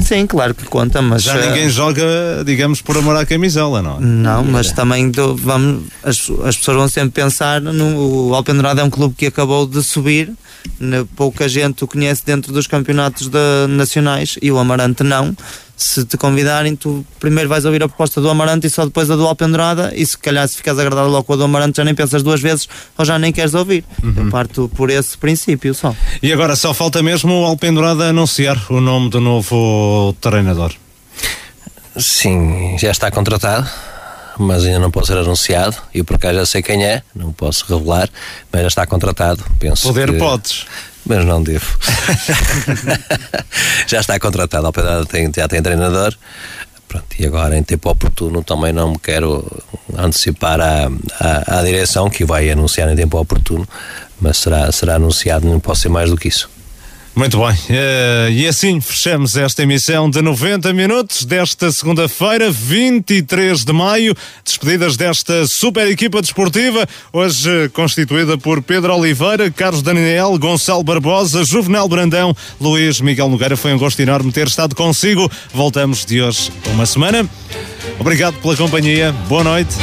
Sim, claro que conta, mas. Já ninguém uh... joga, digamos, por amor à camisola, não é? Não, mas também do, vamos, as, as pessoas vão sempre pensar no. O Alpendurada é um clube que acabou de subir pouca gente o conhece dentro dos campeonatos de, nacionais e o Amarante não. Se te convidarem, tu primeiro vais ouvir a proposta do Amarante e só depois a do Alpendurada. E se calhar, se ficas agradado logo com a do Amarante, já nem pensas duas vezes ou já nem queres ouvir. Uhum. Eu parto por esse princípio só. E agora só falta mesmo o Alpendurada anunciar o nome do novo treinador. Sim, já está contratado mas ainda não pode ser anunciado. Eu por cá já sei quem é, não posso revelar, mas já está contratado. Penso Poder que... podes. Mas não devo. já está contratado, ao pedaço tem, já tem treinador. Pronto, e agora em tempo oportuno também não me quero antecipar à, à, à direção que vai anunciar em tempo oportuno, mas será, será anunciado, não posso ser mais do que isso. Muito bem, uh, e assim fechamos esta emissão de 90 minutos desta segunda-feira, 23 de maio. Despedidas desta super equipa desportiva, hoje constituída por Pedro Oliveira, Carlos Daniel, Gonçalo Barbosa, Juvenal Brandão, Luís Miguel Nogueira. Foi um gosto enorme ter estado consigo. Voltamos de hoje uma semana. Obrigado pela companhia, boa noite.